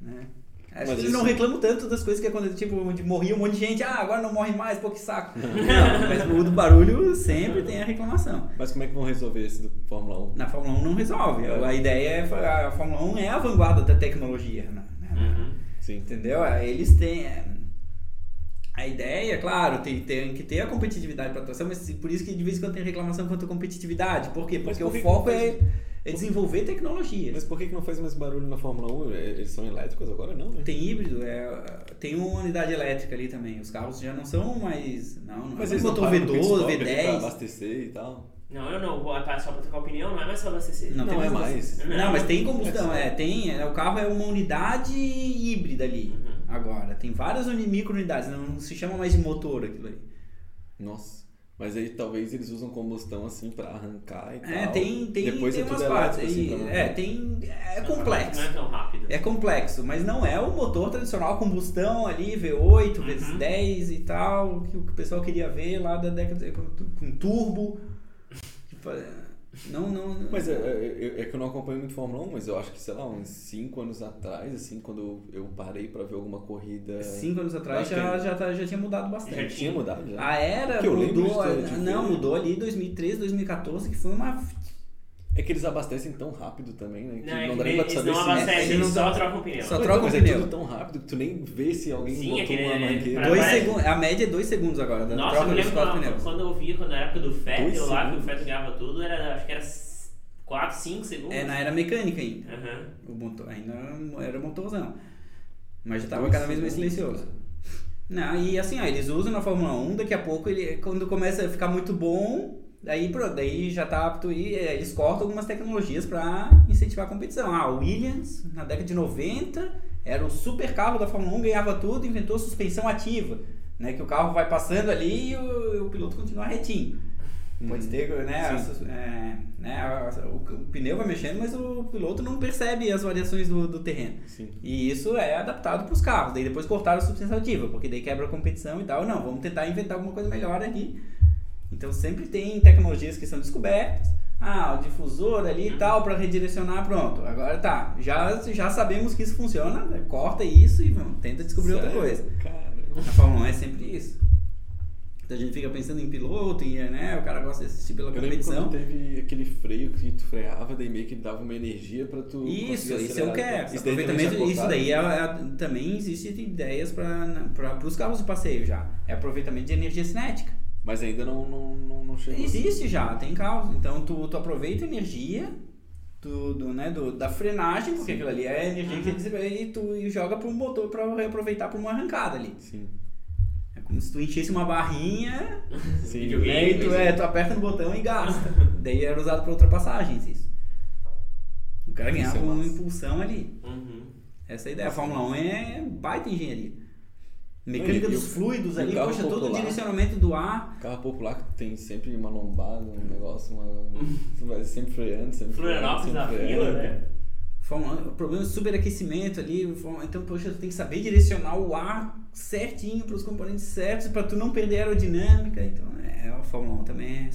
Né? Acho Mas que eles não isso- reclamam tanto das coisas que acontecem, tipo, onde morria um monte de gente, ah, agora não morre mais, pô, que saco. não, mas o do barulho sempre tem a reclamação. Mas como é que vão resolver esse do Fórmula 1? Na Fórmula 1 não resolve. A ideia é. A Fórmula 1 é a vanguarda da tecnologia. Né? Uhum. Sim. Entendeu? Eles têm. É, A ideia, claro, tem, tem que ter a competitividade para atuação, mas por isso que de vez em quando tem reclamação quanto à competitividade. Por quê? Porque por que o foco é, é desenvolver tecnologias. Mas por que, que não faz mais barulho na Fórmula 1? Eles são elétricos agora, não, né? Tem híbrido, é, tem uma unidade elétrica ali também. Os carros já não são mais. Não, não Mas é mais motor param no pit V12, stop ali Pra V10. abastecer e tal. Não, eu não. Vou atrás só pra trocar opinião, não é mais só abastecer. Não, Não tem é mais. Não, Não. mas tem combustão, É é, tem. é, O carro é uma unidade híbrida ali. Uhum. Agora, tem várias uni- micro-unidades, não se chama mais de motor aquilo ali. Nossa. Mas aí talvez eles usam combustão assim pra arrancar e tal. É, tem, tem, Depois tem é umas partes. assim, é, tem. É Não, complexo. Não é tão rápido. É complexo, mas não é o motor tradicional combustão ali, V8, Uhum. V10 e tal, que o pessoal queria ver lá da década com turbo. É, Não, não. não- Mas é, é, é que eu não acompanho muito Fórmula 1, mas eu acho que, sei lá, uns 5 anos atrás, assim, quando eu parei pra ver alguma corrida. Cinco anos atrás já, que- já, tá- já tinha mudado Já bastante. Tinha mudado já. A era Que eu lembro mudou. de ter- de não, mudou ali 2013, 2014, que foi uma. É que eles abastecem tão rápido também, né? Que Não, é não dá nem pra eles saber não se. abastecem, eles não só trocam pneu. só Pois, troca mas o é pneu. tudo tão rápido que tu nem vê se alguém Sim, botou aquele- uma mangueira. Dois segundos, a média é dois segundos agora, da Nossa, troca dos lembro quatro quando, pneus. quando eu via, quando na época do Fettel Dois lá, que o segundos. Fettel ganhava tudo, era, acho que era 4, 5 segundos. É na era mecânica ainda. Aham. O motor, ainda era motorzão. Mas já estava Dois cada vez mais segundos, silencioso. cara. Não, e assim, ó, eles usam na Fórmula 1, daqui a pouco ele, quando começa a ficar muito bom, daí pronto, daí já tá apto e é, eles cortam algumas tecnologias para incentivar a competição. Ah, Williams, na década de 90, era o super carro da Fórmula 1, ganhava tudo, inventou suspensão ativa, né, que o carro vai passando ali e o, o piloto continua retinho. Pode Uhum. ter, né, a é, né, a- o, o pneu vai mexendo, mas o piloto não percebe as variações do, do terreno. Sim. E isso é adaptado para os carros. Daí depois cortaram a substância ativa, porque daí quebra a competição e tal. Não, vamos tentar inventar alguma coisa melhor aqui. Então sempre tem tecnologias que são descobertas. Ah, o difusor ali e tal, para redirecionar, pronto. Agora tá, já, já sabemos que isso funciona, né? corta isso e vamos, tenta descobrir outra Sério? coisa. Cara. Na Fórmula 1 é sempre isso. A gente fica pensando em piloto, e, né? O cara gosta de assistir pela Eu competição. quando teve aquele freio que tu freava, daí meio que dava uma energia pra tu. Isso, isso é o que é. Isso já Aproveitamento, isso daí é, é- também existe ideias para os carros de passeio já. É aproveitamento de energia cinética. Mas ainda não, não, não, não chegou. Existe já, tem carros. Então tu, tu aproveita a energia do, do, né, do, da frenagem, porque aquilo ali é a energia que você recebe e tu joga para um motor para reaproveitar para uma arrancada ali. Sim. É como se tu enchesse uma barrinha Sim. Né, e tu, é, tu aperta no botão e gasta. Daí era usado para ultrapassagens isso. O cara Isso ganhava é uma impulsão ali. Uhum. Essa é a ideia. A Fórmula 1 é baita engenharia. Mecânica e- dos fluidos ali, poxa, todo o popular? direcionamento do ar. Carro popular que tem sempre uma lombada, um negócio, uma. tu vai sempre freando, sempre Florianópolis na fila, né? Fórmula 1, o problema é superaquecimento ali. Então, poxa, tu tem que saber direcionar o ar certinho para os componentes certos para tu não perder a aerodinâmica. Então, é, a Fórmula 1 também é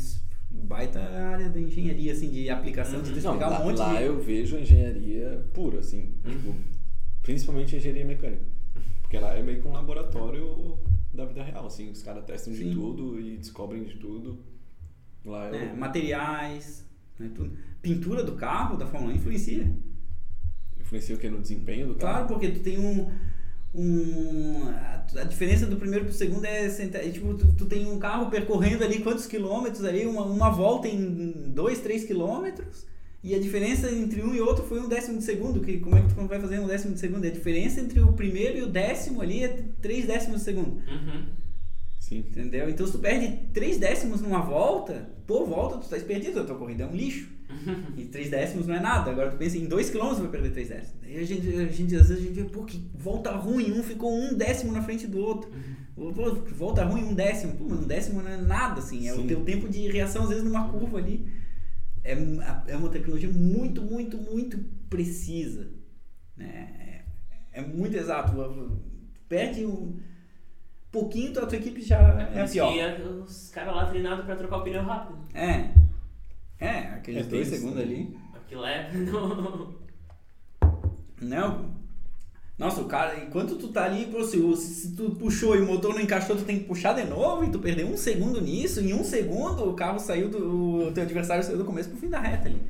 baita área da engenharia, assim, de aplicação, de tu Não, explicar lá, um monte lá de... eu vejo a engenharia pura, assim. tipo, principalmente a engenharia mecânica. Porque lá é meio que um laboratório da vida real, assim. Os caras testam de Sim. tudo e descobrem de tudo. Lá eu... né, materiais, né, tudo. Pintura do carro da Fórmula 1 influencia. Influencia o que? No desempenho do Claro, carro? porque tu tem um. um a, diferença do primeiro pro segundo é, é tipo, tu, tu tem um carro percorrendo ali quantos quilômetros ali, uma, uma volta em 2, 3 quilômetros, e a diferença entre um e outro foi um décimo de segundo. Que, como é que tu vai fazer um décimo de segundo? A diferença entre o primeiro e o décimo ali é 3 décimos de segundo. Uhum. Sim. Entendeu? Então se tu perde 3 décimos numa volta, por volta tu tá perdido, a tua corrida é um lixo. E 3 décimos não é nada. Agora tu pensa em 2 km vai perder 3 décimos. Aí a gente, a gente às vezes a gente vê, pô, que volta ruim, um ficou um décimo na frente do outro. Pô, que volta ruim, um décimo. Pô, um décimo não é nada, assim. É o Sim. teu tempo de reação, às vezes, numa curva ali. É, é uma tecnologia muito, muito, muito precisa. Né? É, é muito exato. Perde um pouquinho, tua, tua equipe já É é, a pior. que é os caras lá treinados pra trocar o pneu rápido. É. É, aqueles É, dois segundos ali. Aquilo é. Não. Não. Nossa, o cara, enquanto tu tá ali, se, se, tu puxou e o motor não encaixou, tu tem que puxar de novo e tu perdeu um segundo nisso. Em um segundo o carro saiu do. O teu adversário saiu do começo pro fim da reta ali.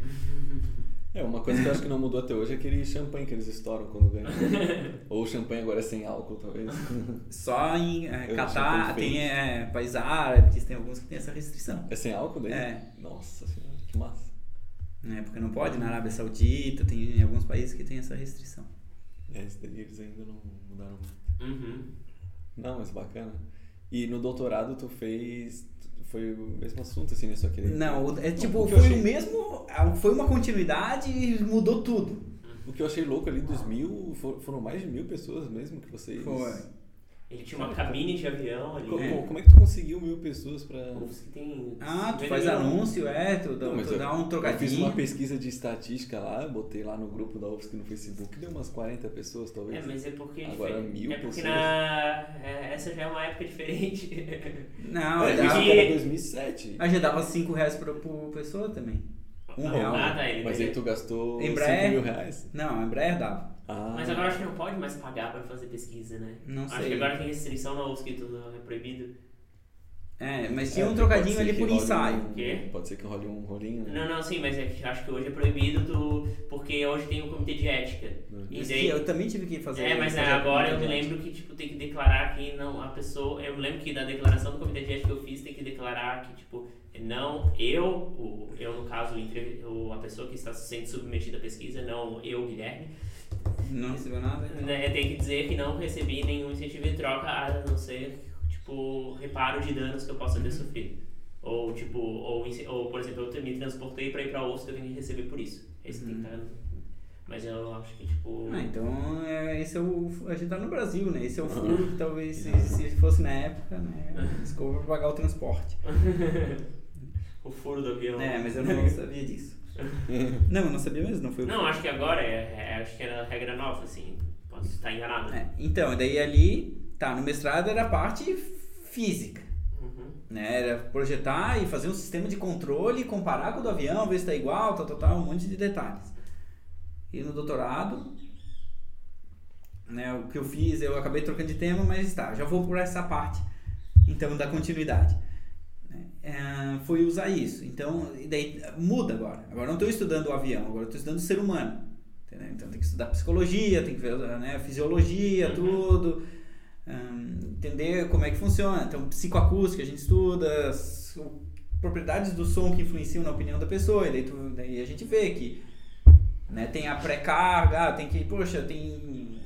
É, uma coisa que eu acho que não mudou até hoje é aquele champanhe que eles estouram quando ganham. Ou o champanhe agora é sem álcool, talvez. Só em é, Catar, tem é, países árabes, tem alguns que tem essa restrição. É sem álcool daí? É. Nossa senhora, que massa. Né? Porque não pode na Arábia Saudita, tem alguns países que tem essa restrição. É, esse daí eles ainda não mudaram muito. Uhum. Não, mas bacana. E no doutorado tu fez. Foi o mesmo assunto, assim, né? Só que. Não, é tipo, o foi achei- o mesmo. Foi uma continuidade e mudou tudo. O que eu achei louco ali dos mil, for- foram mais de mil pessoas mesmo que vocês. Ele tinha uma cabine de avião ali. Co- É. co- Como é que tu conseguiu mil pessoas pra. Que tem. Ah, tu 50 faz anúncio, é, tu, dá- Não, mas tu eu- dá um Eu fiz trocadinho. uma pesquisa de estatística lá, botei lá no grupo da UFSC no Facebook, deu umas 40 pessoas, talvez. É, mas é porque. é Agora diferente. mil É porque pessoas. na. é, essa já é uma época diferente. Não, é, dava, era 2007. a gente dava 5 reais por, por pessoa também. Um Ah, real. Ah, tá, ele Mas aí tu gastou 5 Embraer? mil reais. Não, a Embraer dava. Ah, Mas agora acho que não pode mais pagar pra fazer pesquisa, né? Não acho sei. que agora tem restrição na UFSC, tudo é proibido. É, mas É, tinha um pode trocadinho ali que por ensaio. um- Quê? Pode ser que role um rolinho. né? Não, não, sim, mas é que acho que hoje é proibido tu, porque hoje tem o comitê de ética. E Mas daí, que eu também tive que fazer. é, mas fazer agora eu me lembro que tipo, tem que declarar que não, a pessoa. Eu me lembro que da declaração do comitê de ética que eu fiz, tem que declarar que, tipo, não eu, o, eu no caso, o, a pessoa que está sendo submetida à pesquisa, não eu, Guilherme, Não recebeu nada? então. né, tem que dizer que não recebi nenhum incentivo em troca, a não ser, tipo, reparo de danos que eu possa ter Uhum. sofrido. Ou, tipo, ou, ou por exemplo, eu me transportei pra ir pra UFSC, eu tenho que receber por isso. Esse tem que Uhum. estar... Mas eu acho que, tipo... Ah, então é, esse é o. A gente tá no Brasil, né? Esse é o furo que talvez se, Uhum. se fosse na época, né? Desculpa pra pagar o transporte. o furo do avião. É, mas eu não sabia disso. Não, eu não sabia mesmo, não foi o Não, acho que agora é, é- acho que era regra nova, assim. Posso estar enganado. É, então, daí ali, tá, no mestrado era a parte física. Uhum. Né? Era projetar e fazer um sistema de controle, comparar com o do avião, ver se tá igual, tal, tal, tal, um monte de detalhes. E no doutorado, né, o que eu fiz, eu acabei trocando de tema, mas tá, já vou por essa parte. Então, da continuidade. É, foi usar isso. Então, daí muda agora. Agora não estou estudando o avião, agora estou estudando o ser humano. entendeu? Então tem que estudar psicologia, tem que ver né, fisiologia, Uhum. tudo. hum, entender como é que funciona. Então, psicoacústica a gente estuda, as o- propriedades do som que influenciam na opinião da pessoa. E daí, tu- daí a gente vê que né, tem a pré-carga, ah, tem que, poxa, tem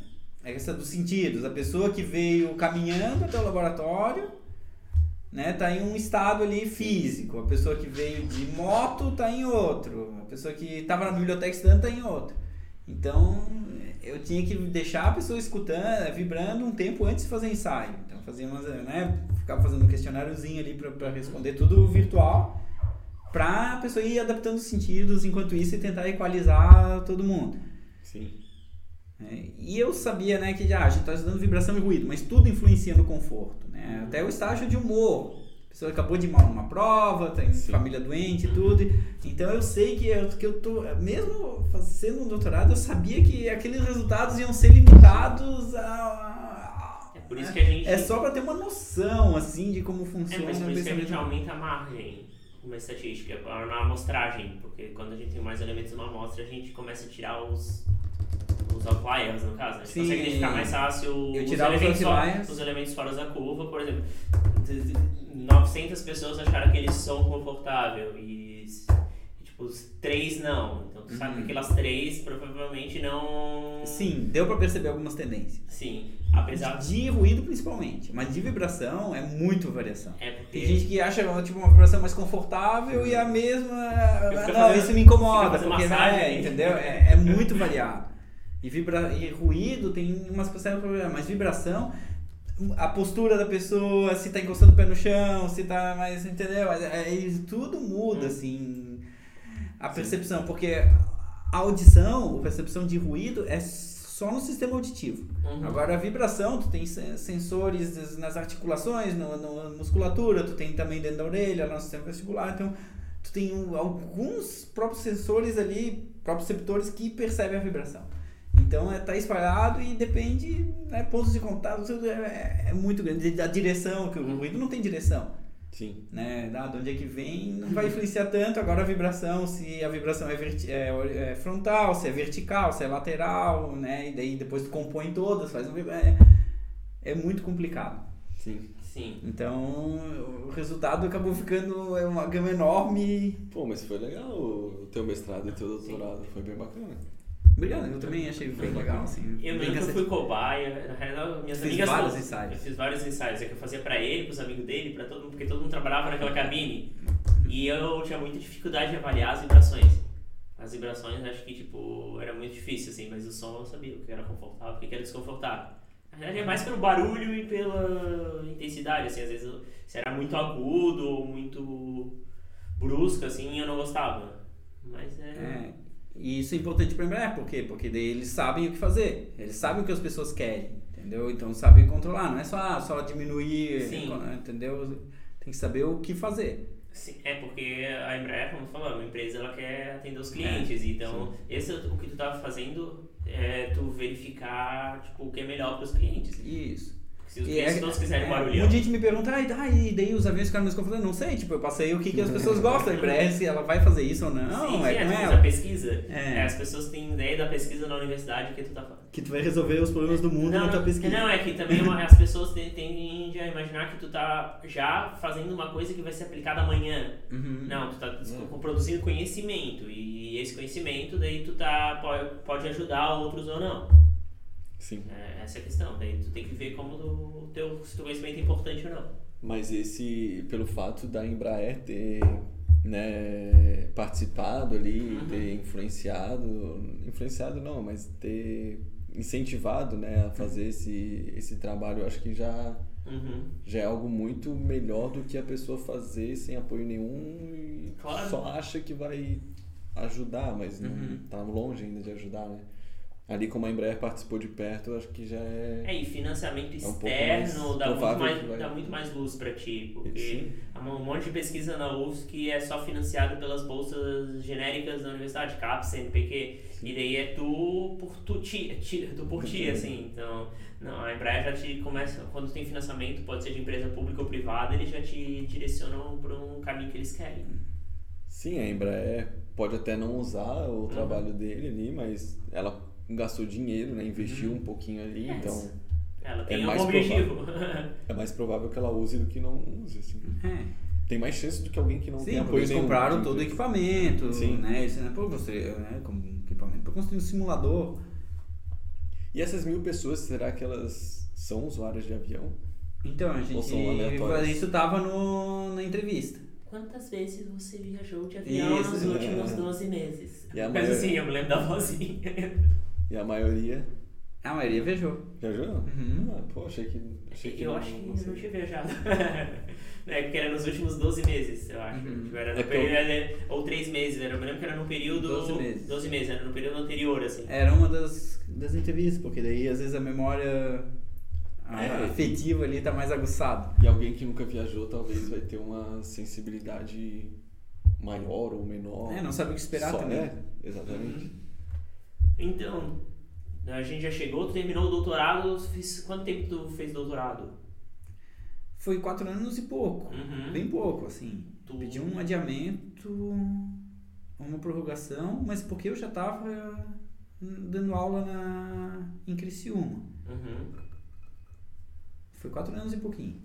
a questão dos sentidos. A pessoa que veio caminhando até o laboratório, né, tá em um estado ali físico. A pessoa que veio de moto tá em outro. A pessoa que estava na biblioteca estudando tá em outro. Então, eu tinha que deixar a pessoa escutando, vibrando um tempo antes de fazer ensaio. Então, fazia umas, né, ficava fazendo um questionáriozinho ali para responder tudo virtual, para a pessoa ir adaptando os sentidos enquanto isso e tentar equalizar todo mundo. Sim. É, E eu sabia, né, que ah, a gente está estudando vibração e ruído, mas tudo influencia no conforto, né? Até o estágio de humor. A pessoa acabou de ir mal numa prova, tem Sim. família doente e tudo. Então eu sei que eu, que eu tô, mesmo fazendo um doutorado, eu sabia que aqueles resultados iam ser limitados a. É por isso que a gente. É só para ter uma noção, assim, de como É, funciona mas por isso que a gente aumenta a margem uma estatística, na amostragem, porque quando a gente tem mais elementos numa amostra, a gente começa a tirar os, os outliers, no caso. né? A gente Sim. consegue identificar mais fácil Eu os os elementos, fora, os elementos fora da curva, por exemplo. de- de- 900 pessoas acharam aquele som confortável e, tipo, os três não. Então tu sabe Uhum. que aquelas três provavelmente não... Sim, deu para perceber algumas tendências. Sim, apesar de... Ruído principalmente, mas de vibração é muito variação. É porque... Tem gente que acha tipo, uma vibração mais confortável e a mesma. Não, fazendo- isso me incomoda, porque massagem. é, entendeu? É, é muito variado. E, vibra... e ruído tem umas parcelas problemas, mas vibração, a postura da pessoa, se tá encostando o pé no chão, se tá mais. Entendeu? Mas, é, é, tudo muda, Hum. assim. A percepção, porque a audição, a percepção de ruído é só no sistema auditivo. Uhum. Agora a vibração, tu tem sen- sensores nas articulações, na musculatura, tu tem também dentro da orelha, no sistema vestibular, então tu tem um- alguns próprios sensores ali, próprios receptores que percebem a vibração. Então é, tá espalhado e depende, né, pontos de contato, é, é muito grande. Da direção, que o ruído não tem direção, Sim. né? Da, de onde é que vem, não vai influenciar tanto. Agora a vibração, se a vibração é, verti- é, é frontal, se é vertical, se é lateral, né? E daí depois tu compõe todas, faz um. É, é muito complicado. Sim. Sim. Então o resultado acabou ficando é uma gama enorme. Pô, mas foi legal o teu mestrado e teu doutorado. Foi bem bacana. Obrigado, eu também achei bem legal, assim. Eu que eu cansativo. fui cobaia, na realidade minhas Fiz amigas... vários ensaios. Eu fiz vários ensaios, é que eu fazia pra ele, pros amigos dele, pra todo mundo, porque todo mundo trabalhava naquela cabine. E eu tinha muita dificuldade de avaliar as vibrações. As vibrações acho que, tipo, era muito difícil, assim, mas o som eu sabia o que era confortável, o que era desconfortável. Na verdade é mais pelo barulho e pela intensidade, assim, às vezes se era muito agudo ou muito brusco, assim, eu não gostava. Mas é... É, e isso é importante pra lembrar, por quê? Porque daí eles sabem o que fazer, eles sabem o que as pessoas querem, entendeu? Então sabem controlar, não é só, ah, só diminuir, Sim. entendeu? Tem que saber o que fazer. Sim, é porque a Embraer, como tu falou, é uma empresa ela quer atender os clientes, então esse é o que tu estava fazendo é tu verificar tipo, o que é melhor para os clientes. Isso. Se os E clientes é- todos quiserem é, barulhão. Muita gente me pergunta, ah, e daí, e daí os aviões ficaram mais confortáveis? Não sei, tipo, eu passei o que, que as pessoas gostam. Em breve, se ela vai fazer isso ou não, sim, é sim, com tu fez ela. a pesquisa. É. É, as pessoas têm ideia da pesquisa na universidade que tu tá falando. Que tu vai resolver os problemas do mundo não, na tua pesquisa. não, é que também uma- as pessoas tendem a imaginar que tu tá já fazendo uma coisa que vai ser aplicada amanhã. Uhum. Não, tu tá Hum. produzindo conhecimento e esse conhecimento daí tu tá pode, pode ajudar outros ou não. Sim. É, essa é a questão. Daí tu tem que ver como o teu, se teu conhecimento é importante ou não. Mas esse, pelo fato da Embraer ter né, participado ali, Uhum. ter influenciado, influenciado não, mas ter incentivado né, a fazer esse, esse trabalho, eu acho que já, Uhum. já é algo muito melhor do que a pessoa fazer sem apoio nenhum e Claro. só acha que vai ajudar, mas não Uhum. tá longe ainda de ajudar, né? Ali como a Embraer participou de perto, eu acho que já é. É, e financiamento É um externo dá, muito mais, vai- dá muito mais luz pra ti, porque Sim. há um monte de pesquisa na UFSC que é só financiado pelas bolsas genéricas da universidade, CAPES, CNPq, e daí é tu por tu, ti, ti- tu por ti, Sim. assim, então, não, a Embraer já te começa, quando tem financiamento, pode ser de empresa pública ou privada, eles já te direcionam para um caminho que eles querem. Sim, a Embraer pode até não usar Uhum. o trabalho dele ali, mas ela gastou dinheiro, né? Investiu um pouquinho ali, Yes. então Ela tem mais algum objetivo. é mais provável que ela use do que não use, assim. É. Tem mais chance do que alguém que não Sim, tem apoio eles nenhum. compraram de todo o empresa. equipamento, Sim. né? Isso, né? Pô, você, né? Como equipamento para construir um simulador. E essas mil pessoas, será que elas são usuárias de avião? Então, a gente. Isso tava no, na entrevista. Quantas vezes você viajou de avião Isso, nos é. últimos 12 meses? Mas maioria- assim, eu me lembro da vozinha. E a maioria A maioria viajou. viajou? Uhum. Ah, pô, achei que. Achei que Eu não- acho que não não tinha viajado. é, porque era nos últimos 12 meses, eu acho. Uhum. Tipo, era no É porque eu- período, era- ou 3 meses, era, eu me lembro que era no período. 12 meses. 12 meses, era no período anterior, assim. Era uma das, das entrevistas, porque daí às vezes a memória a- É. afetiva ali tá mais aguçada. E alguém que nunca viajou talvez vai ter uma sensibilidade maior ou menor. É, não sabe o que esperar Só, também. É, exatamente. Então, a gente já chegou, tu terminou o doutorado. Fez, quanto tempo tu fez doutorado? Foi quatro anos e pouco. Uhum. Bem pouco, assim. Tu- Pedi um adiamento, uma prorrogação, mas porque eu já tava dando aula na, em Criciúma. Uhum. Foi quatro anos e pouquinho.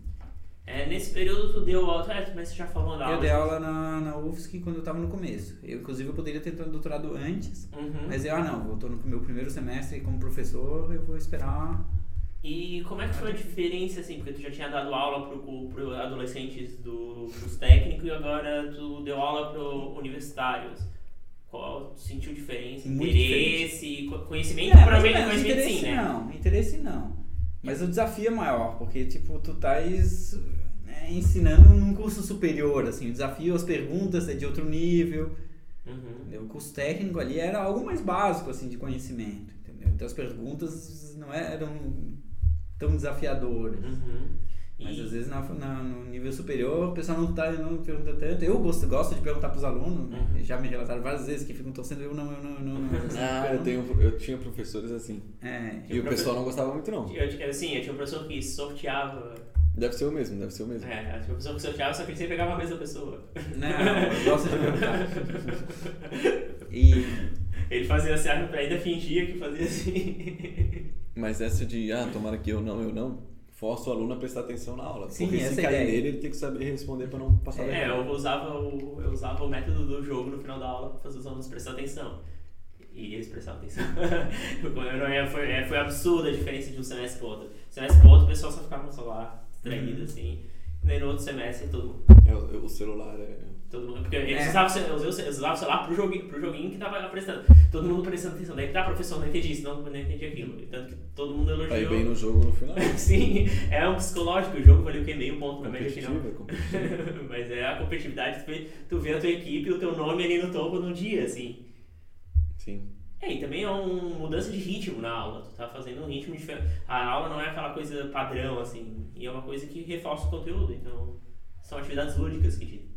É, nesse período tu deu aula, mas você já falou da aula. Eu dei aula na, na UFSC quando eu tava no começo. Eu, inclusive, eu poderia ter entrado no doutorado antes, Uhum. mas eu, ah não, eu tô no meu primeiro semestre como professor, eu vou esperar. E como é que foi a diferença, assim, porque tu já tinha dado aula pro, pro adolescentes do, pros técnicos e agora tu deu aula pro universitários. Qual sentiu diferença? Muito interesse, co- conhecimento, É, provavelmente conhecimento interesse sim, né? não, interesse não. Mas o desafio é maior, porque tipo, tu estás né, ensinando num curso superior, assim, o desafio, as perguntas é de outro nível. Uhum. O curso técnico ali era algo mais básico, assim, de conhecimento, entendeu? Então as perguntas não eram tão desafiadoras. Uhum. Mas E- às vezes na, na- no nível superior o pessoal não, tá, não pergunta tanto. Eu gosto, gosto de perguntar para os alunos, né? Uhum. já me relataram várias vezes que ficam torcendo, eu não, eu não, eu não. não, Ah, eu, tenho, eu tinha professores assim. É, E o profe- pessoal não gostava muito, não. Eu, eu, assim, eu tinha um professor que sorteava. Deve ser o mesmo, deve ser o mesmo. É, eu tinha um professor que sorteava, só que ele sempre pegava a mesma pessoa. Não, eu gosto de perguntar. E Ele fazia assim, ainda fingia que fazia assim. Mas essa de, ah, tomara que eu não, eu não, força o aluno a prestar atenção na aula. Sim, Porque essa se é a cair ideia. nele, ele tem que saber responder pra não passar É, eu usava, o, eu usava o método do jogo no final da aula pra fazer os alunos prestar atenção. E eles prestavam atenção. Foi, é, foi absurda a diferença de um semestre pro outro. Semestre pro outro, o pessoal só ficava no celular, distraído, Uhum. assim. E daí no outro semestre, todo mundo. É, o, o celular é... Todo mundo porque eles É. usavam, eles usavam eles usavam o celular pro joguinho, pro joguinho que tava prestando. Todo mundo prestando atenção. Daí, tá, professor, não entendi isso, não, não entendi aquilo. E Tanto que todo mundo elogiou. Ir bem no jogo no final. Sim, é um psicológico. O jogo valeu o quê? Meio ponto na média final. É. Mas é a competitividade, tu vê, tu vê a tua equipe e o teu nome ali no topo no dia, assim. Sim. É, e também é uma mudança de ritmo na aula. Tu tá fazendo um ritmo diferente. A aula não é aquela coisa padrão, assim. E é uma coisa que reforça o conteúdo. Então, são atividades lúdicas que te-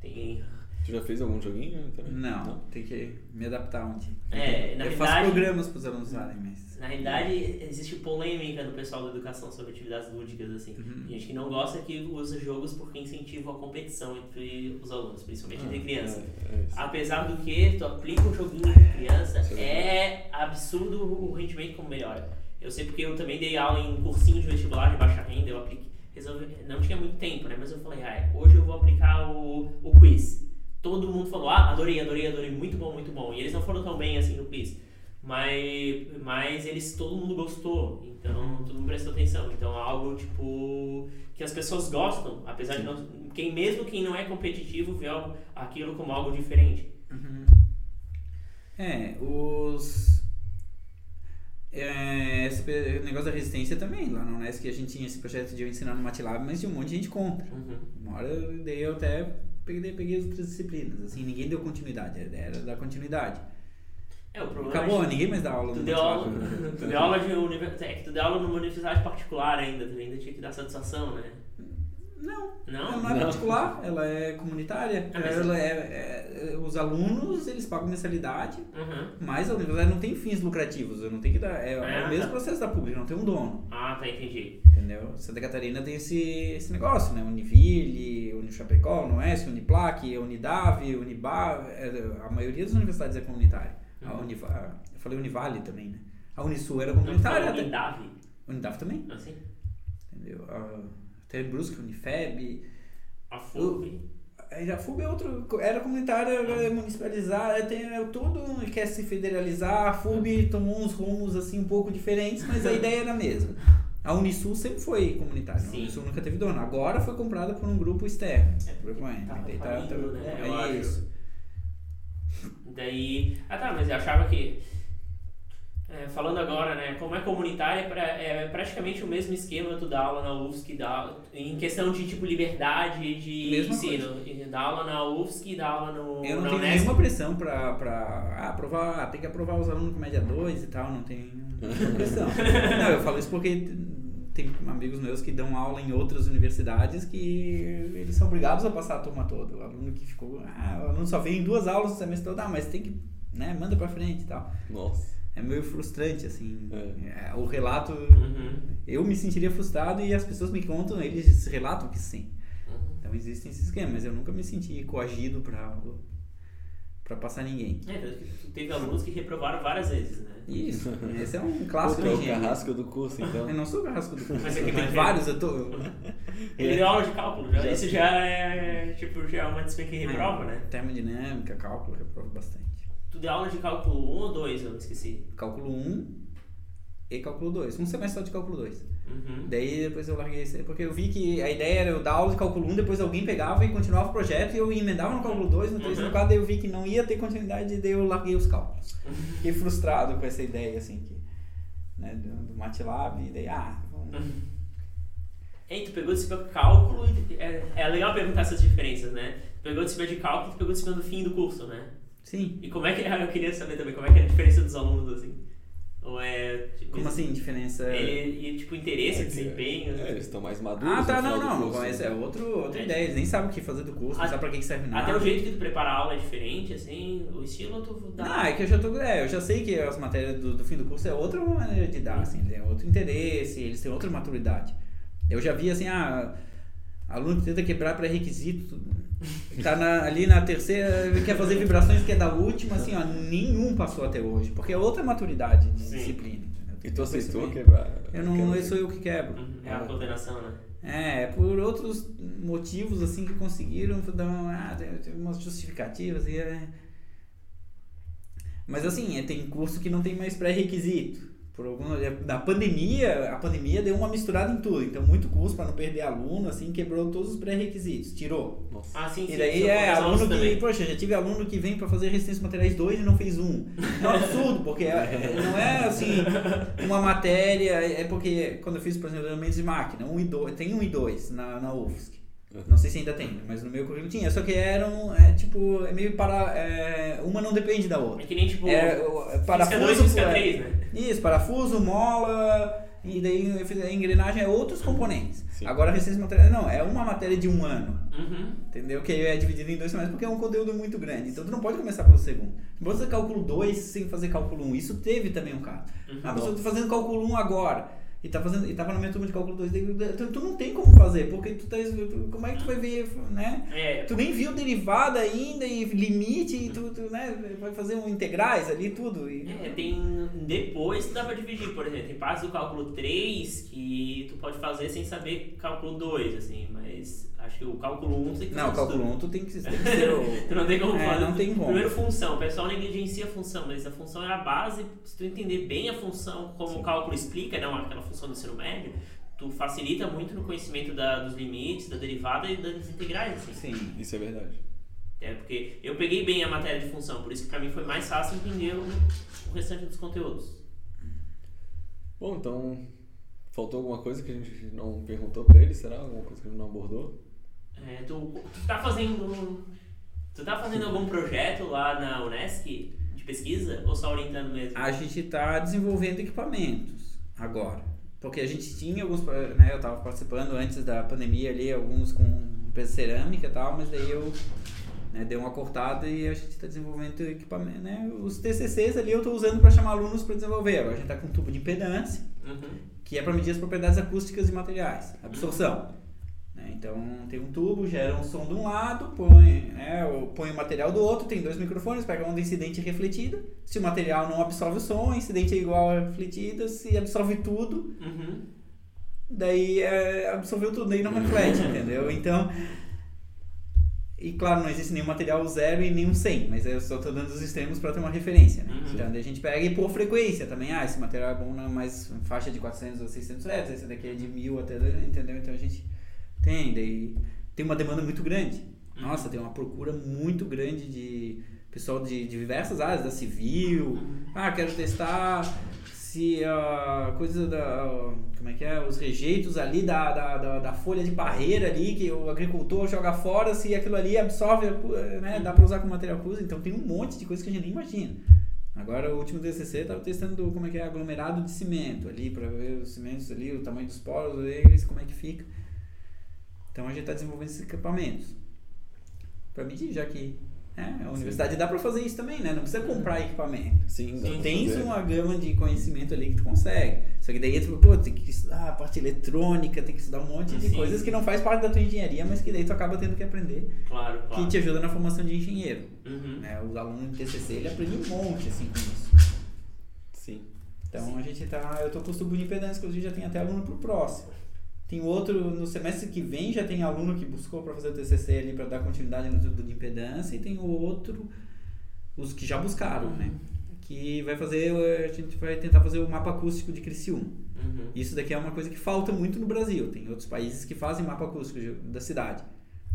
tem. Tu já fez algum joguinho também? não, tem que me adaptar um dia. É, na eu faço programas para os alunos usarem, mas. Na realidade, existe polêmica no pessoal da educação sobre atividades lúdicas, assim. Uhum. Tem gente que não gosta que usa jogos porque incentivam a competição entre os alunos, principalmente entre crianças. É, é isso. Apesar do que, tu aplica um joguinho de criança, Isso é é absurdo o rendimento como melhora. Eu sei porque eu também dei aula em cursinho de vestibular de baixa renda, eu apliquei, resolvi, não tinha muito tempo, né? Mas eu falei, ah, hoje eu vou aplicar o, o quiz. Todo mundo falou, ah, adorei, adorei, adorei, muito bom, muito bom. E eles não foram tão bem assim no quiz. Mas, mas eles, todo mundo gostou, então todo mundo prestou atenção. Então é algo, tipo, que as pessoas gostam, apesar de não... Quem, mesmo quem não é competitivo vê algo, aquilo como algo diferente. Uhum. É, os. É, esse negócio da resistência também, lá na Unesc a gente tinha esse projeto de eu ensinar no MATLAB, mas tinha um monte de gente contra. Uhum. Uma hora eu- daí eu até peguei, peguei as outras disciplinas, assim, ninguém deu continuidade, a ideia era dar continuidade. É, o problema Acabou, é ninguém mais dá aula tu no deu aula, tu deu aula de universidade, é tu deu aula numa universidade particular ainda, tu ainda tinha que dar satisfação, né? Não, Não? ela não é Não. particular, ela é comunitária. Ah, Ela é, é- é- os alunos, eles pagam mensalidade, Uhum. mas a universidade não tem fins lucrativos. Eu não tenho que dar. É, é Ah, o mesmo tá. processo da pública, não tem um dono. Ah, tá, entendi. Entendeu? Santa Catarina tem esse, esse negócio, né? Univille, Unichapecó, Unoeste, Uniplac, Unidave, Unibar. é, a maioria das universidades é comunitária. A Uhum. Univa, eu falei Univale também, né? A Unisul era Não comunitária. até- Unidave, Unidave também, assim? entendeu? A, até Brusque, Unifeb. A FUB. Aí A FUB é outro, era comunitária, agora é municipalizada, tem é, tudo quer se federalizar. A FUB tomou uns rumos assim um pouco diferentes, mas a ideia era a mesma. A Unisul sempre foi comunitária, a Sim. Unisul nunca teve dono. Agora foi comprada por um grupo externo. É, Por porque daí tá- falindo, tá- né? é isso. Daí. Ah tá, mas eu achava que. É, falando agora, né? Como é comunitária, é é praticamente o mesmo esquema tu dá aula na UFSC, dá, em questão de tipo liberdade de Mesma ensino. E Dá aula na UFSC, dá aula no. Eu não tenho nenhuma pressão pra, pra ah, aprovar, ah, tem que aprovar os alunos com média 2 e tal, não tem nenhuma pressão. não, eu falo isso porque tem amigos meus que dão aula em outras universidades que eles são obrigados a passar a turma toda. O aluno que ficou, ah, o aluno só veio em duas aulas no semestre todo, ah, mas tem que, né, manda pra frente e tal. Nossa. É meio frustrante, assim, É. é, o relato, Uhum. eu me sentiria frustrado e as pessoas me contam, eles relatam que sim. Uhum. Então existem esses esquemas, mas eu nunca me senti coagido pra, pra passar ninguém. É, teve alunos que reprovaram várias vezes, né? Isso, esse é um clássico é de o carrasco do curso, então. Eu não sou o carrasco do curso. Mas é eu que tenho mais vários, eu tô... Ele deu aula de cálculo, já. Sim. já é, tipo, já é uma disciplina que reprova, né? Termodinâmica, cálculo, reprovo bastante. Tu deu aula de cálculo 1 ou 2, eu me esqueci. Cálculo 1 e cálculo 2. Um semestre só de cálculo 2. Uhum. Daí depois eu larguei esse, porque eu vi que a ideia era eu dar aula de cálculo 1, depois alguém pegava e continuava o projeto e eu emendava no cálculo 2, no 3 e no Uhum. 4, daí eu vi que não ia ter continuidade e daí eu larguei os cálculos. Fiquei frustrado com essa ideia, assim, que, né, do, do MATLAB, e daí, ah, vamos... Ei, tu pegou disciplina de cálculo e é, é legal perguntar essas diferenças, né? Tu pegou disciplina de cálculo e tu pegou disciplina do fim do curso, né? Sim. E como é que eu queria saber também como é que é a diferença dos alunos assim? Ou é tipo, Como assim, diferença... Ele, e, tipo interesse, É desempenho. É, eles estão mais maduros. Ah, tá, no não, não, curso, mas né? é outro, outra É, ideia. Eles nem sabem o que fazer do curso, não Até- sabem pra que que serve nada. Até o jeito que tu prepara a aula é diferente, assim, o estilo tu dá. Não, é que eu já tô. É, eu já sei que as matérias do, do fim do curso é outra maneira de dar, assim, é outro interesse, eles têm outra maturidade. Eu já vi assim, ah, aluno tenta quebrar pré-requisito, tá na- ali na terceira, quer fazer vibrações que é da última, assim, ó, nenhum passou até hoje, porque é outra maturidade de Sim. disciplina. E tu aceitou quebrar? Eu não, quebrar- eu sou eu que quebro. Uhum, É a coordenação, né? É, por outros motivos assim que conseguiram dar uma, ah, umas justificativas e é... Mas assim, é, tem curso que não tem mais pré-requisito. Por alguma, é, na pandemia, a pandemia deu uma misturada em tudo. Então, muito curso para não perder aluno, assim, quebrou todos os pré-requisitos, tirou. Nossa. Ah, sim, sim. E daí são é aluno que, também. poxa, já tive aluno que vem para fazer resistência materiais 2 e não fez um. É um absurdo, porque é- não é assim uma matéria, é porque quando eu fiz, por exemplo, elementos de máquina, um e dois, tem um e dois na, na UFSC. Não sei se ainda tem, mas no meu currículo tinha. Só que eram, é, tipo, é meio para. é, uma não depende da outra. É que nem tipo. É, física parafuso. 2 e física é- 3, né? isso, parafuso, mola, e daí eu fiz- a engrenagem é outros componentes. Sim. Agora, resistência material, não, é uma matéria de um ano. Uhum. Entendeu? Que é dividido em dois semestres porque é um conteúdo muito grande. Então tu não pode começar pelo segundo. Fazer cálculo 2 sem fazer cálculo 1. Um. Isso teve também um caso. Uhum. Ah, pessoa tá fazendo cálculo 1 um agora. E tá fazendo, e tava na minha turma de cálculo 2. Tu, tu não tem como fazer, porque tu tá. tu- Como é que tu vai ver, né? É, Tu nem viu derivada ainda e limite, e tu, tu, né, vai fazer um integrais ali, tudo. E, É, tem. Depois dá pra dividir, por exemplo, tem partes do cálculo 3 que tu pode fazer sem saber cálculo 2, assim, mas acho que o cálculo 1 tu tem que Não, o cálculo tudo. 1 um, tu tem que, tem que ser o. Tu não tem como É, fazer. não tem como. Primeiro função, o pessoal negligencia a função, mas a função é a base. Se tu entender bem a função, como Sim. o cálculo explica, não aquela função do ensino médio, tu facilita muito no conhecimento da- dos limites, da derivada e das integrais, assim. Sim. Isso é verdade. É, porque eu peguei bem a matéria de função, por isso que pra mim foi mais fácil entender o, o restante dos conteúdos. Bom, então. Faltou alguma coisa que a gente não perguntou pra ele? Será? Alguma coisa que a gente não abordou? É, tu, tu tá fazendo. Tu tá fazendo algum projeto lá na Unesc de pesquisa ou só orientando mesmo? A gente está desenvolvendo equipamentos agora. Porque a gente tinha alguns, né, eu estava participando antes da pandemia ali, alguns com peça cerâmica e tal, mas daí eu né, dei uma cortada e a gente está desenvolvendo equipamento, né? Os TCCs ali eu estou usando para chamar alunos para desenvolver. Agora a gente está com um tubo de impedância, Uhum. que é para medir as propriedades acústicas e materiais, absorção. Né? Então tem um tubo, gera um som de um lado, põe, né, põe o material do outro, tem dois microfones, pega onda incidente e refletida. Se o material não absorve o som, incidente é igual a refletida, se absorve tudo, Uhum. daí é, absorveu tudo, daí não reflete, entendeu? Então. E claro, não existe nenhum material zero e nenhum 100, mas eu só estou dando os extremos para ter uma referência. Né? Uhum. Então a gente pega e por frequência também. Ah, esse material é bom na mais faixa de 400 a 600 Hz, esse daqui é de 1000 até. Entendeu? Então a gente tem, daí tem uma demanda muito grande. Nossa, tem uma procura muito grande de pessoal de, de diversas áreas, da civil. Ah, quero testar se a coisa da. Como é que é? Os rejeitos ali da, da, da, da folha de parreira ali que o agricultor joga fora, se aquilo ali absorve, né? Dá para usar como material cruz. Então tem um monte de coisa que a gente nem imagina. Agora o último DCC estava testando como é que é aglomerado de cimento ali, para ver os cimentos ali, o tamanho dos poros, eles, como é que fica. Então a gente está desenvolvendo esses equipamentos. Para medir, já que é, a universidade dá para fazer isso também, né? Não precisa comprar equipamento. Sim, Sim, pra Tens fazer. uma gama de conhecimento ali que tu consegue. Só que daí tu, pô, tem que estudar a parte eletrônica, tem que estudar um monte de Sim. coisas que não faz parte da tua engenharia, mas que daí tu acaba tendo que aprender, Claro, claro. que te ajuda na formação de engenheiro. Uhum. Né? Os alunos de TCC, ele aprende um monte, assim, com isso. Sim. Então a gente tá, eu tô com o tubo de impedância, inclusive já tem até aluno pro próximo. Tem outro, no semestre que vem já tem aluno que buscou para fazer o TCC ali para dar continuidade no tubo de impedância e tem o outro, os que já buscaram, né? Que vai fazer, a gente vai tentar fazer o mapa acústico de Criciúma. Uhum. Isso daqui é uma coisa que falta muito no Brasil. Tem outros países que fazem mapa acústico da cidade.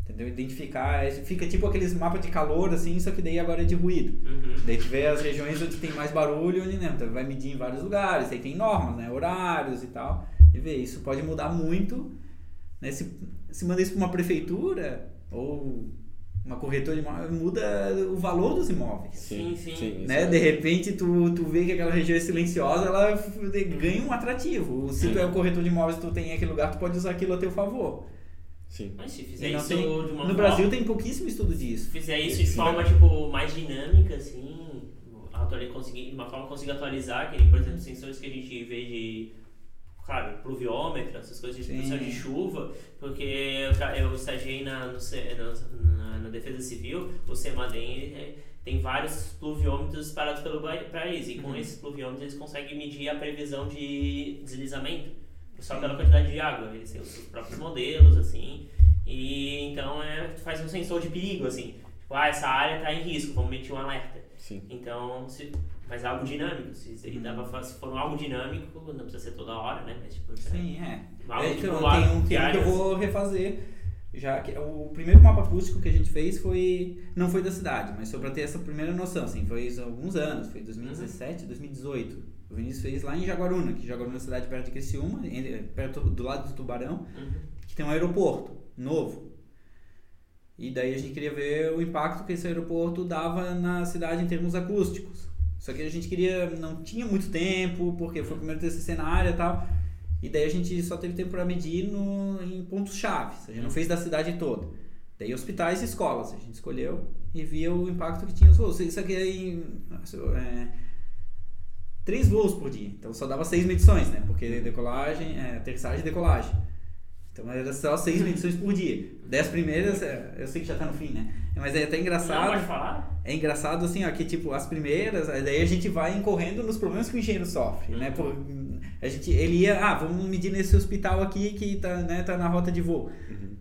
Entendeu? Identificar, é, fica tipo aqueles mapas de calor assim, só que daí agora é de ruído. Uhum. Daí tu vê as regiões onde tem mais barulho, onde então vai medir em vários lugares, aí tem normas, né, horários e tal. E vê, isso pode mudar muito, né, se, se manda isso para uma prefeitura ou uma corretora de imóveis, muda o valor dos imóveis. Sim, sim. isso Né? é- De repente tu, tu vê que aquela região é silenciosa, ela de- ganha um atrativo. Se tu é um corretor de imóveis, tu tem aquele lugar, tu pode usar aquilo a teu favor. Sim. Mas se fizer não isso tem- de uma no forma- Brasil tem pouquíssimo estudo disso. Se fizer isso de Sim, forma, tipo, mais dinâmica, assim, conseguir, de uma forma que consiga atualizar, que por exemplo, sensores que a gente vê de, claro, pluviômetro, essas coisas de previsão de chuva, porque eu, eu estagiei na, no na, na, Defesa Civil, o CEMADEM é, tem vários pluviômetros parados pelo país, e com Uhum. esses pluviômetros eles conseguem medir a previsão de deslizamento, só pela quantidade de água, eles têm os seus próprios modelos, assim, e então é, faz um sensor de perigo, assim, tipo, ah, essa área está em risco, vamos emitir um alerta. Sim. Então, se, mas é algo dinâmico. Se, se, fa- se for algo dinâmico, não precisa ser toda hora, né? Mas, tipo, Sim, é. Algo É, tipo, então, tem um que eu vou refazer. Já que o primeiro mapa acústico que a gente fez foi não foi da cidade, mas só para ter essa primeira noção, assim, foi há alguns anos, foi 2017, 2018. O Vinícius fez lá em Jaguaruna, que Jaguaruna é uma cidade perto de Criciúma, em- perto do lado do Tubarão, Uhum. que tem um aeroporto novo. E daí a gente queria ver o impacto que esse aeroporto dava na cidade em termos acústicos. Só que a gente queria, não tinha muito tempo, porque foi o primeiro TCC na área e tal. E daí a gente só teve tempo para medir no, em pontos chaves. A gente não fez da cidade toda. Daí hospitais e escolas. A gente escolheu e via o impacto que tinha os voos. Isso aqui é é, três voos por dia. Então só dava seis medições, né? Porque decolagem, é, aterrissagem e decolagem. Então era só seis medições por dia. Dez primeiras, é, eu sei que já tá no fim, né? Mas é até Não, engraçado. pode falar? É engraçado assim, ó, que tipo, as primeiras, aí daí a gente vai incorrendo nos problemas que o engenheiro sofre, né? Por, a gente, ele ia, ah, vamos medir nesse hospital aqui que tá, né, tá na rota de voo.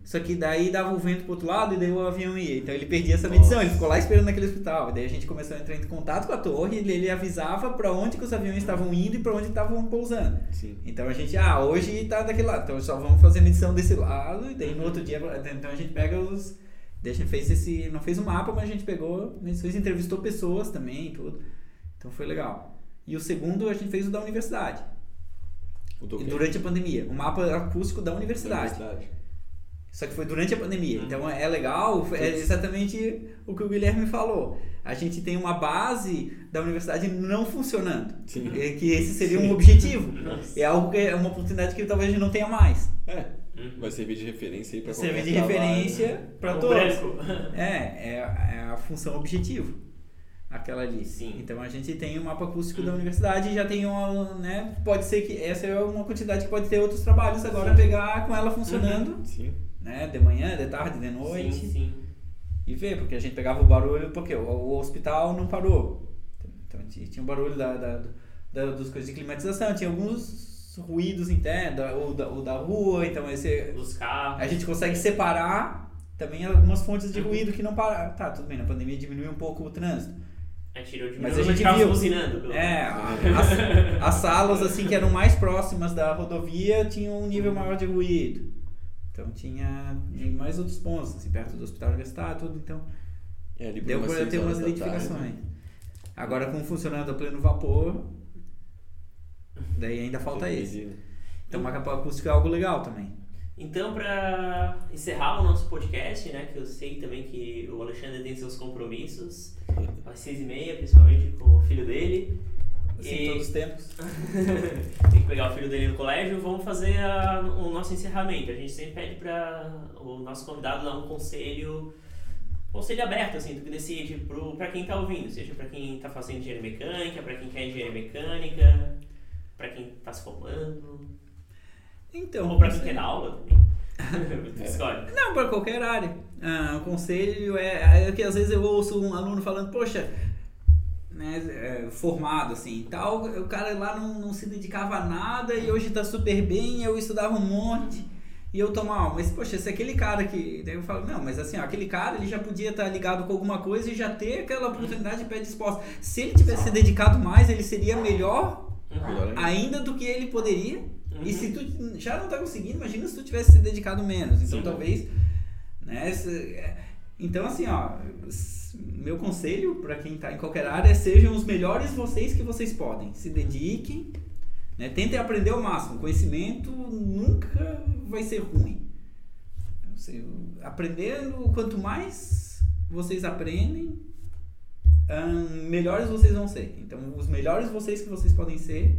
Só que daí dava o vento pro outro lado e daí o avião ia. Então ele perdia essa medição, ele ficou lá esperando naquele hospital. E daí a gente começou a entrar em contato com a torre e ele, avisava para onde que os aviões estavam indo e para onde estavam pousando. Sim. Então a gente, ah, hoje tá daquele lado, então só vamos fazer medição desse lado, e daí no outro dia, então a gente pega os. Daí a gente fez esse. Não fez um mapa, mas a gente pegou medições, entrevistou pessoas também e tudo. Então foi legal. E o segundo a gente fez o da universidade. E durante a pandemia. O mapa acústico da Da universidade. universidade. Só que foi durante a pandemia. Uhum. Então é legal, é exatamente o que o Guilherme falou. A gente tem uma base da universidade não funcionando. Sim. É Que esse seria um objetivo. Nossa. É algo que é uma oportunidade que talvez a gente não tenha mais. É, Uhum. vai servir de referência aí pra Servir qualquer de trabalho, referência né? para O todos. É, é, é a função objetivo. Aquela ali. Sim. Então a gente tem o mapa acústico da universidade e já tem uma, né? Pode ser que essa é uma quantidade que pode ter outros trabalhos agora pegar com ela funcionando, Sim. né? De manhã, de tarde, de noite. Sim, sim. E ver, porque a gente pegava o barulho, porque o, o hospital não parou. Então tinha tinha o barulho da, da, da- dos coisas de climatização, tinha alguns ruídos internos, ou da, ou da rua, então esse, Dos carros. a gente consegue separar também algumas fontes de ruído que não param. Tá, tudo bem, na pandemia diminuiu um pouco o trânsito. A gente tirou de Mas a gente viu. buzinando. pelo É, menos. as, as salas assim que eram mais próximas da rodovia tinham um nível maior de ruído. Então tinha mais outros pontos, assim, perto do hospital universitário, tudo, então É, deu para ter umas identificações. tarde. Agora com funcionando a pleno vapor, daí ainda falta esse. Então o mapa acústico é algo legal também. Então, para encerrar o nosso podcast, né, que eu sei também que o Alexandre tem seus compromissos, às seis e meia, principalmente com o filho dele. Assim, E- todos os tempos. tem que pegar o filho dele no colégio, vamos fazer a- o nosso encerramento. A gente sempre pede para o nosso convidado dar um conselho, conselho aberto, assim, do que decide para quem está ouvindo, seja para quem está fazendo engenharia mecânica, para quem quer engenharia mecânica, para quem está se formando, Então, ou para quem quer dar aula também. Não, para qualquer área. Ah, o conselho é, é que às vezes eu ouço um aluno falando, poxa, né, é, formado assim e tal, o cara lá não, não se dedicava a nada e hoje tá super bem, eu estudava um monte. E eu tô mal, mas poxa, se aquele cara que. Daí eu falo, não, mas assim, ó, aquele cara ele já podia estar ligado com alguma coisa e já ter aquela oportunidade de pé disposta. Se ele tivesse se dedicado mais, ele seria melhor ainda. ainda do que ele poderia. E Uhum. se tu já não tá conseguindo, imagina se tu tivesse se dedicado menos. Então Sim. talvez, né? é, Então assim, ó, meu conselho para quem tá em qualquer área é sejam os melhores vocês que vocês podem. Se dediquem, né? Tentem aprender o máximo. Conhecimento nunca vai ser ruim. Você- aprendendo, quanto mais vocês aprendem, melhores vocês vão ser. Então, os melhores vocês que vocês podem ser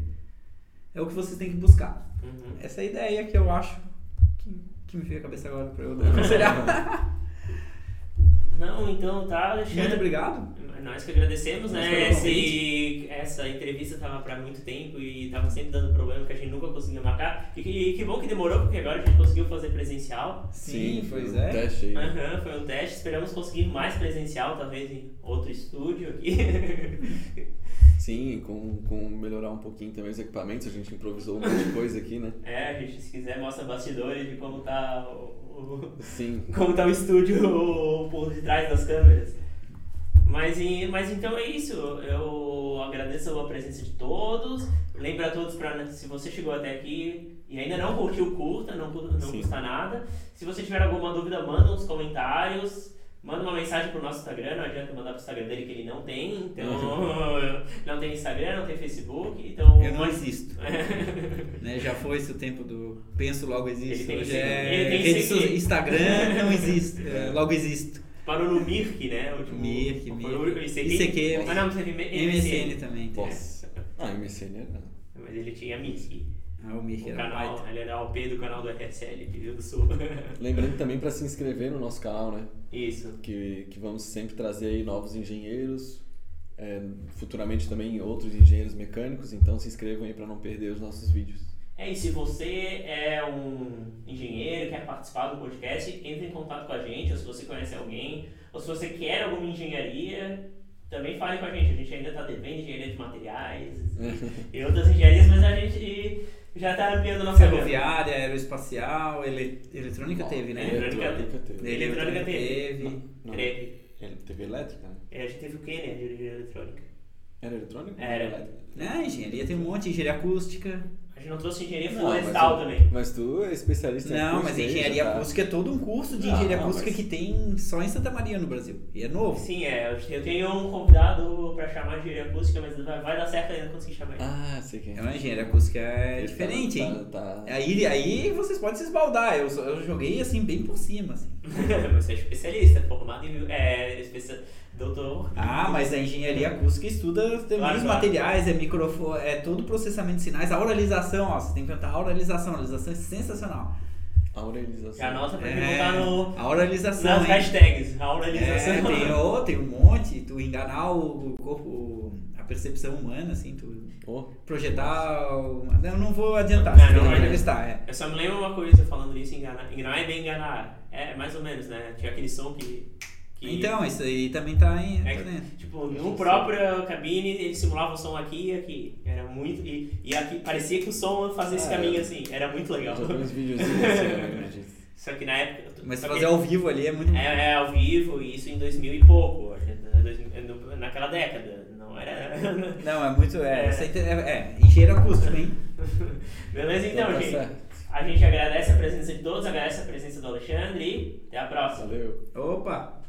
é o que vocês têm que buscar. Uhum. Essa é a ideia que eu acho que, que me veio à cabeça agora para eu aconselhar. Não, então tá, Alexandre. Muito obrigado. Nós que agradecemos, Nós né? Esse, essa entrevista tava pra muito tempo e tava sempre dando problema que a gente nunca conseguia marcar. E que, que bom que demorou, porque agora a gente conseguiu fazer presencial. Sim, pois um é. teste aí. Aham, foi um teste. Esperamos conseguir mais presencial, talvez em outro estúdio aqui. Sim, com, com melhorar um pouquinho também os equipamentos, a gente improvisou um monte de coisa aqui, né? é, a gente, se quiser, mostra bastidores de como tá o, o- Sim. como tá o estúdio por detrás das câmeras. Mas, mas então é isso. Eu agradeço a presença de todos. Lembro a todos para se você chegou até aqui e ainda não curtiu, curta, não, não Sim. custa nada. Se você tiver alguma dúvida, manda uns comentários. Manda uma mensagem pro nosso Instagram, não adianta mandar pro Instagram dele que ele não tem, então não tem Instagram, não tem Facebook, então Eu não existo. né? Já foi esse o tempo do penso logo Ele existo. tem Hoje que- é ele tem rede Instagram não existe. é, logo existo. parou no Mirk, né? O último- Mirk, Mirk. ICQ. ICQ. Ah, não, teve M- MSN também. tem. Nossa. Ah, MSN era. Mas ele tinha Mirk. Ah, o Mirk O era canal, baita. ele era o P do canal do RSL, Rio do Sul. Lembrando também para se inscrever no nosso canal, né? Isso. Que, que vamos sempre trazer aí novos engenheiros, é, futuramente também outros engenheiros mecânicos, então se inscrevam aí para não perder os nossos vídeos. É, e se você é um engenheiro, quer participar do podcast, entre em contato com a gente, ou se você conhece alguém, ou se você quer alguma engenharia, também fale com a gente. A gente ainda está devendo engenharia de materiais e outras engenharias, mas a gente já está ampliando nossa gama. Ferroviária, aeroespacial, ele, eletrônica Não, teve, né? Eletrônica Eletrônica teve. Eletrônica teve. teve. Não, Teve. ele- teve elétrica, né? É, a gente teve o quê, né, de engenharia eletrônica? Era eletrônica? Era. É, engenharia tem um monte, engenharia acústica. A gente não trouxe engenharia Não, florestal mas, também. mas tu é especialista em Não, acústica mas engenharia tá- acústica é todo um curso de Não, engenharia não, acústica mas- que tem só em Santa Maria no Brasil. E é novo. Sim, é. Eu tenho um convidado pra chamar de engenharia acústica, mas vai dar certo ainda conseguir chamar ele. Ah, sei quem É uma engenharia acústica é Ele diferente, tá- hein? tá- tá- Aí, aí vocês podem se esbaldar. Eu, eu joguei assim bem por cima. Assim. Você é especialista, formado em. É, especia, doutor. Ah, mas a engenharia acústica estuda também Claro, os claro. materiais, é microfone, é todo o processamento de sinais, a oralização, ó, você tem que cantar a oralização, a oralização é sensacional. Aurelização. Já anota pra mim É, no, a oralização, nas hein? hashtags. A oralização. É, tem, oh, tem um monte, tu enganar o corpo, a percepção humana, assim, tu Oh, projetar. Eu não vou adiantar, Não, não vai. entrevistar, é. Eu só me lembro uma coisa falando isso, enganar. Enganar é bem enganar. É, mais ou menos, né? Tinha aquele som que. Que Então, isso aí também tá em. É, tá dentro. Tipo, no próprio cabine ele simulava o som aqui e aqui. Era muito. E, e aqui parecia que o som fazia esse Ah, caminho é. assim. Era muito legal. tem uns videozinhos assim, eu lembro disso. Só que na época. Mas fazer que ao vivo ali é muito. é, é ao vivo, e isso em 2000 e pouco. né, Naquela década. Não era. Não, é muito. É, É. é, é engenheiro acústico, hein? Beleza, então, tá gente. A gente agradece a presença de todos, agradece a presença do Alexandre e até a próxima. Valeu. Opa!